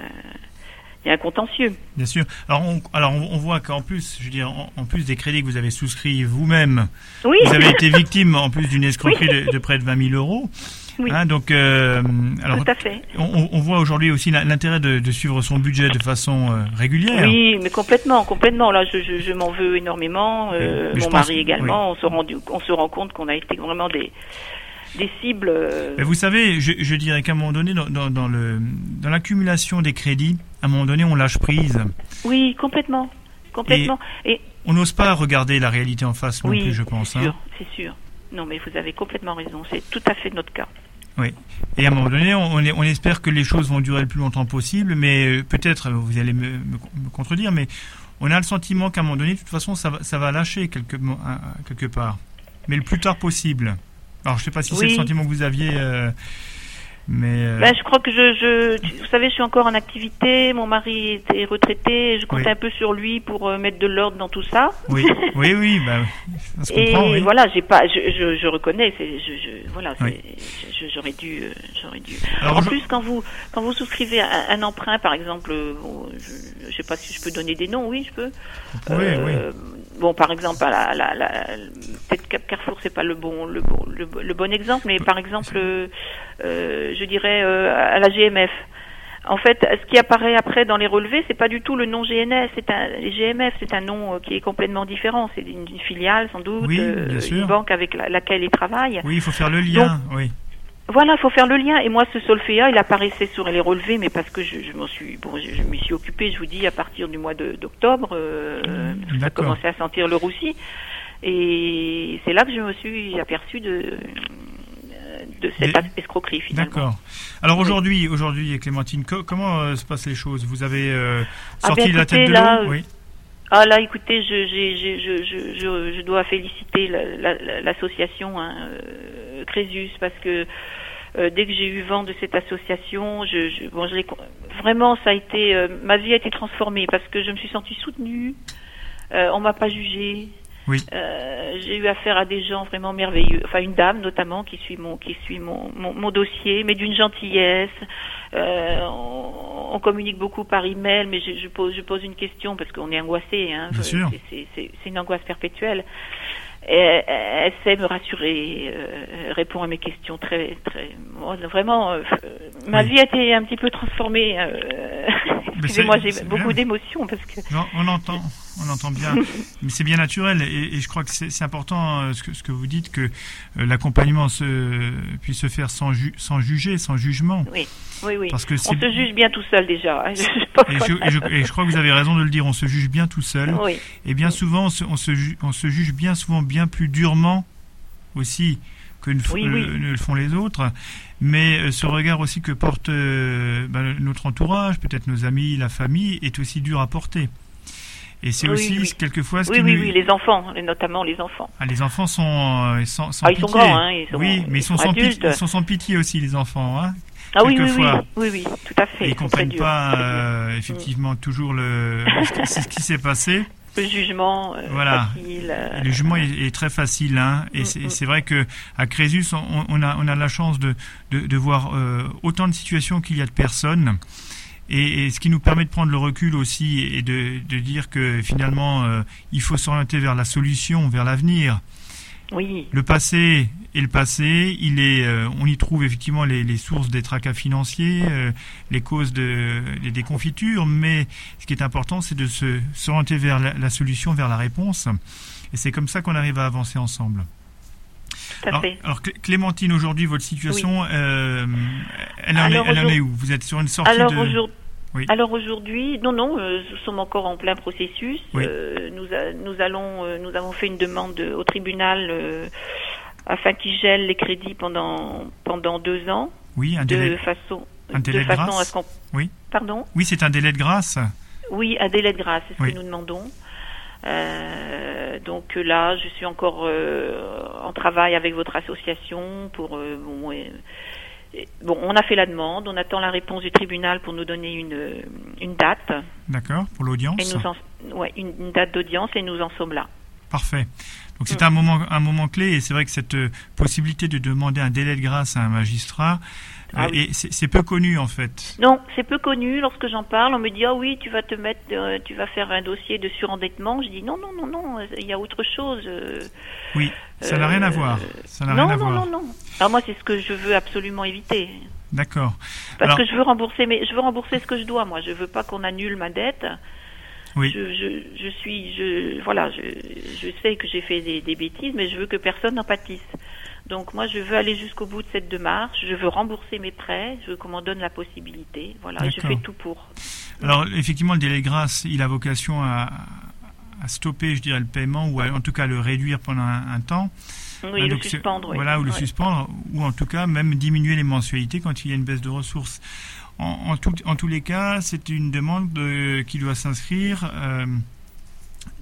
il y a un contentieux. Bien sûr. Alors on, alors on, voit qu'en plus, je veux dire, en, plus des crédits que vous avez souscrits vous-même, oui. vous avez été victime en plus d'une escroquerie de, près de 20 000 euros. Oui. Hein, donc, euh, alors, Tout à fait. On, on voit aujourd'hui aussi l'intérêt de, de, suivre son budget de façon euh, régulière. Oui, mais complètement, complètement. Là, je, je, je m'en veux énormément. Euh, mon mari également. On se rend, on se rend compte qu'on a été vraiment des des cibles. Euh, Mais vous savez, je, je dirais qu'à un moment donné, dans, dans, dans le dans l'accumulation des crédits, à un moment donné, on lâche prise. Oui, complètement, complètement. Et, on n'ose pas regarder la réalité en face non oui, plus, je pense. C'est hein. sûr, c'est sûr. Non, mais vous avez complètement raison. C'est tout à fait notre cas. Oui. Et à un moment donné, on, on, espère que les choses vont durer le plus longtemps possible, mais euh, peut-être, vous allez me, me, contredire, mais on a le sentiment qu'à un moment donné, de toute façon, ça va, ça va lâcher quelque, quelque part. Mais le plus tard possible. Alors, je ne sais pas si c'est le sentiment que vous aviez. Euh, mais euh, ben, je crois que je, je, vous savez, je suis encore en activité. Mon mari était retraité. Je compte un peu sur lui pour euh, mettre de l'ordre dans tout ça. Oui, oui, oui. Ben, ça se et voilà, j'ai pas, je, je, je reconnais. Je, je, voilà, j'aurais dû, j'aurais dû. en plus, quand vous, quand vous souscrivez un, un emprunt, par exemple, je, ne sais pas si je peux donner des noms. Oui, je peux. Oui, oui bon, par exemple, à la, la, peut-être Carrefour, c'est pas le bon, le bon, le, bon exemple, mais par exemple, euh, je dirais euh, à la GMF. En fait, ce qui apparaît après dans les relevés, c'est pas du tout le nom GNS, c'est un GMF, c'est un nom euh, qui est complètement différent. C'est une, filiale, sans doute, oui, une banque avec laquelle ils travaillent. Oui, il faut faire le lien. oui. Voilà, il faut faire le lien. Et moi, ce solféa, il apparaissait sur les relevés, mais parce que je, je m'en suis, bon, je, je m'y suis occupée. Je vous dis, à partir du mois d'octobre, euh, ça a commencé à sentir le roussi. Et c'est là que je me suis aperçue de de cette escroquerie finalement. D'accord. Alors aujourd'hui, aujourd'hui, Clémentine, comment euh, se passent les choses? Vous avez euh, ah, sorti ben, la tête de l'eau? Oui. Ah là, écoutez, je, je, je, je, je dois féliciter l'association la, hein, euh, Crésus parce que euh, dès que j'ai eu vent de cette association, je, je, bon, je vraiment, ça a été, euh, ma vie a été transformée parce que je me suis sentie soutenue. Euh, on m'a pas jugée. Oui. Euh, j'ai eu affaire à des gens vraiment merveilleux, enfin une dame notamment qui suit mon qui suit mon, mon, mon dossier, mais d'une gentillesse. Euh, on, on, communique beaucoup par email, mais je, je, pose je pose une question parce qu'on est angoissé. Hein, C'est une angoisse perpétuelle. Et elle sait me rassurer, euh, répond à mes questions très, très. Vraiment, euh, ma vie a été un petit peu transformée. Euh, excusez-moi, j'ai beaucoup d'émotions parce que. Non, on entend, on entend bien, mais c'est bien naturel et, et, je crois que c'est important euh, ce que, ce que vous dites que euh, l'accompagnement se puisse se faire sans, ju sans juger, sans jugement. Oui, oui, oui. Parce que on se juge bien tout seul déjà. Hein. et, je, et, je, crois que vous avez raison de le dire. On se juge bien tout seul. Oui. Et bien souvent, on se, on se, on se juge bien souvent bien plus durement aussi que ne, le font les autres, mais euh, ce regard aussi que porte euh, ben, notre entourage, peut-être nos amis, la famille, est aussi dur à porter. Et c'est aussi quelquefois ce oui, oui, oui, les enfants, notamment les enfants. Ah, les enfants sont, euh, sans, sans ah, ils sont grands, hein, ils sont, oui, mais ils sont, sans pitié, ils sont sans pitié aussi les enfants, hein. Ah oui, oui, oui, oui, oui, tout à fait. Et ils comprennent pas euh, effectivement toujours le ce qui s'est passé le jugement euh, voilà. facile. Euh, le jugement est, très facile, hein, et mm, c'est mm. vrai que à Crésus, on, on, a, on a la chance de, de, de voir euh, autant de situations qu'il y a de personnes. Et, et, ce qui nous permet de prendre le recul aussi et de, de dire que finalement, euh, il faut s'orienter vers la solution, vers l'avenir. Oui. Le passé et le passé, il est, euh, on y trouve effectivement les, les sources des tracas financiers, euh, les causes de, des déconfitures, mais ce qui est important, c'est de se s'orienter vers la, la, solution, vers la réponse. Et c'est comme ça qu'on arrive à avancer ensemble. Alors, alors, Clémentine, aujourd'hui, votre situation, oui. euh, elle, en, est, elle en est où? Vous êtes sur une sortie alors, de... Oui. Alors aujourd'hui, non, non, euh, nous sommes encore en plein processus. Oui. Euh, nous, a, nous allons, euh, nous avons fait une demande au tribunal euh, afin qu'il gèle les crédits pendant pendant deux ans. Oui, un délai. De façon, un délai de, de façon grâce. à ce qu'on. Oui. Pardon. Oui, c'est un délai de grâce. Oui, un délai de grâce, c'est ce Oui. que nous demandons. Euh, donc là, je suis encore euh, en travail avec votre association pour euh, bon, bon, on a fait la demande, on attend la réponse du tribunal pour nous donner une une date D'accord, pour l'audience. et nous en, ouais, une, une date d'audience et nous en sommes là. Parfait. Donc c'est un moment, un moment clé et c'est vrai que cette euh, possibilité de demander un délai de grâce à un magistrat, Ah oui. et c'est peu connu en fait. Non, c'est peu connu. Lorsque j'en parle, on me dit ah oui, tu vas te mettre, euh, tu vas faire un dossier de surendettement. Je dis non, non, non, non, il y a autre chose. euh, Oui, ça n'a rien à euh, voir. Ça n'a non, rien à non, voir. non, non. Alors moi, c'est ce que je veux absolument éviter. D'accord. Parce Alors- que je veux rembourser, mais je veux rembourser ce que je dois. Moi, je veux pas qu'on annule ma dette. Oui. Je, je, je suis, je, voilà, je, je sais que j'ai fait des, des bêtises, mais je veux que personne n'en pâtisse. Donc moi, je veux aller jusqu'au bout de cette démarche. Je veux rembourser mes prêts. Je veux qu'on m'en donne la possibilité. Voilà, je fais tout pour. Alors effectivement, le délai grâce, il a vocation à, à stopper, je dirais, le paiement ou à- en tout cas le réduire pendant un, un temps. Oui, Ah, le suspendre. oui. Voilà, ou le suspendre, ou en tout cas même diminuer les mensualités quand il y a une baisse de ressources. En, en, tout- en tous les cas, c'est une demande de- qui doit s'inscrire euh,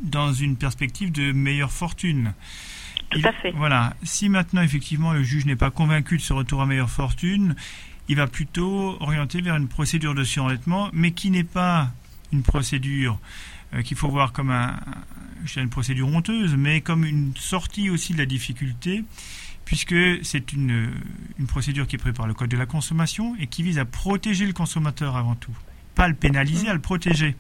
dans une perspective de meilleure fortune. Voilà. Si maintenant, effectivement, le juge n'est pas convaincu de ce retour à meilleure fortune, il va plutôt orienter vers une procédure de surendettement, mais qui n'est pas une procédure euh, qu'il faut voir comme une procédure honteuse, mais comme une sortie aussi de la difficulté, puisque c'est une, une procédure qui est prévue par le Code de la consommation et qui vise à protéger le consommateur avant tout. Pas à le pénaliser, à le protéger.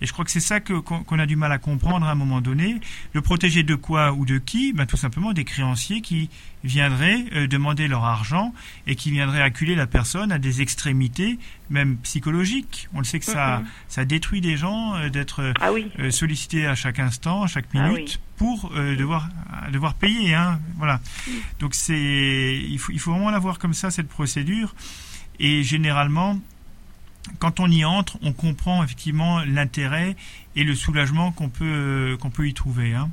Et je crois que c'est ça que- qu'on a du mal à comprendre à un moment donné. Le protéger de quoi ou de qui? Ben, Tout simplement des créanciers qui viendraient euh, demander leur argent et qui viendraient acculer la personne à des extrémités, même psychologiques. On le sait que ça, Mhm. ça détruit des gens euh, d'être Ah oui. euh, sollicités à chaque instant, à chaque Ah minute, oui. pour euh, devoir, devoir payer. Hein, voilà. Donc c'est, il faut, il faut vraiment la voir comme ça, cette procédure. Et généralement, quand on y entre, on comprend effectivement l'intérêt et le soulagement qu'on peut, euh, qu'on peut y trouver. Hein.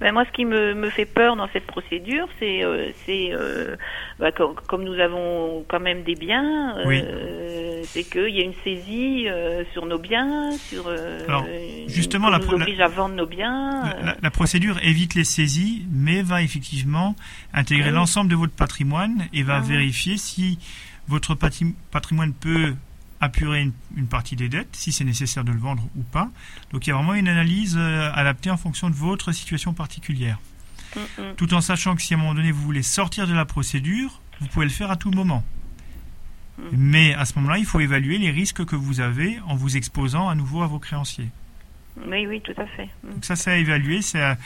Ben moi, ce qui me, me fait peur dans cette procédure, c'est, euh, euh, bah, com- comme nous avons quand même des biens, euh, c'est qu'il y a une saisie sur nos biens, sur Alors, justement, la nous pro- la- oblige à vendre nos biens. La, procédure évite les saisies, mais va effectivement intégrer oui. l'ensemble de votre patrimoine et va Ah. vérifier si votre patrimoine peut apurer une, une partie des dettes, si c'est nécessaire de le vendre ou pas. Donc il y a vraiment une analyse euh, adaptée en fonction de votre situation particulière. mm, mm. Tout en sachant que si à un moment donné vous voulez sortir de la procédure, vous pouvez le faire à tout moment. Mm. Mais à ce moment-là, il faut évaluer les risques que vous avez en vous exposant à nouveau à vos créanciers. Oui, oui, tout à fait. Mm. Donc ça, c'est à évaluer, c'est à,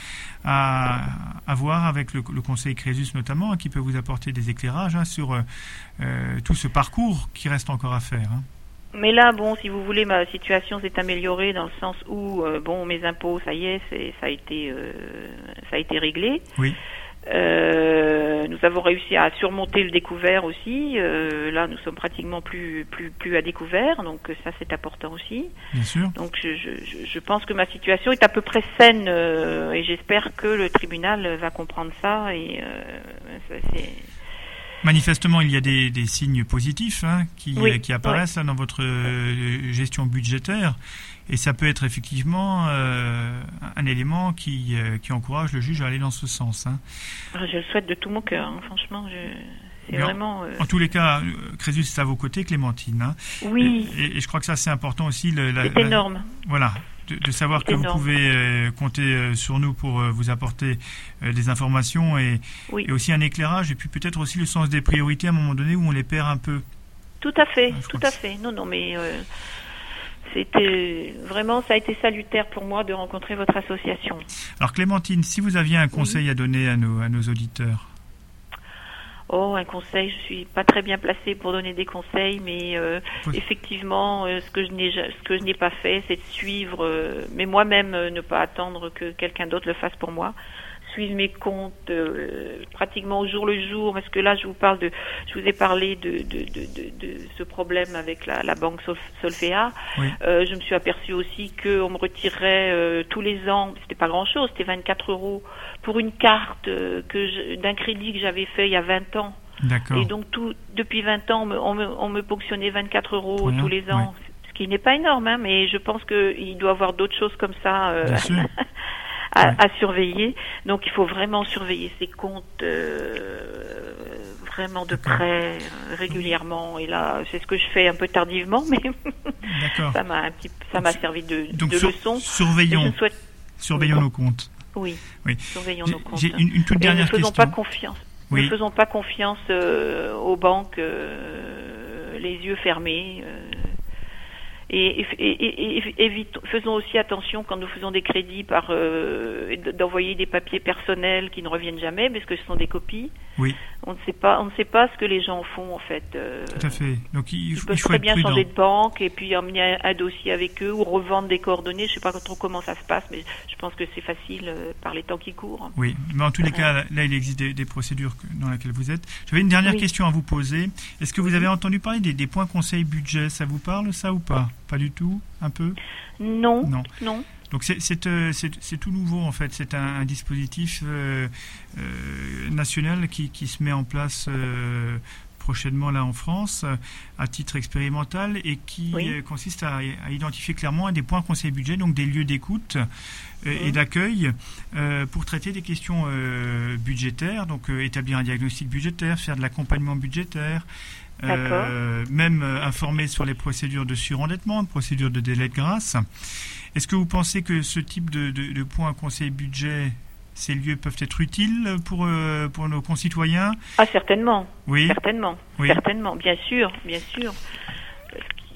à, à voir avec le, le conseil Crésus notamment, hein, qui peut vous apporter des éclairages hein, sur euh, euh, tout ce parcours qui reste encore à faire. hein. Mais là, bon, si vous voulez, ma situation s'est améliorée dans le sens où, euh, bon, mes impôts, ça y est, c'est, ça a été, euh, ça a été réglé. Oui. Euh, nous avons réussi à surmonter le découvert aussi. Euh, là, nous sommes pratiquement plus, plus, plus à découvert, donc euh, ça c'est important aussi. Bien sûr. Donc je, je, je- je pense que ma situation est à peu près saine euh, et j'espère que le tribunal va comprendre ça et euh, ça, c'est Manifestement, il y a des, des signes positifs hein, qui, Oui, qui apparaissent là, dans votre euh, gestion budgétaire. Et ça peut être effectivement euh, un élément qui, euh, qui encourage le juge à aller dans ce sens. hein. je le souhaite de tout mon cœur. hein. Franchement, je, vraiment. euh, En tous les cas, euh, Crésus est à vos côtés, Clémentine. hein. Oui. Et, et je crois que ça, c'est important aussi. le- la- C'est la- énorme. Voilà. De, de savoir que vous pouvez euh, compter euh, sur nous pour euh, vous apporter des informations et, Oui. et aussi un éclairage et puis peut-être aussi le sens des priorités à un moment donné où on les perd un peu. Tout à fait, tout à fait. Non, non, mais euh, c'était vraiment, ça a été salutaire pour moi de rencontrer votre association. Alors Clémentine, si vous aviez un conseil à donner à nos, à nos auditeurs, Oh, un conseil, je suis pas très bien placée pour donner des conseils, mais euh, Oui. effectivement, euh, ce que je n'ai ce que je n'ai pas fait, c'est de suivre, euh, mais moi-même euh, ne pas attendre que quelqu'un d'autre le fasse pour moi. Suivre mes comptes euh, pratiquement au jour le jour, parce que là, je vous parle de, je vous ai parlé de de, de, de, de ce problème avec la, la banque Sol- Solfea. Oui. Euh, je me suis aperçue aussi qu'on me retirait euh, tous les ans, c'était pas grand-chose, c'était 24 euros pour une carte euh, que d'un crédit que j'avais fait il y a 20 ans. d'accord. Et donc tout depuis 20 ans, on me, on me, on me ponctionnait 24 euros rien, tous les ans, ce qui n'est pas énorme, hein, mais je pense qu'il doit y avoir d'autres choses comme ça euh, à, Ouais. à surveiller. Donc il faut vraiment surveiller ses comptes euh, vraiment de près régulièrement. Et là, c'est ce que je fais un peu tardivement, mais ça m'a un petit, ça m'a servi de, Donc de sur- leçon. Je souhaite surveillons nos comptes. Oui. Oui. Surveillons nos comptes. j'ai une- une toute dernière ne faisons question. pas confiance. Oui. Ne faisons pas confiance euh, aux banques euh, les yeux fermés. euh, et, et- et- et- évitons- faisons aussi attention quand nous faisons des crédits par euh, d'envoyer des papiers personnels qui ne reviennent jamais parce que ce sont des copies. Oui, On ne sait pas, on ne sait pas ce que les gens font en fait. euh, tout à fait. Donc il, ils peuvent il faut très bien prudent. changer de banque et puis emmener un, un dossier avec eux ou revendre des coordonnées. Je sais pas trop comment ça se passe, mais je pense que c'est facile euh, par les temps qui courent. Oui, mais en tous les cas, là, il existe des, des procédures que- dans lesquelles vous êtes. J'avais une dernière Oui. question à vous poser. Est-ce que vous avez entendu parler des, des points conseil budget? Ça vous parle, ça ou pas? Pas du tout Un peu Non, Non. non. Donc c'est- euh, tout nouveau en fait. C'est un, un dispositif euh, euh, national qui, qui se met en place euh, prochainement là en France à titre expérimental et qui Oui. consiste à, à identifier clairement des points conseil budget, donc des lieux d'écoute et Mhm. d'accueil pour traiter des questions budgétaires, donc établir un diagnostic budgétaire, faire de l'accompagnement budgétaire. Euh, même euh, informer sur les procédures de surendettement, de procédures de délai de grâce. Est-ce que vous pensez que ce type de, de, de points conseil budget, ces lieux peuvent être utiles pour, euh, pour nos concitoyens? Ah certainement, Oui. certainement, Oui. certainement, bien sûr, bien sûr.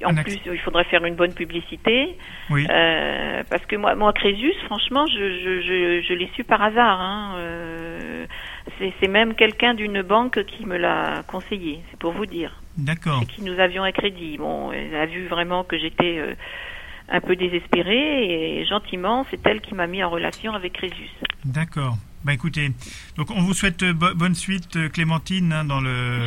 En plus, il faudrait faire une bonne publicité. Oui. Euh, parce que moi, moi, Crésus, franchement, je, je, je, je l'ai su par hasard. Hein. Euh, c'est même quelqu'un d'une banque qui me l'a conseillé, c'est pour vous dire. D'accord. Et qui nous avions un crédit. Bon, elle a vu vraiment que j'étais euh, un peu désespérée et gentiment, c'est elle qui m'a mis en relation avec Crésus. D'accord. Bah écoutez, donc on vous souhaite euh, bo- bonne suite, euh, Clémentine, hein, dans le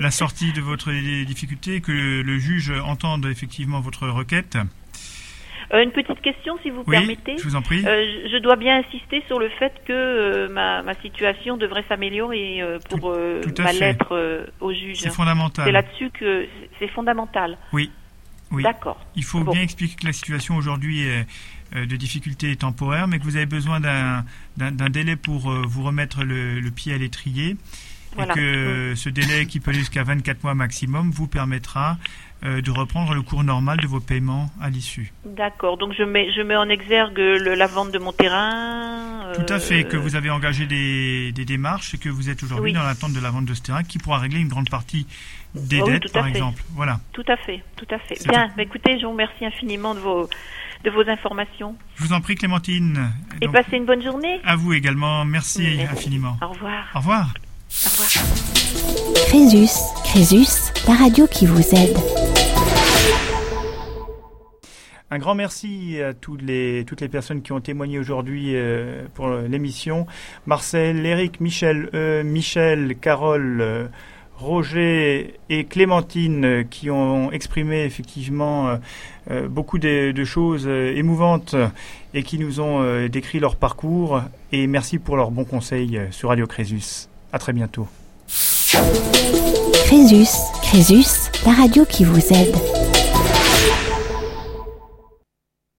la sortie de votre difficulté, que le juge entende effectivement votre requête. Euh, une petite question, si vous Oui, permettez. je vous en prie. Euh, je- dois bien insister sur le fait que euh, ma, ma situation devrait s'améliorer pour tout à ma fait. lettre au juge. C'est fondamental. C'est là-dessus que c'est- fondamental. Oui. oui. D'accord. Il faut Bon. bien expliquer que la situation aujourd'hui est de difficulté temporaire, mais que vous avez besoin d'un délai pour euh, vous remettre le, le pied à l'étrier. Voilà. Et que ce délai, qui peut aller jusqu'à 24 mois maximum, vous permettra euh, de reprendre le cours normal de vos paiements à l'issue. D'accord. Donc je mets je mets en exergue le- la vente de mon terrain. Tout à fait, euh, que vous avez engagé des, des démarches et que vous êtes aujourd'hui Oui. dans l'attente de la vente de ce terrain qui pourra régler une grande partie des Oh dettes, par fait. exemple. Voilà. Tout à fait, tout à fait. Bien. Bah, écoutez, je vous remercie infiniment de vos de vos informations. Je vous en prie, Clémentine. Et Donc, passez une bonne journée. à vous également. Merci, Merci. infiniment. Au revoir. Au revoir. Au revoir. Crésus, Crésus, la radio qui vous aide. Un grand merci à toutes les, toutes les personnes qui ont témoigné aujourd'hui euh, pour l'émission. Marcel, Eric, Michel, euh, Michel, Carole, euh, Roger et Clémentine euh, qui ont exprimé effectivement euh, euh, beaucoup de, choses émouvantes et qui nous ont décrit leur parcours. Et merci pour leurs bons conseils sur Radio Crésus. À très bientôt. Crésus, Crésus, la radio qui vous aide.